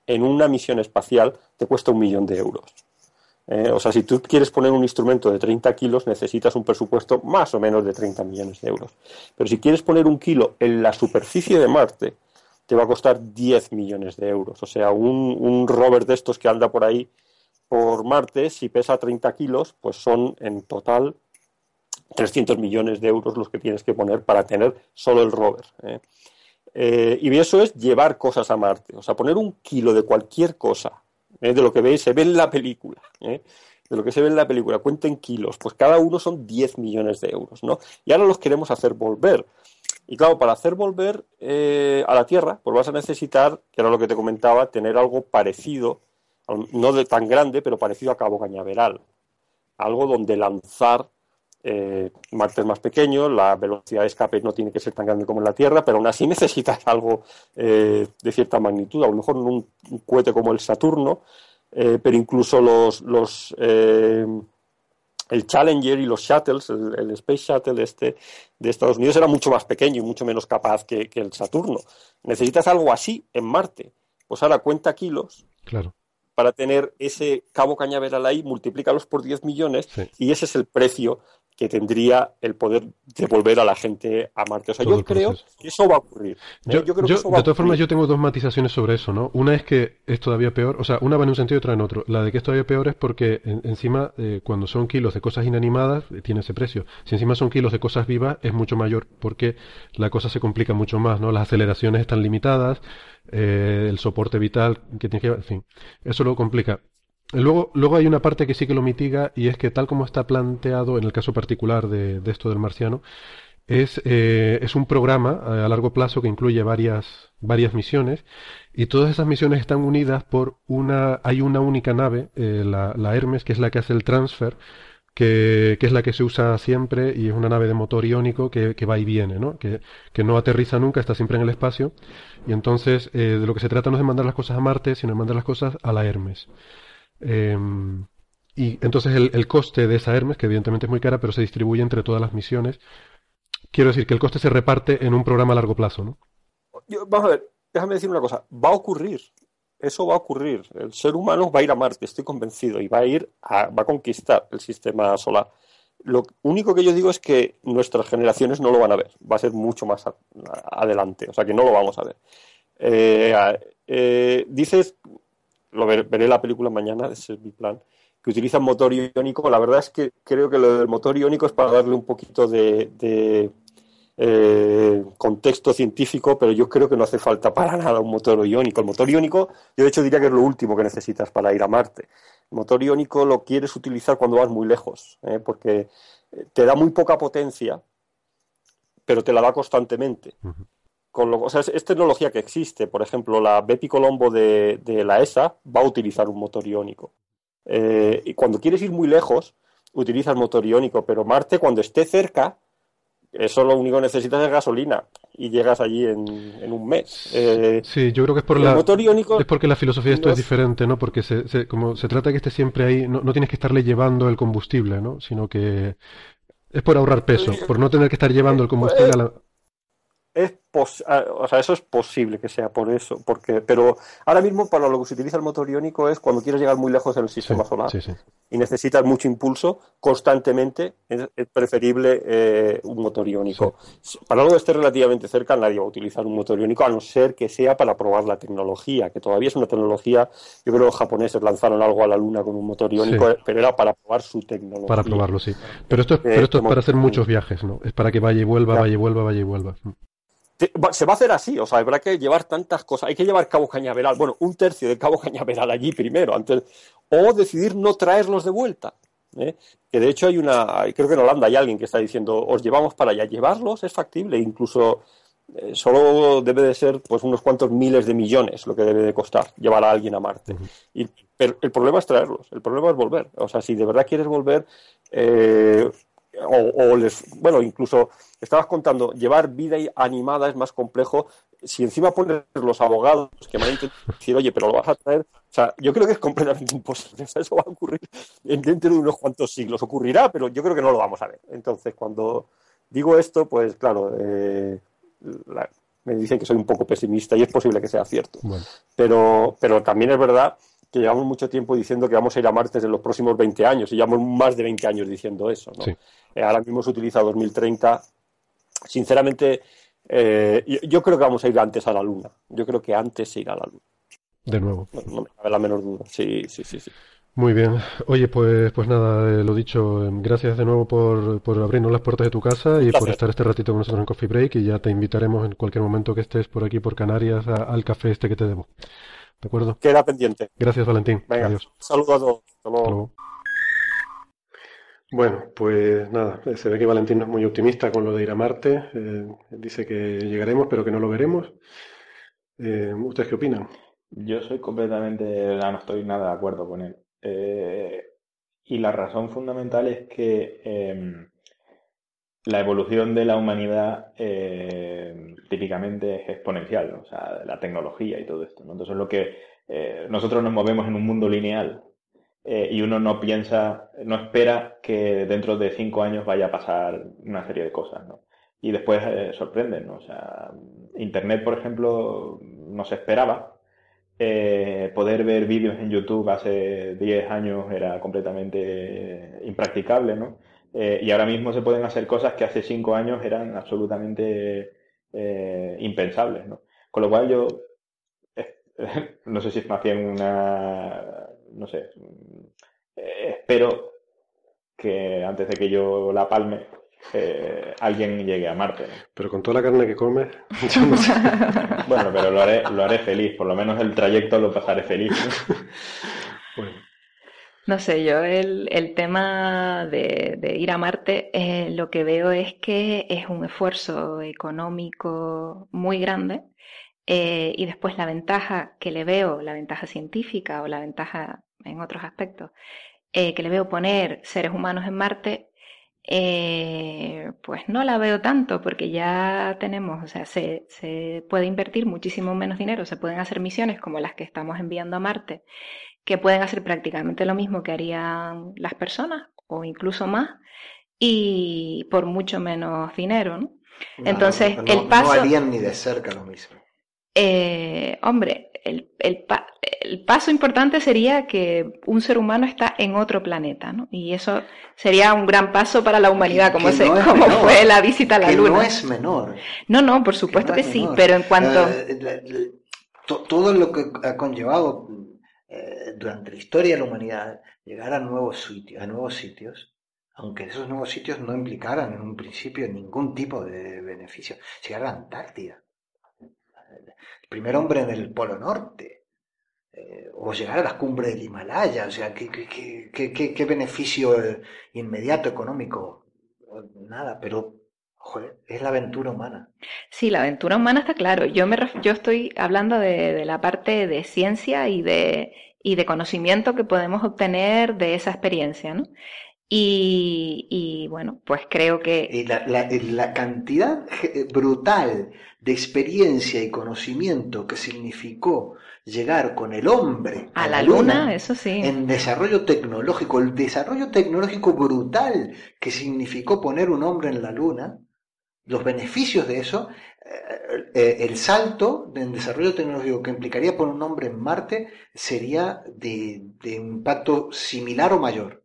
en una misión espacial, te cuesta un millón de euros. Eh, o sea, si tú quieres poner un instrumento de 30 kilos, necesitas un presupuesto más o menos de 30 millones de euros. Pero si quieres poner un kilo en la superficie de Marte, te va a costar 10 millones de euros. O sea, un, un rover de estos que anda por ahí por Marte, si pesa 30 kilos, pues son en total 300 millones de euros los que tienes que poner para tener solo el rover. ¿eh? Eh, y eso es llevar cosas a Marte. O sea, poner un kilo de cualquier cosa, ¿eh? de lo que veis, se ve en la película, de lo que se ve en la película, cuenten kilos, pues cada uno son 10 millones de euros, ¿no? Y ahora los queremos hacer volver. Y claro, para hacer volver a la Tierra, pues vas a necesitar, que era lo que te comentaba, tener algo parecido, no de tan grande, pero parecido a Cabo Cañaveral. Algo donde lanzar eh, Marte es más pequeño, la velocidad de escape no tiene que ser tan grande como en la Tierra, pero aún así necesitas algo eh, de cierta magnitud, a lo mejor un, un cohete como el Saturno, eh, pero incluso los, los eh, el Challenger y los shuttles, el, Space Shuttle este de Estados Unidos era mucho más pequeño y mucho menos capaz que, el Saturno. Necesitas algo así en Marte. Pues ahora cuenta kilos. Claro para tener ese cabo cañaveral ahí, multiplícalos por 10 millones y ese es el precio que tendría el poder devolver a la gente a Marte. O sea, yo creo que eso va a ocurrir. ¿eh? Yo, creo que eso va de todas formas, yo tengo dos matizaciones sobre eso, ¿no? Una es que es todavía peor, o sea, una va en un sentido y otra en otro. La de que es todavía peor es porque encima, eh, cuando son kilos de cosas inanimadas, eh, tiene ese precio. Si encima son kilos de cosas vivas, es mucho mayor porque la cosa se complica mucho más, ¿no? Las aceleraciones están limitadas, el soporte vital que tiene que... En fin, eso lo complica. Luego, luego hay una parte que sí que lo mitiga y es que tal como está planteado en el caso particular de, esto del marciano, es, eh, es un programa a largo plazo que incluye varias, varias misiones y todas esas misiones están unidas por una, hay una única nave, eh, la, la, Hermes, que es la que hace el transfer, que, que, es la que se usa siempre y es una nave de motor iónico que, que va y viene, ¿no? Que, que, no aterriza nunca, está siempre en el espacio y entonces eh, de lo que se trata no es de mandar las cosas a Marte, sino de mandar las cosas a la Hermes. Em, y entonces el, coste de esa Hermes, que evidentemente es muy cara, pero se distribuye entre todas las misiones. Quiero decir que el coste se reparte en un programa a largo plazo, ¿no? vamos a ver, déjame decir una cosa. Va a ocurrir. Eso va a ocurrir. El ser humano va a ir a Marte, estoy convencido, y va a ir a, va a conquistar el sistema solar. Lo único que yo digo es que nuestras generaciones no lo van a ver. Va a ser mucho más adelante. O sea que no lo vamos a ver. Eh, eh, dices lo veré la película mañana, ese es mi plan, que utilizan motor iónico. La verdad es que creo que lo del motor iónico es para darle un poquito de, eh, contexto científico, pero yo creo que no hace falta para nada un motor iónico. El motor iónico, yo de hecho diría que es lo último que necesitas para ir a Marte. El motor iónico lo quieres utilizar cuando vas muy lejos, ¿eh? porque te da muy poca potencia, pero te la da constantemente o sea, es, tecnología que existe. Por ejemplo, la Bepi Colombo de, la ESA va a utilizar un motor iónico. Eh, y cuando quieres ir muy lejos, utilizas motor iónico, pero Marte, cuando esté cerca, eso lo único que necesitas es gasolina y llegas allí en, un mes. Eh, sí, yo creo que es por la, motor iónico es porque la filosofía de esto es, diferente, ¿no? Porque se, como se trata de que esté siempre ahí, no, no, tienes que estarle llevando el combustible, ¿no? Sino que es por ahorrar peso, por no tener que estar llevando el combustible a la es o sea, eso es posible que sea por eso, porque, pero ahora mismo para lo que se utiliza el motor iónico es cuando quieres llegar muy lejos en el sistema solar y necesitas mucho impulso constantemente, es, preferible eh, un motor iónico. Para algo que esté relativamente cerca, nadie va a utilizar un motor iónico, a no ser que sea para probar la tecnología, que todavía es una tecnología, yo creo que los japoneses lanzaron algo a la Luna con un motor iónico, pero era para probar su tecnología. Para probarlo, sí. Pero esto es, pero esto es para hacer muchos viajes, ¿no? Es para que vaya y vuelva, vaya y vuelva, vaya y vuelva se va a hacer así, o sea, habrá que llevar tantas cosas. Hay que llevar Cabo Cañaveral, bueno, un tercio de Cabo Cañaveral allí primero, antes, o decidir no traerlos de vuelta. ¿eh? Que de hecho hay una, creo que en Holanda hay alguien que está diciendo, os llevamos para allá. Llevarlos es factible, incluso eh, solo debe de ser pues unos cuantos miles de millones lo que debe de costar llevar a alguien a Marte. y, pero el problema es traerlos, el problema es volver. O sea, si de verdad quieres volver, eh, o, les, bueno, incluso estabas contando, llevar vida animada es más complejo. Si encima pones los abogados que me han decir, oye, pero lo vas a traer, o sea, yo creo que es completamente imposible. eso va a ocurrir dentro de unos cuantos siglos. Ocurrirá, pero yo creo que no lo vamos a ver. Entonces, cuando digo esto, pues claro, eh, me dicen que soy un poco pesimista y es posible que sea cierto. Pero, pero también es verdad que llevamos mucho tiempo diciendo que vamos a ir a Marte en los próximos 20 años y llevamos más de 20 años diciendo eso. ¿no? Eh, ahora mismo se utiliza 2030. Sinceramente, eh, yo, creo que vamos a ir antes a la Luna. Yo creo que antes se irá a la Luna. De nuevo. No, me cabe la menor duda. Sí, sí, sí. sí. Muy bien. Oye, pues, pues nada, eh, lo dicho, em, gracias de nuevo por, por abrirnos las puertas de tu casa y por estar este ratito con nosotros en Coffee Break y ya te invitaremos en cualquier momento que estés por aquí, por Canarias, al café este que te debo. ¿De acuerdo? Queda pendiente. Gracias, Valentín. Venga, Adiós. Saludos a todos. Hasta luego. Bueno, pues nada, se ve que Valentín no es muy optimista con lo de ir a Marte. Eh, dice que llegaremos, pero que no lo veremos. Eh, ¿Ustedes qué opinan? Yo soy completamente, no estoy nada de acuerdo con él. Eh, y la razón fundamental es que em, la evolución de la humanidad eh, típicamente es exponencial, o sea, la tecnología y todo esto. Entonces, lo que eh, nosotros nos movemos en un mundo lineal y uno no piensa, no espera que dentro de cinco años vaya a pasar una serie de cosas, ¿no? Y después sorprenden, ¿no? O sea, Internet, por ejemplo, no se esperaba, eh, poder ver vídeos en YouTube hace 10 años era completamente impracticable, ¿no? Eh, y ahora mismo se pueden hacer cosas que hace 5 años eran absolutamente eh, impensables, ¿no? Con lo cual yo, no sé si es más bien una, no sé, espero que antes de que yo la palme, eh, alguien llegue a Marte. Pero con toda la carne que comes, bueno, pero lo haré, lo haré feliz, por lo menos el trayecto lo pasaré feliz. ¿no? sé, yo el, el tema de, ir a Marte, eh, lo que veo es que es un esfuerzo económico muy grande eh, y después la ventaja que le veo, la ventaja científica o la ventaja en otros aspectos, que le veo poner seres humanos en Marte eh, pues no la veo tanto porque ya tenemos, o sea, se, se, puede invertir muchísimo menos dinero, se pueden hacer misiones como las que estamos enviando a Marte, que pueden hacer prácticamente lo mismo que harían las personas o incluso más y por mucho menos dinero, ¿no? Entonces, el paso... No harían ni de cerca lo mismo. Eh, hombre, el, el, el, paso importante sería que un ser humano está en otro planeta, ¿no? Y eso sería un gran paso para la humanidad, como, se, como fue la visita a la que Luna. No es menor. No, no, por supuesto que, sí, pero en cuanto... Eh, todo lo que ha conllevado eh, durante la historia de la humanidad llegar a nuevos sitios, a nuevos sitios, aunque esos nuevos sitios no implicaran en un principio ningún tipo de beneficio. Llegar a la Antártida primer hombre en el Polo Norte, eh, o llegar a las cumbres del Himalaya, o sea, ¿qué, qué, beneficio eh, inmediato económico? Nada, pero joder, es la aventura humana. Sí, la aventura humana está claro. Yo, me yo estoy hablando de, de la parte de ciencia y de, y de conocimiento que podemos obtener de esa experiencia, ¿no? Y, bueno, pues creo que... La, la, la, cantidad brutal de experiencia y conocimiento que significó llegar con el hombre a, la, luna, eso sí. En desarrollo tecnológico, el desarrollo tecnológico brutal que significó poner un hombre en la luna, los beneficios de eso, eh, eh, el salto en desarrollo tecnológico que implicaría poner un hombre en Marte sería de, de impacto similar o mayor.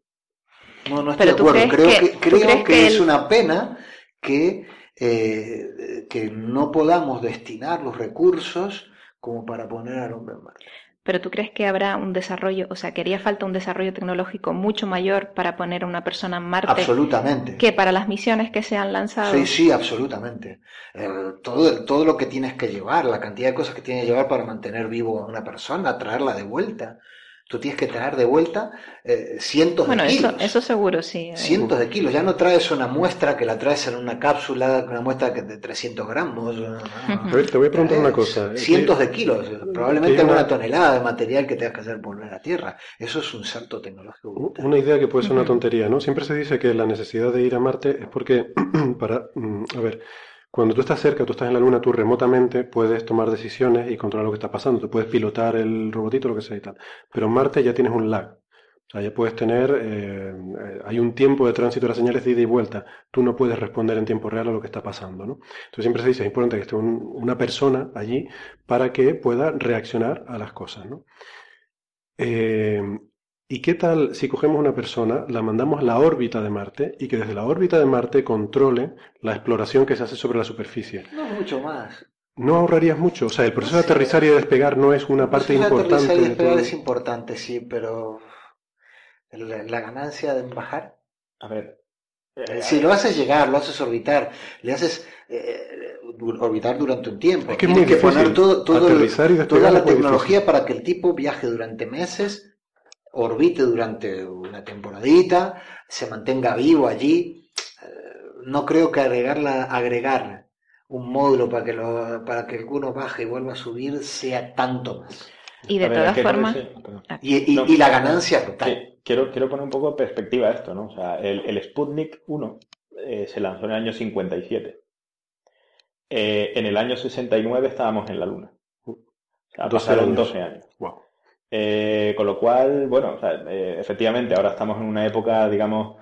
No, no estoy de acuerdo. Creo que, creo que, es una pena que, eh, que no podamos destinar los recursos como para poner al hombre en marcha. Pero tú crees que habrá un desarrollo, o sea, que haría falta un desarrollo tecnológico mucho mayor para poner a una persona en Marte. Absolutamente. Que para las misiones que se han lanzado. Sí, sí, absolutamente. Eh, todo, todo lo que tienes que llevar, la cantidad de cosas que tienes que llevar para mantener vivo a una persona, traerla de vuelta. Tú tienes que traer de vuelta eh, cientos de kilos. Bueno, eso, seguro, sí. Cientos de kilos. Ya no traes una muestra que la traes en una cápsula, una muestra de 300 gramos. te voy a preguntar una cosa. Eh, cientos de kilos. Probablemente una tonelada de material que tengas que hacer volver a la Tierra. Eso es un salto tecnológico. Una idea que puede ser una tontería, ¿no? Siempre se dice que la necesidad de ir a Marte es porque, para, mm, a ver, cuando tú estás cerca, tú estás en la Luna, tú remotamente puedes tomar decisiones y controlar lo que está pasando. Tú puedes pilotar el robotito, lo que sea y tal. Pero en Marte ya tienes un lag. O sea, ya puedes tener, eh, hay un tiempo de tránsito de las señales de ida y vuelta. Tú no puedes responder en tiempo real a lo que está pasando, ¿no? Entonces siempre se dice, es importante que esté una persona allí para que pueda reaccionar a las cosas, ¿no? Eh, ¿Y qué tal si cogemos una persona, la mandamos a la órbita de Marte y que desde la órbita de Marte controle la exploración que se hace sobre la superficie? No mucho más. ¿No ahorrarías mucho? O sea, el proceso de aterrizar y despegar no es una parte importante. Aterrizar y despegar es importante, sí, pero la, ganancia de bajar. A ver. Eh, si lo haces llegar, lo haces orbitar, le haces eh, orbitar durante un tiempo. Es que Tienes que poner todo, toda la tecnología para que el tipo viaje durante meses, orbite durante una temporadita, se mantenga vivo allí. Eh, no creo que agregarla, agregar un módulo para que, lo, para que alguno baje y vuelva a subir sea tanto más. Y de todas formas. Ah. Y, la ganancia total. quiero, quiero poner un poco de perspectiva a esto, ¿no? O sea, el, Sputnik 1 eh, se lanzó en el año 57. Eh, en el año 69 estábamos en la Luna. O sea, pasaron 12 años. Eh, con lo cual, bueno, efectivamente, ahora estamos en una época, digamos,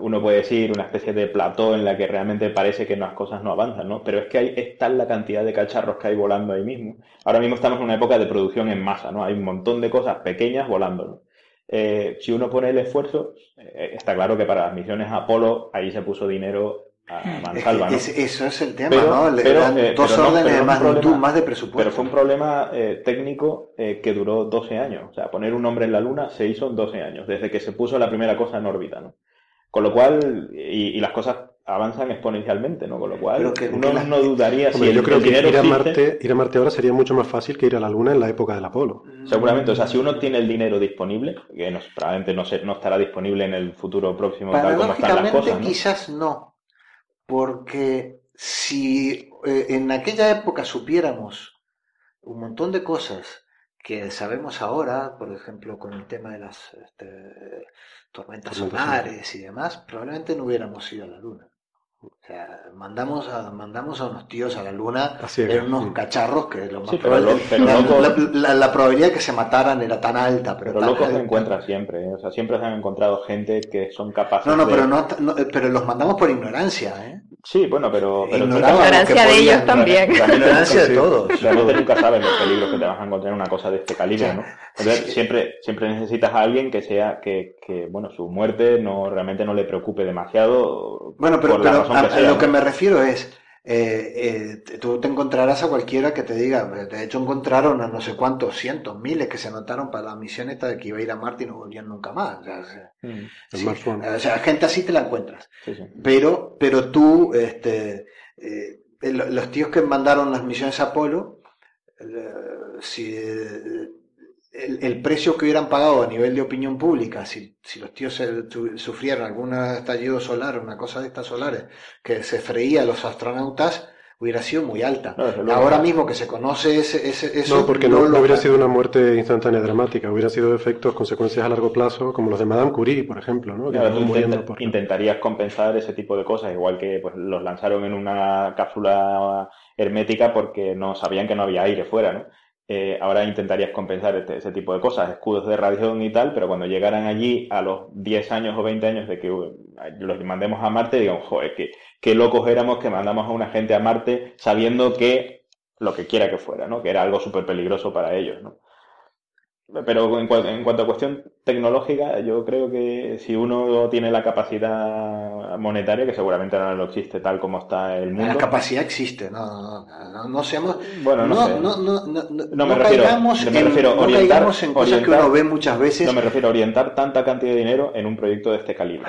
uno puede decir, una especie de plató en la que realmente parece que las cosas no avanzan, ¿no? Pero es que hay, es la cantidad de cacharros que hay volando ahí mismo. Ahora mismo estamos en una época de producción en masa, ¿no? Hay un montón de cosas pequeñas volando, ¿no? Eh, si uno pone el esfuerzo, eh, está claro que para las misiones Apolo ahí se puso dinero a hmm. mansalva, ¿no? eso es el tema, ¿no? Le dan eh, dos órdenes de más de presupuesto. Pero fue un problema técnico que duró 12 años. O sea, poner un hombre en la Luna se hizo en 12 años, desde que se puso la primera cosa en órbita, ¿no? Con lo cual, y, las cosas avanzan exponencialmente, ¿no? Con lo cual, uno no dudaría si yo creo que ir a, Marte, ir a Marte ahora sería mucho más fácil que ir a la Luna en la época del Apolo. Seguramente, o sea, si uno tiene el dinero disponible, que no, probablemente no, no estará disponible en el futuro próximo tal como están las cosas, quizás no, porque si eh, en aquella época supiéramos un montón de cosas que sabemos ahora, por ejemplo, con el tema de las este, tormentas solares y demás, probablemente no hubiéramos ido a la Luna. O sea, mandamos a, mandamos a unos tíos a la luna en unos cacharros que lo más la, probabilidad de que se mataran era tan alta. Pero, pero locos se encuentran siempre. ¿eh? O sea, siempre se han encontrado gente que son capaces No, no, pero, no, pero los mandamos por ignorancia. ¿eh? Sí, bueno, pero... pero ignorancia de ellos también. ignorancia de todos. Realmente nunca sabes los peligros que te vas a encontrar en una cosa de este calibre, ¿no? Entonces, siempre, siempre necesitas a alguien que sea, que, que, bueno, su muerte no realmente no le preocupe demasiado. Bueno, pero, a, lo que me refiero es, eh, eh, tú te encontrarás a cualquiera que te diga, de hecho encontraron a no sé cuántos cientos, miles que se anotaron para la misión esta de que iba a ir a Marte y no volvían nunca más. O sea, mm. o sea gente así te la encuentras. Pero, pero tú, este, eh, los tíos que mandaron las misiones Apolo, si el, precio que hubieran pagado a nivel de opinión pública, si, si los tíos sufrieran algún estallido solar, una cosa de estas solares, que se freía a los astronautas, hubiera sido muy alta. Ahora mismo que se conoce ese, eso... No, porque no, hubiera sido una muerte instantánea dramática, hubiera sido efectos, consecuencias a largo plazo, como los de Madame Curie, por ejemplo. ¿no? Intentarías compensar ese tipo de cosas, igual que pues, los lanzaron en una cápsula hermética porque no sabían que no había aire fuera, ¿no? Eh, ahora intentarías compensar este, ese tipo de cosas, escudos de radiación y tal, pero cuando llegaran allí a los 10 años o 20 años de que uh, los mandemos a Marte, digan, joder, qué, qué locos éramos que mandamos a una gente a Marte sabiendo que lo que quiera que fuera, ¿no? Que era algo súper peligroso para ellos, ¿no? Pero en, cuanto a cuestión tecnológica, yo creo que si uno tiene la capacidad monetaria, que seguramente ahora no existe tal como está el mundo. La capacidad existe, no, no, no, no seamos. Bueno, no, no, sé. no, no, no, me refiero, caigamos en, orientar, en cosas que uno ve muchas veces. No me refiero a orientar tanta cantidad de dinero en un proyecto de este calibre.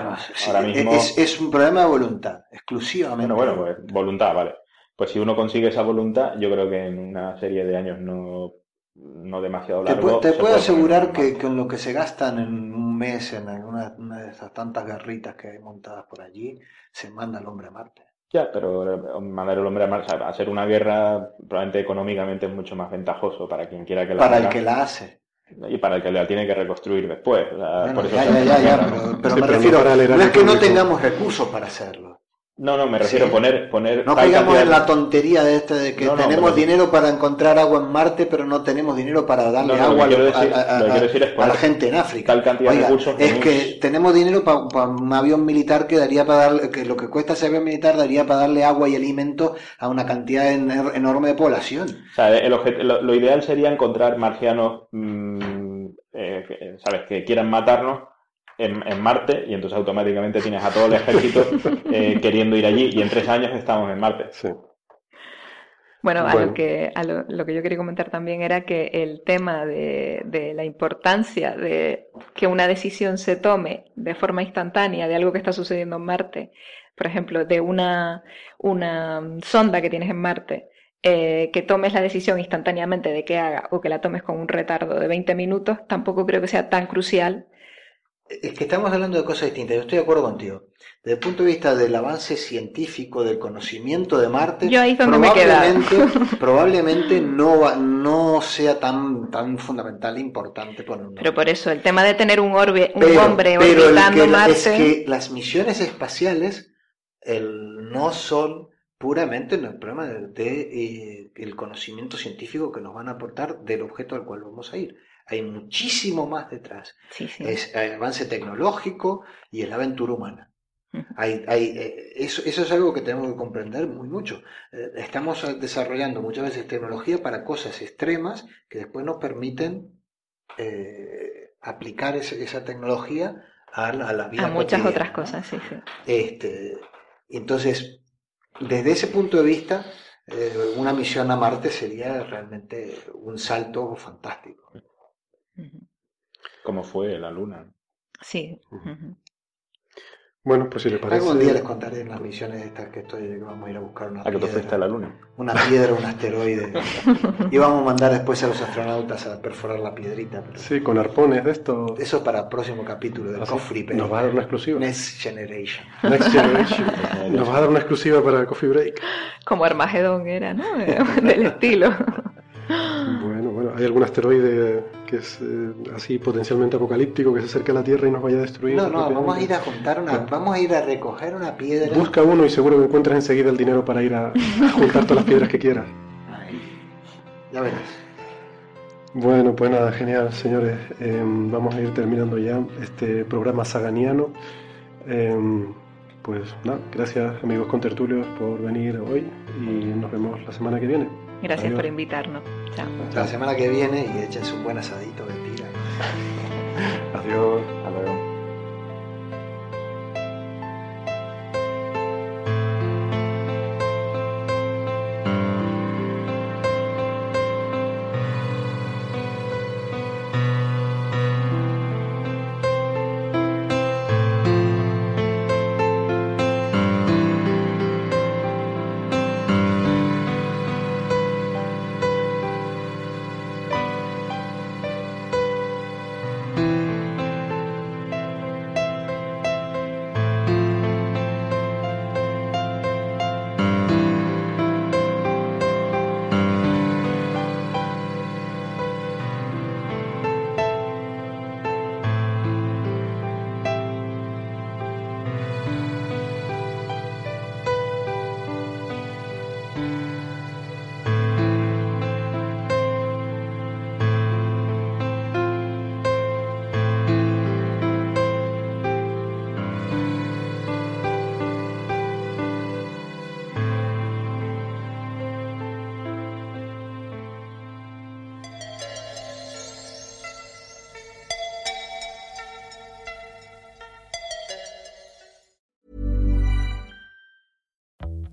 ahora mismo... es, es un problema de voluntad, exclusivamente. Bueno, bueno, pues voluntad, vale. Pues si uno consigue esa voluntad, yo creo que en una serie de años no no demasiado largo. Te, puedo asegurar que con lo que se gastan en un mes en alguna una de esas tantas guerritas que hay montadas por allí, se manda el hombre a Marte. Ya, pero eh, mandar el hombre a Marte, a hacer una guerra probablemente económicamente es mucho más ventajoso para quien quiera que la Para el que la hace. Y para el que la tiene que reconstruir después. por eso ya, ya, ya, pero, me refiero, no es que no tengamos recursos para hacerlo. No, no, me refiero a poner, poner. No caigamos en la tontería de este de que tenemos dinero para encontrar agua en Marte, pero no tenemos dinero para darle agua a, la gente en África. Tal cantidad de recursos es que tenemos dinero para un avión militar que daría para dar, que lo que cuesta ese avión militar daría para darle agua y alimento a una cantidad enorme de población. O sea, lo, ideal sería encontrar marcianos, mm, eh, sabes, que quieran matarnos en, Marte y entonces automáticamente tienes a todo el ejército eh, queriendo ir allí y en tres años estamos en Marte. Bueno, a, lo que, a lo, que yo quería comentar también era que el tema de, de, la importancia de que una decisión se tome de forma instantánea de algo que está sucediendo en Marte, por ejemplo, de una, una sonda que tienes en Marte, eh, que tomes la decisión instantáneamente de qué haga o que la tomes con un retardo de 20 minutos, tampoco creo que sea tan crucial es que estamos hablando de cosas distintas, yo estoy de acuerdo contigo. Desde el punto de vista del avance científico, del conocimiento de Marte, probablemente, probablemente no, no sea tan, tan fundamental e importante Pero por eso, el tema de tener un, orbe, un hombre orbitando Marte... Es que las misiones espaciales el, no son puramente el problema del de, eh, conocimiento científico que nos van a aportar del objeto al cual vamos a ir hay muchísimo más detrás. Es el avance tecnológico y es la aventura humana. Hay, hay, eh, eso, eso, es algo que tenemos que comprender muy mucho. Eh, estamos desarrollando muchas veces tecnología para cosas extremas que después nos permiten eh, aplicar esa tecnología a la, a la vida. A muchas otras cosas, sí, sí. Este, entonces, desde ese punto de vista, una misión a Marte sería realmente un salto fantástico. Como fue la luna. Sí. Bueno, pues si le parece. Algún día les contaré en las misiones estas que estoy, que vamos a ir a buscar una ¿A que te fuiste a la luna? Una piedra, un asteroide. y vamos a mandar después a los astronautas a perforar la piedrita. Sí, con arpones de esto. Eso es para el próximo capítulo del Coffee Break. Nos va a dar una exclusiva. Next Generation. Next Generation. Nos va a dar una exclusiva para el Coffee Break. Como Armagedón era, ¿no? Del estilo. Bueno, bueno, hay algún asteroide que es eh, así potencialmente apocalíptico que se acerque a la Tierra y nos vaya a destruir. No, no, vamos a ir a juntar una, vamos a ir a recoger una piedra. Busca uno y seguro que encuentras enseguida el dinero para ir a, juntar todas las piedras que quieras. ya verás. Bueno, pues nada, genial, señores. Em, vamos a ir terminando ya este programa saganiano. Em, pues nada, gracias amigos contertulios por venir hoy y nos vemos la semana que viene. Gracias por invitarnos. Chao. La semana que viene y échense un buen asadito de tira. Adiós.